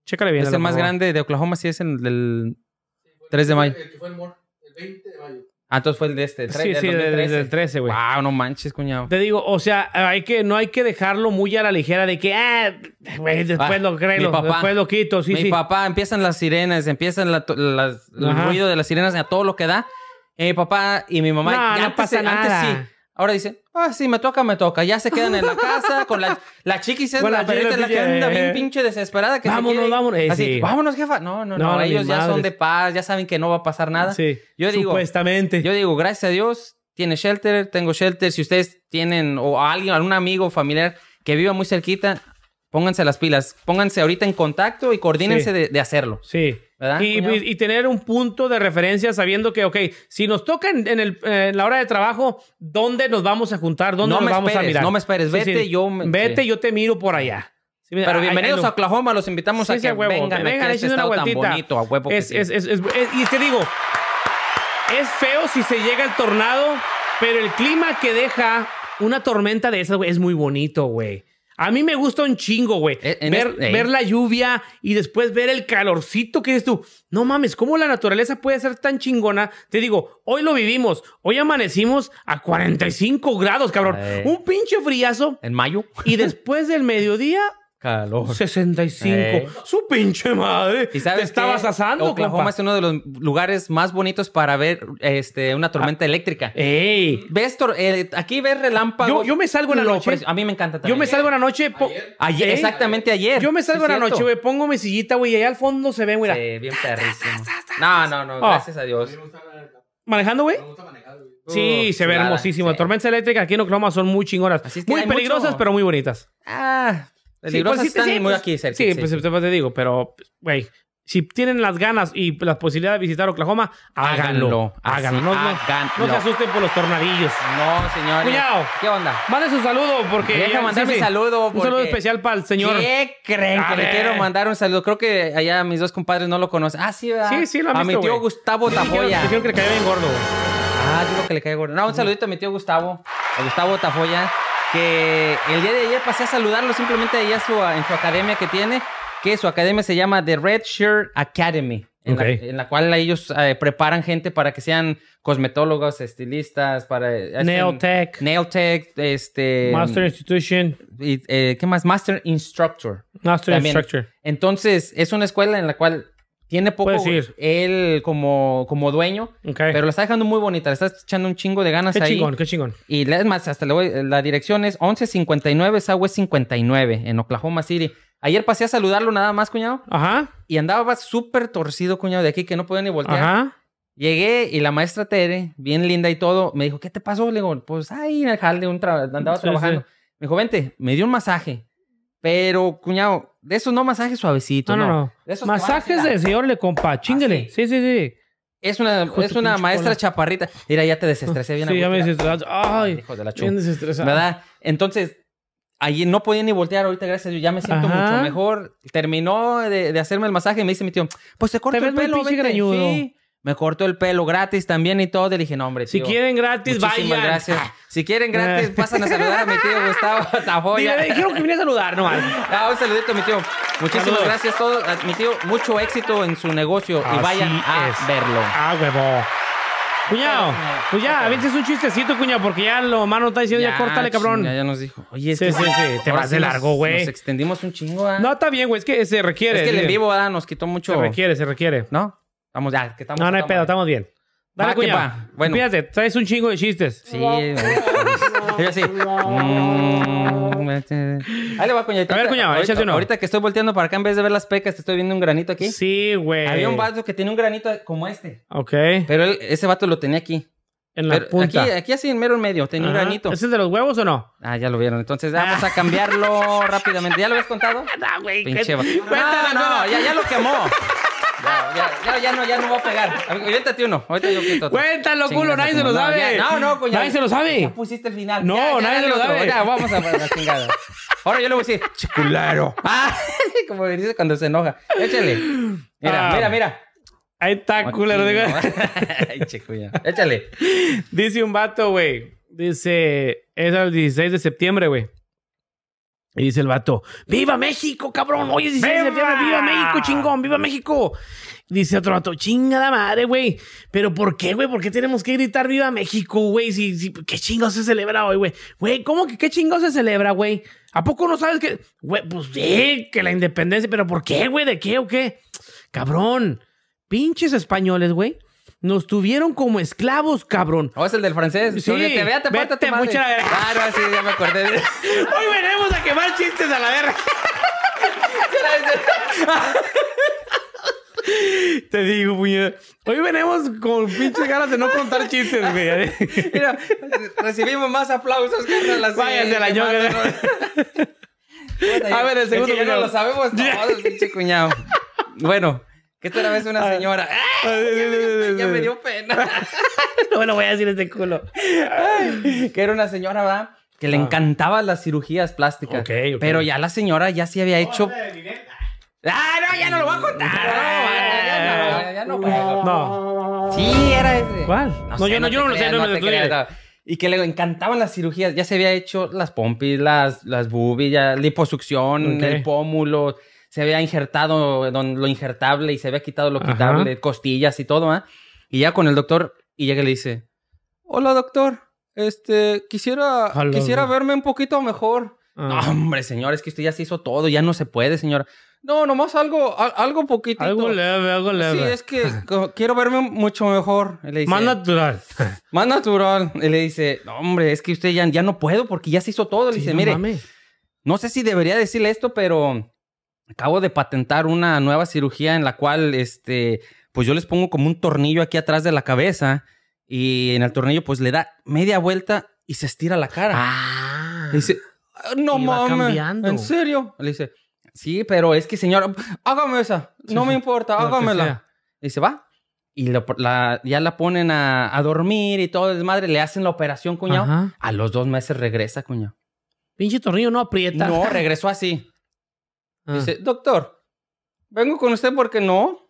Speaker 1: Chécale bien.
Speaker 2: Es el más grande de Oklahoma, sí es el del...
Speaker 4: Sí, fue el
Speaker 2: 3 de mayo.
Speaker 4: El que fue el, el 20 de mayo.
Speaker 2: Ah, entonces fue el de este. El
Speaker 1: Sí, sí, del
Speaker 2: 2013.
Speaker 1: del 13, güey.
Speaker 2: Wow, no manches, cuñado.
Speaker 1: Te digo, o sea, hay que, no hay que dejarlo muy a la ligera de que, ah, güey, después
Speaker 2: Ah,
Speaker 1: lo creo,
Speaker 2: mi papá.
Speaker 1: después lo quito, sí,
Speaker 2: Mi
Speaker 1: sí.
Speaker 2: papá, empiezan las sirenas, empiezan la- las- el ruido de las sirenas a todo lo que da. Mi papá y mi mamá...
Speaker 1: No,
Speaker 2: ya
Speaker 1: no
Speaker 2: antes,
Speaker 1: pasa
Speaker 2: antes
Speaker 1: nada.
Speaker 2: sí. Ahora dicen, ah, sí, me toca, me toca. Ya se quedan en la casa con la, la chiquis,
Speaker 1: Con la
Speaker 2: perrita, la que anda
Speaker 1: eh.
Speaker 2: bien pinche desesperada. Que
Speaker 1: Vámonos, vámonos. Eh,
Speaker 2: Así,
Speaker 1: sí.
Speaker 2: vámonos, jefa. No, no,
Speaker 1: No,
Speaker 2: no. ellos ya son
Speaker 1: madres.
Speaker 2: de paz, ya saben que no va a pasar nada.
Speaker 1: Sí,
Speaker 2: Yo digo,
Speaker 1: supuestamente.
Speaker 2: Yo digo, gracias a Dios, tiene shelter, tengo shelter. Si ustedes tienen, o alguien, algún amigo familiar que viva muy cerquita, pónganse las pilas. Pónganse ahorita en contacto y coordínense
Speaker 1: Sí.
Speaker 2: de, de hacerlo.
Speaker 1: Sí.
Speaker 2: ¿Verdad,
Speaker 1: Y,
Speaker 2: cuñado?
Speaker 1: y- y tener un punto de referencia sabiendo que, ok, si nos toca en, en el- en la hora de trabajo, ¿dónde nos vamos a juntar? ¿Dónde
Speaker 2: No
Speaker 1: nos vamos a mirar?
Speaker 2: no me esperes. Vete, yo me-
Speaker 1: Vete,
Speaker 2: sí.
Speaker 1: yo te miro por allá. Sí,
Speaker 2: Pero bienvenidos a Oklahoma, los invitamos
Speaker 1: Sí,
Speaker 2: a
Speaker 1: sí,
Speaker 2: que
Speaker 1: a huevo.
Speaker 2: vengan,
Speaker 1: Vengan,
Speaker 2: aquí a este
Speaker 1: una
Speaker 2: estado tan
Speaker 1: vueltita.
Speaker 2: bonito, a huevo que
Speaker 1: Es,
Speaker 2: sí.
Speaker 1: es- y te digo, es feo si se llega el tornado, pero el clima que deja una tormenta de esas, güey, es muy bonito, güey. A mí me gusta un chingo, güey.
Speaker 2: En
Speaker 1: Ver,
Speaker 2: este- eh.
Speaker 1: ver la lluvia y después ver el calorcito que es tú. No mames, ¿cómo la naturaleza puede ser tan chingona? Te digo, hoy lo vivimos. Hoy amanecimos a 45 grados, cabrón.
Speaker 2: Eh.
Speaker 1: Un pinche friazo.
Speaker 2: En mayo.
Speaker 1: Y después del mediodía,
Speaker 2: Calor.
Speaker 1: 65.
Speaker 2: Eh.
Speaker 1: Su pinche madre.
Speaker 2: ¿Y sabes
Speaker 1: Te estabas
Speaker 2: qué?
Speaker 1: asando,
Speaker 2: Oklahoma
Speaker 1: compa.
Speaker 2: es uno de los lugares más bonitos para ver este, una tormenta eléctrica.
Speaker 1: Ey.
Speaker 2: Ves tor- eh, aquí ves relámpagos.
Speaker 1: Yo- yo me salgo en la noche.
Speaker 2: A mí me encanta también.
Speaker 1: Yo me salgo en la noche.
Speaker 2: Ayer,
Speaker 1: ¿Eh?
Speaker 2: exactamente ayer.
Speaker 1: Yo me salgo en la noche, güey. Pongo mi sillita, güey. Y allá al fondo se ve, güey.
Speaker 2: Sí, bien perrísimo. No, no, no.
Speaker 1: Ah.
Speaker 2: Gracias a Dios.
Speaker 1: Manejando, güey.
Speaker 4: Me gusta manejar, güey.
Speaker 1: Sí,
Speaker 2: Uh,
Speaker 1: se ve hermosísimo.
Speaker 2: Sí.
Speaker 1: Tormentas eléctricas aquí en Oklahoma son muy chingonas.
Speaker 2: Así es que
Speaker 1: muy peligrosas,
Speaker 2: mucho-
Speaker 1: pero muy bonitas.
Speaker 2: Ah,
Speaker 1: Sí,
Speaker 2: peligrosas
Speaker 1: pues, sí,
Speaker 2: están
Speaker 1: sí,
Speaker 2: muy
Speaker 1: pues,
Speaker 2: aquí cerca.
Speaker 1: Sí, pues te, te digo, pero, güey, si tienen las ganas y la posibilidad de visitar Oklahoma, háganlo.
Speaker 2: Háganlo.
Speaker 1: No,
Speaker 2: háganlo.
Speaker 1: no se asusten por los tornadillos.
Speaker 2: No, señores.
Speaker 1: Cuñado.
Speaker 2: ¿Qué onda?
Speaker 1: Mande su saludo porque.
Speaker 2: Deja mandar
Speaker 1: sí,
Speaker 2: mi saludo.
Speaker 1: Un saludo
Speaker 2: porque-
Speaker 1: especial para el señor.
Speaker 2: ¿Qué creen?
Speaker 1: A
Speaker 2: Que le quiero mandar un saludo. Creo que allá mis dos compadres no lo conocen. Ah, sí, ¿verdad?
Speaker 1: Sí, sí, lo han
Speaker 2: A
Speaker 1: visto,
Speaker 2: mi tío
Speaker 1: güey.
Speaker 2: Gustavo Tafoya.
Speaker 1: Dijeron que le caía bien gordo.
Speaker 2: Ah, digo que le cae gordo. No, un saludito a mi tío Gustavo. a Gustavo Tafoya, que el día de ayer pasé a saludarlo simplemente allá su- en su academia que tiene, que su academia se llama The Red Shirt Academy, en, la, en la cual ellos eh, preparan gente para que sean cosmetólogos, estilistas, para... hacen
Speaker 1: Nail Tech,
Speaker 2: Nail Tech, este...
Speaker 1: Master Institution,
Speaker 2: y, eh, ¿Qué más? Master Instructor.
Speaker 1: Master
Speaker 2: También.
Speaker 1: Instructor.
Speaker 2: Entonces, es una escuela en la cual tiene poco él como, como dueño, pero la está dejando muy bonita. Le está echando un chingo de ganas
Speaker 1: qué
Speaker 2: ahí.
Speaker 1: chingón, qué chingón.
Speaker 2: Y es más, hasta le voy- la dirección es 1159 Southwest 59 en Oklahoma City. Ayer pasé a saludarlo nada más, cuñado,
Speaker 1: Ajá,
Speaker 2: y andaba súper torcido, cuñado, de aquí que no podía ni voltear.
Speaker 1: ajá.
Speaker 2: Llegué y la maestra Tere, bien linda y todo, me dijo, ¿qué te pasó? Le digo, pues, ay, en el jale, un tra- andaba
Speaker 1: Sí,
Speaker 2: trabajando.
Speaker 1: sí.
Speaker 2: Me dijo, vente, me dio un masaje. Pero, cuñado, de esos no masajes suavecitos,
Speaker 1: No,
Speaker 2: no.
Speaker 1: no.
Speaker 2: De esos
Speaker 1: Masajes de señor le compa, chingale.
Speaker 2: Así.
Speaker 1: Sí, sí, sí.
Speaker 2: Es una,
Speaker 1: Hijo
Speaker 2: es una maestra
Speaker 1: cola.
Speaker 2: chaparrita. Mira, ya te desestresé bien.
Speaker 1: Sí, ya me dices, ay,
Speaker 2: Hijo de la
Speaker 1: bien desestresado.
Speaker 2: ¿Verdad? Entonces, allí no podía ni voltear. Ahorita, gracias a Dios, ya me siento
Speaker 1: Ajá.
Speaker 2: mucho mejor. Terminó de, de hacerme el masaje y me dice mi tío, pues te corto
Speaker 1: Te
Speaker 2: el
Speaker 1: muy
Speaker 2: pelo,
Speaker 1: pinche
Speaker 2: vente".
Speaker 1: greñudo.
Speaker 2: Sí. Me cortó el pelo gratis también y todo. Le dije, no, hombre,
Speaker 1: Si quieren gratis,
Speaker 2: Muchísimas
Speaker 1: vayan.
Speaker 2: gracias. Si quieren gratis,
Speaker 1: Eh.
Speaker 2: pasan a saludar a mi tío Gustavo Tafoya.
Speaker 1: Dile, dijeron que vine a saludar, no
Speaker 2: Ah, un saludito a mi tío. Muchísimas
Speaker 1: Saludos.
Speaker 2: gracias a todos. A mi tío, mucho éxito en su negocio y vayan a
Speaker 1: es.
Speaker 2: verlo.
Speaker 1: Ah, huevo. Cuñado, pues ya, avientes un chistecito, cuñado, porque ya lo mano está diciendo, ya, córtale, cabrón.
Speaker 2: Ya, ya nos dijo. Oye, es
Speaker 1: Sí,
Speaker 2: que
Speaker 1: sí, sí, te
Speaker 2: ahora
Speaker 1: vas de
Speaker 2: nos-
Speaker 1: largo, güey.
Speaker 2: Nos extendimos un chingo, ¿ah?
Speaker 1: No, está bien, güey, es que se requiere.
Speaker 2: es que el
Speaker 1: sí.
Speaker 2: en vivo ¿ah? nos quitó mucho.
Speaker 1: Se requiere, se requiere.
Speaker 2: ¿No? Estamos ya, que estamos.
Speaker 1: No, no hay pedo, estamos bien. Dale,
Speaker 2: Va que
Speaker 1: cuñado.
Speaker 2: va. Bueno.
Speaker 1: Fíjate, traes un chingo de chistes.
Speaker 2: Sí. Yo así. mm, Ahí le va, cuñadito.
Speaker 1: A ver, cuñado,
Speaker 2: ahorita,
Speaker 1: échate uno.
Speaker 2: Ahorita que estoy volteando para acá, en vez de ver las pecas, te estoy viendo un granito aquí.
Speaker 1: Sí, güey.
Speaker 2: Había un vato que tenía un granito como este.
Speaker 1: Ok.
Speaker 2: Pero él- ese vato lo tenía aquí.
Speaker 1: En la
Speaker 2: Pero
Speaker 1: punta.
Speaker 2: Aquí, aquí así en mero en medio, tenía un granito.
Speaker 1: ¿Es el de los huevos o no?
Speaker 2: Ah, ya lo vieron. Entonces vamos a cambiarlo rápidamente. ¿Ya lo habías contado?
Speaker 1: No, güey.
Speaker 2: Pinche
Speaker 1: Cuéntala,
Speaker 2: No, no,
Speaker 1: cuéntala.
Speaker 2: ya, ya lo quemó. Ya, ya, no, ya no va a pegar. Ver, Aviéntate uno. Ahorita yo quito otro.
Speaker 1: Cuéntalo, culo, nadie se lo sabe.
Speaker 2: No, ya- no, no, coño.
Speaker 1: Nadie se lo sabe.
Speaker 2: Ya pusiste el final.
Speaker 1: No,
Speaker 2: Ya,
Speaker 1: nadie se lo sabe.
Speaker 2: Ya, vamos a la chingada. Ahora yo le voy a decir, chiculero. Ah, como dice cuando se enoja. Échale. Mira,
Speaker 1: Ah.
Speaker 2: mira, mira.
Speaker 1: Ahí está, culero.
Speaker 2: Ay, chicuya. Échale.
Speaker 1: Dice un vato, güey. Dice, es el 16 de septiembre, güey. Y dice el vato, ¡Viva México, cabrón! Hoy es 16 de septiembre, ¡Viva México, chingón! ¡Viva México! Dice otro vato, ¡Chinga la madre, güey! ¿Pero por qué, güey? ¿Por qué tenemos que gritar ¡Viva México, güey! Si, si- ¿Qué chingo se celebra hoy, güey? Güey, ¿cómo que qué chingo se celebra, güey? ¿A poco no sabes que...? Güey, pues sí, que la independencia, ¿pero por qué, güey? ¿De qué o qué? Cabrón, pinches españoles, güey. Nos tuvieron como esclavos, cabrón.
Speaker 2: ¿O es el del francés?
Speaker 1: Sí,
Speaker 2: Oye, te vea, te falta
Speaker 1: vete
Speaker 2: tu madre.
Speaker 1: mucho a la.
Speaker 2: Ah, no, sí, ya me acordé.
Speaker 1: Hoy venimos a quemar chistes a la verga. Te digo, puñeta. Hoy venimos con pinches ganas de no contar chistes, güey.
Speaker 2: Mira, recibimos más aplausos que en las
Speaker 1: Váyanse a la ñoga. A ver, el segundo
Speaker 2: Es que ya no lo sabemos todos, pinche cuñado. Bueno, que esta vez una señora. ¡Ay! Ya me dio pena.
Speaker 1: No me lo voy a decir este culo.
Speaker 2: que era una señora, ¿verdad? Que le
Speaker 1: Ah.
Speaker 2: encantaban las cirugías plásticas.
Speaker 1: Ok, ok.
Speaker 2: Pero ya la señora ya sí había hecho. ¡Ah, no! Ya no lo voy a contar. No, ya no, ya no puedo.
Speaker 1: No.
Speaker 2: Sí, era ese.
Speaker 1: ¿Cuál? No, yo no- yo no lo sé, no me lo
Speaker 2: creas. Y que le encantaban las cirugías. Ya se había hecho las pompis, las, las boobies, ya liposucción,
Speaker 1: Ok.
Speaker 2: el pómulo. Se había injertado don- lo injertable y se había quitado lo
Speaker 1: Ajá.
Speaker 2: quitable, costillas y todo, ¿ah? Y ya con el doctor, y llega y le dice: Hola, doctor. Este, quisiera, quisiera verme un poquito mejor.
Speaker 1: Ah.
Speaker 2: No, hombre, señor, es que usted ya se hizo todo, ya no se puede, señora. No, nomás algo, al- algo poquitito.
Speaker 1: Algo leve, algo
Speaker 2: Sí,
Speaker 1: leve.
Speaker 2: es que quiero verme mucho mejor. Y le dice,
Speaker 1: Más natural.
Speaker 2: más natural. Y le dice, no, hombre, es que usted ya, ya no puedo porque ya se hizo todo. Le
Speaker 1: Sí,
Speaker 2: dice,
Speaker 1: no
Speaker 2: mire,
Speaker 1: mames.
Speaker 2: no sé si debería decirle esto, pero acabo de patentar una nueva cirugía en la cual, este, pues yo les pongo como un tornillo aquí atrás de la cabeza y en el tornillo pues le da media vuelta y se estira la cara.
Speaker 1: Ah.
Speaker 2: Le dice, "Ah, no mames. ¿en serio? Le dice, sí, pero es que señora, hágame esa, no me importa, hágamela.
Speaker 1: sea.
Speaker 2: Dice, va. Y lo- la- ya la ponen a, a dormir y todo desmadre. Le hacen la operación, cuñado.
Speaker 1: Ajá.
Speaker 2: A los dos meses regresa, cuñado.
Speaker 1: Pinche tornillo no aprieta.
Speaker 2: No, regresó así.
Speaker 1: Ah.
Speaker 2: Dice, doctor, vengo con usted porque no.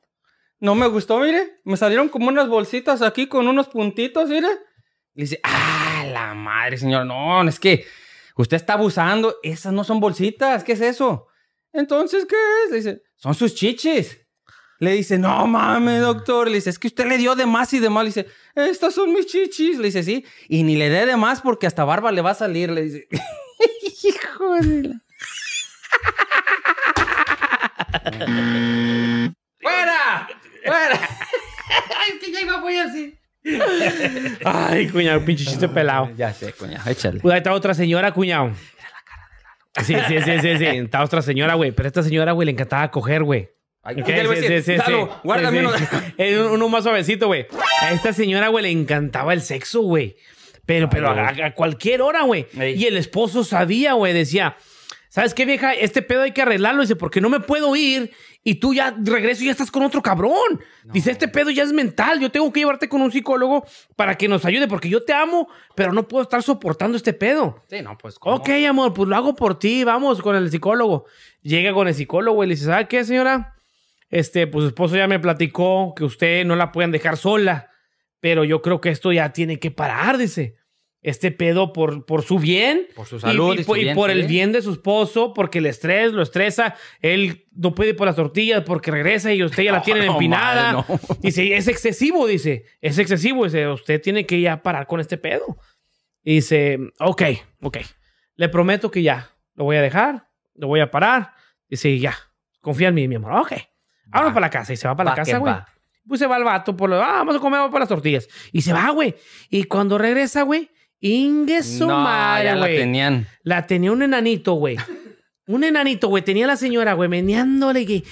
Speaker 2: No me gustó, mire. Me salieron como unas bolsitas aquí con unos puntitos, mire. Le dice, ah, la madre, señor. No, es que usted está abusando. Esas no son bolsitas. ¿Qué es eso? Entonces, ¿qué es? Le dice, son sus chichis. Le dice, no mames, doctor. Le dice, es que usted le dio de más y de más. Le dice, estas son mis chichis. Le dice, sí. Y ni le dé de más porque hasta barba le va a salir. Le dice, hijo de la... ¡Fuera! ¡Fuera! Ay, es que ya iba muy así.
Speaker 1: Ay, cuñado, pinche chiste pelado.
Speaker 2: Ya sé, cuñado, échale.
Speaker 1: Pues ahí está otra señora, cuñado. Sí, sí, sí, sí, sí. Está otra señora, güey. Pero a esta señora, güey, le encantaba coger, güey.
Speaker 2: Ay,
Speaker 1: Ok,
Speaker 2: ¿qué le voy a
Speaker 1: sí, sí, sí,
Speaker 2: guárdame uno.
Speaker 1: uno más suavecito, güey. A esta señora, güey, le encantaba el sexo, güey. Pero, pero a, a cualquier hora, güey.
Speaker 2: Ey.
Speaker 1: Y el esposo sabía, güey, decía, ¿sabes qué, vieja? Este pedo hay que arreglarlo. Dice, porque no me puedo ir y tú ya regreso y ya estás con otro cabrón. Dice, este pedo ya es mental. Yo tengo que llevarte con un psicólogo para que nos ayude, porque yo te amo, pero no puedo estar soportando este pedo.
Speaker 2: Sí, no, pues, ¿cómo?
Speaker 1: Ok, amor, pues lo hago por ti, vamos con el psicólogo. Llega con el psicólogo y le dice, ¿sabe qué, señora? Este, pues su esposo ya me platicó que usted no la pueden dejar sola, pero yo creo que esto ya tiene que parar, dice. Este pedo por, por su bien.
Speaker 2: Por su salud
Speaker 1: Y,
Speaker 2: y
Speaker 1: por-
Speaker 2: su
Speaker 1: y el bien de su esposo, porque el estrés lo estresa. Él no puede ir por las tortillas porque regresa y usted ya la
Speaker 2: No,
Speaker 1: tiene
Speaker 2: no,
Speaker 1: empinada.
Speaker 2: madre, no.
Speaker 1: Dice, es excesivo, dice. Es excesivo. Dice, usted tiene que ya parar con este pedo. Y dice, ok, ok. Le prometo que ya. Lo voy a dejar. Lo voy a parar. Dice, ya. Confía en mí, mi amor. Ok. Vámonos
Speaker 2: Va.
Speaker 1: para la casa. Y se va para la
Speaker 2: Va
Speaker 1: casa, güey. Pues se va el vato por lo... Ah, vamos a comer vamos por las tortillas. Y se va, güey. Y cuando regresa, güey... Ingue su
Speaker 2: no,
Speaker 1: madre,
Speaker 2: ya la
Speaker 1: güey.
Speaker 2: tenían.
Speaker 1: La tenía un enanito, güey. Un enanito, güey. Tenía la señora, güey, meneándole que.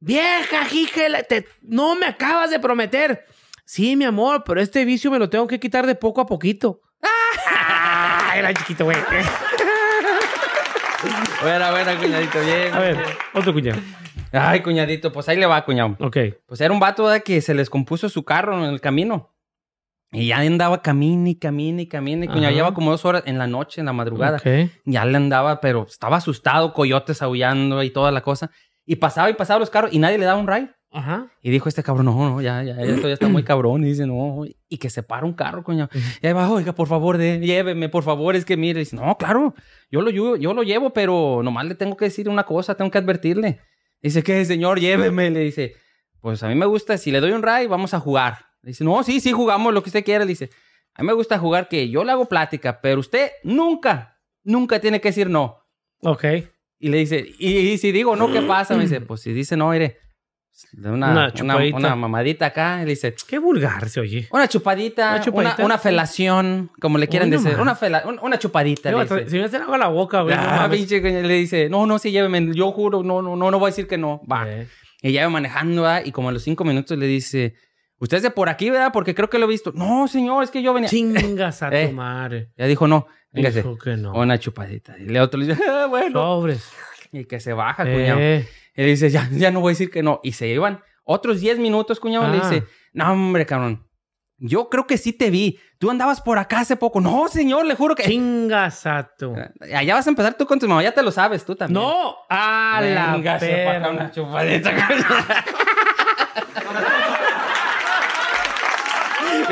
Speaker 1: Vieja, la- te- no me acabas de prometer. Sí, mi amor, pero este vicio me lo tengo que quitar de poco a poquito. Ah, era chiquito, güey.
Speaker 2: Buena, buena, cuñadito, bien.
Speaker 1: A ver, otro cuñado.
Speaker 2: Ay, cuñadito, pues ahí le va, cuñado.
Speaker 1: Ok.
Speaker 2: Pues era un vato ¿verdad? que se les compuso su carro en el camino. Y ya andaba camine y camine y camine.
Speaker 1: Ajá.
Speaker 2: lleva como dos horas en la noche, en la madrugada.
Speaker 1: Ok.
Speaker 2: Ya le andaba, pero estaba asustado, coyotes aullando y toda la cosa. Y pasaba y pasaba los carros y nadie le daba un ride.
Speaker 1: Ajá.
Speaker 2: Y dijo este cabrón, no, no, ya, ya, esto ya está muy cabrón. Y dice, no, y que se para un carro, coño. Y ahí va, oiga, por favor, de, lléveme, por favor, es que mire. Y dice, no, claro, yo lo, llevo- yo lo llevo, pero nomás le tengo que decir una cosa, tengo que advertirle. Dice, ¿qué, señor? Lléveme. Le dice, pues a mí me gusta, si le doy un ride, vamos a jugar. Le dice, no, sí, sí, jugamos lo que usted quiera. Le dice, a mí me gusta jugar que yo le hago plática, pero usted nunca, nunca tiene que decir no.
Speaker 1: Ok.
Speaker 2: Y le dice, y, y si digo no, ¿qué pasa? Me dice, pues si dice no, mire, una,
Speaker 1: Una
Speaker 2: una, una mamadita acá. Y le dice,
Speaker 1: Qué vulgar se oye.
Speaker 2: una chupadita,
Speaker 1: Una chupadita.
Speaker 2: una felación, como le quieran
Speaker 1: no
Speaker 2: decir. Una, fela- un- una chupadita. le dice.
Speaker 1: Si me hacen algo a la boca, güey. no
Speaker 2: Ah,
Speaker 1: mames.
Speaker 2: pinche le dice, no, no, sí, lléveme, yo juro, no, no, no, no voy a decir que no. Va.
Speaker 1: Eh.
Speaker 2: Y ya va manejando, ¿verdad? y como a los cinco minutos le dice, usted es de por aquí, ¿verdad? Porque creo que lo he visto. No, señor, es que yo venía.
Speaker 1: Chingas a
Speaker 2: Eh.
Speaker 1: tu madre.
Speaker 2: Ya dijo, no, véngase.
Speaker 1: Dijo que no.
Speaker 2: Una chupadita. Y le otro le dice, ah, bueno.
Speaker 1: Sobres.
Speaker 2: Y que se baja, cuñado.
Speaker 1: Eh.
Speaker 2: Y le dice, ya, ya no voy a decir que no. Y se iban otros 10 minutos, cuñado. Le
Speaker 1: Ah.
Speaker 2: dice, no, hombre, cabrón. Yo creo que sí te vi. Tú andabas por acá hace poco. No, señor, le juro que...
Speaker 1: Chingas a tu.
Speaker 2: Allá vas a empezar tú con tu mamá. Ya te lo sabes tú también.
Speaker 1: No, a la
Speaker 2: Venga, se baja
Speaker 1: perra.
Speaker 2: una chupadita.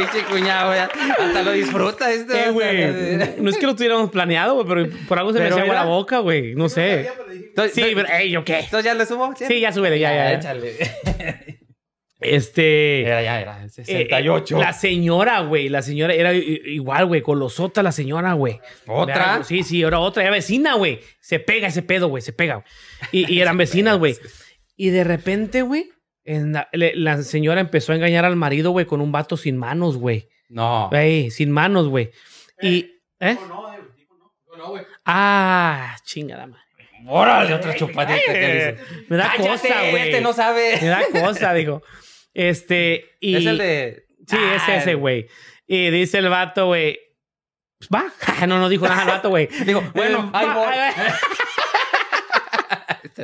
Speaker 2: Pinche cuñado, ya. Hasta lo disfruta este.
Speaker 1: Eh, güey. No es que lo tuviéramos planeado, güey, pero por algo se me
Speaker 2: Pero
Speaker 1: hacía agua
Speaker 2: mira.
Speaker 1: la boca, güey. No sé.
Speaker 2: Entonces,
Speaker 1: Sí, pero, ey, ¿yo qué?
Speaker 2: Entonces ya le subo.
Speaker 1: Sí, ya súbele, ya, ya. ya.
Speaker 2: Échale.
Speaker 1: Este.
Speaker 2: Era, ya era.
Speaker 1: eh,
Speaker 2: 68.
Speaker 1: la señora, güey. La señora era igual, güey. Golosota la señora, güey.
Speaker 2: ¿Otra?
Speaker 1: Era- Sí, sí, era otra. Era vecina, güey. Se pega ese pedo, güey. Se pega. güey. Y, y eran vecinas, güey. Y de repente, güey, en la, le- la señora empezó a engañar al marido, güey, con un vato sin manos, güey.
Speaker 2: No.
Speaker 1: Güey, sin manos, güey. Y. ¿Eh?
Speaker 5: No, eh, dijo no.
Speaker 4: No, no, güey.
Speaker 1: Ah, chingada madre.
Speaker 2: Órale, otra chupadita que dice.
Speaker 1: Me da
Speaker 2: Cállate,
Speaker 1: cosa, güey.
Speaker 2: Este no sabe.
Speaker 1: Me da cosa, digo. Este. Y...
Speaker 2: Es el de.
Speaker 1: Sí, es
Speaker 2: Ah,
Speaker 1: ese, güey. Y dice el vato, güey. "Pues Va. No, no dijo nada el vato, güey.
Speaker 2: Digo, bueno,
Speaker 1: Eh,
Speaker 2: ahí voy.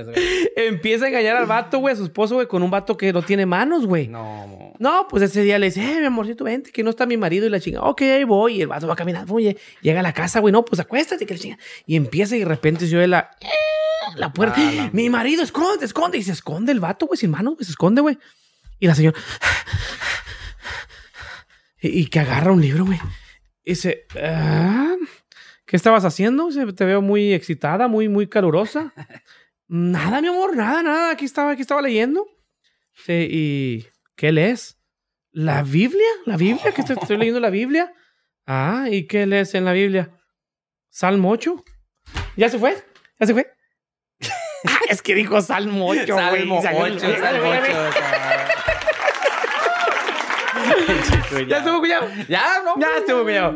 Speaker 2: Güey.
Speaker 1: Empieza a engañar al vato, güey, a su esposo, güey, con un vato que no tiene manos, güey. No.
Speaker 2: No.
Speaker 1: pues ese día le dice, eh, mi amorcito, vente, que no está mi marido y la chinga. Ok, ahí voy. Y el vato va caminando, oye, llega a la casa, güey, no, pues acuéstate, que la chinga. Y empieza y de repente se oye la, la puerta.
Speaker 2: Ah, la-
Speaker 1: mi marido, esconde, esconde. Y se esconde el vato, güey, sin manos, güey, se esconde, güey. Y la señora. Y, y que agarra un libro, güey. Y dice, "Ah, ¿qué estabas haciendo? Te veo muy excitada, muy, muy calurosa. Nada, mi amor, nada, nada. Aquí estaba, aquí estaba leyendo. Dice, ¿y qué lees? ¿La Biblia? ¿La Biblia? ¿Que estoy, estoy leyendo la Biblia? Ah, ¿y qué lees en la Biblia? Salmo 8. ¿Ya se fue? ¿Ya se fue? Ah, es que dijo Salmo 8, güey.
Speaker 2: Salmo
Speaker 1: Salió-
Speaker 2: 8, Salmo 8.
Speaker 1: ¿Ya estuvo, cuñado?
Speaker 2: Ya, no.
Speaker 1: Ya estuvo, cuñado.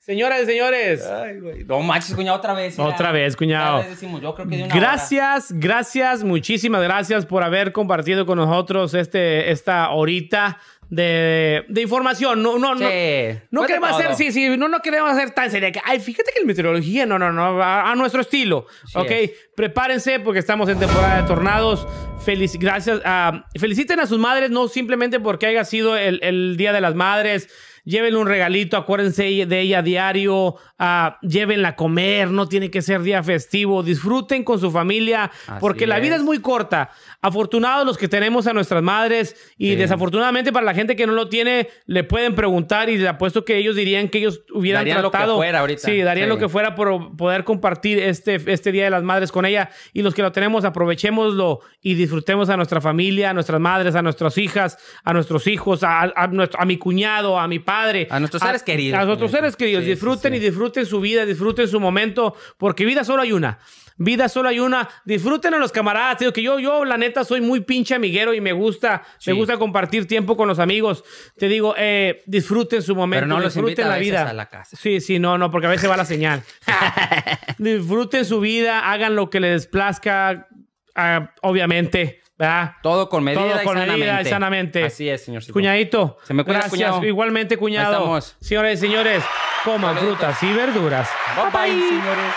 Speaker 1: Señoras y señores.
Speaker 2: Ay, güey. No manches, cuñado, otra vez. mira.
Speaker 1: Otra vez, cuñado.
Speaker 2: Otra vez decimos, yo creo que de una
Speaker 1: Gracias, gracias, muchísimas gracias por haber compartido con nosotros este, esta horita de, de información. No, no,
Speaker 2: hora.
Speaker 1: no.
Speaker 2: Sí.
Speaker 1: No
Speaker 2: de
Speaker 1: queremos hacer, sí, sí, no, no queremos hacer tan seria. que, Ay, fíjate que la meteorología, no, no, no, a, a nuestro estilo.
Speaker 2: Así
Speaker 1: ok,
Speaker 2: es.
Speaker 1: prepárense porque estamos en temporada de tornados. Felici- gracias. ah, feliciten a sus madres, no simplemente porque haya sido el, el Día de las Madres. Llévenle un regalito, acuérdense de ella a diario, ah, llévenla a comer, no tiene que ser día festivo, disfruten con su familia,
Speaker 2: Así
Speaker 1: porque la vida
Speaker 2: es.
Speaker 1: muy corta. Afortunados los que tenemos a nuestras madres y
Speaker 2: Sí.
Speaker 1: desafortunadamente para la gente que no lo tiene, le pueden preguntar y le apuesto que ellos dirían que ellos hubieran
Speaker 2: Darían lo que
Speaker 1: tratado.
Speaker 2: fuera ahorita.
Speaker 1: Sí, darían
Speaker 2: Sí.
Speaker 1: lo que fuera por poder compartir este, este Día de las Madres con ella. Y los que lo tenemos, aprovechémoslo y disfrutemos a nuestra familia, a nuestras madres, a nuestras hijas, a nuestros hijos, a, a nuestro- a mi cuñado, a mi padre.
Speaker 2: A nuestros seres queridos.
Speaker 1: A nuestros seres queridos.
Speaker 2: Sí,
Speaker 1: disfruten
Speaker 2: sí.
Speaker 1: y disfruten su vida, disfruten su momento, porque vida solo hay una. Vida solo hay una. Disfruten a los camaradas. Digo que yo, yo, la neta, soy muy pinche amiguero y me gusta,
Speaker 2: Sí.
Speaker 1: me gusta compartir tiempo con los amigos. Te digo, eh, disfruten su momento,
Speaker 2: Pero no los
Speaker 1: disfruten
Speaker 2: a
Speaker 1: la
Speaker 2: veces
Speaker 1: vida.
Speaker 2: a la casa.
Speaker 1: Sí, sí, no, no, porque a veces va la señal. disfruten su vida, hagan lo que les plazca, ah, obviamente, ¿verdad?
Speaker 2: Todo con medida
Speaker 1: Todo
Speaker 2: y
Speaker 1: con
Speaker 2: sanamente.
Speaker 1: medida y sanamente.
Speaker 2: Así es, señor.
Speaker 1: Cuñadito.
Speaker 2: Se me cuida,
Speaker 1: Gracias.
Speaker 2: cuñado.
Speaker 1: Igualmente, cuñado.
Speaker 2: Ahí estamos.
Speaker 1: Señoras y señores, coman
Speaker 2: Saluditos.
Speaker 1: frutas y verduras.
Speaker 2: Bye bye, señores.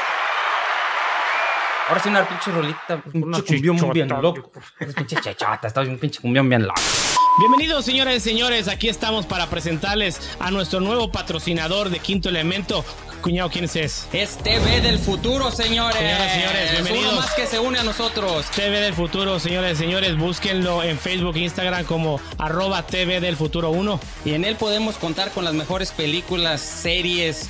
Speaker 2: Ahora sí una pinche rolita, un
Speaker 1: Una
Speaker 2: cumbión bien loco. Una pinche chachata, está un pinche cumbión bien loco.
Speaker 1: Bienvenidos, señoras y señores. Aquí estamos para presentarles a nuestro nuevo patrocinador de Quinto Elemento. Cuñado, ¿quién es?
Speaker 2: Es TV del futuro, señores.
Speaker 1: Señoras y señores, bienvenidos.
Speaker 2: Uno más que se une a nosotros.
Speaker 1: TV del Futuro, señores y señores. Búsquenlo en Facebook e Instagram como arroba TV del Futuro 1.
Speaker 2: Y en él podemos contar con las mejores películas, series,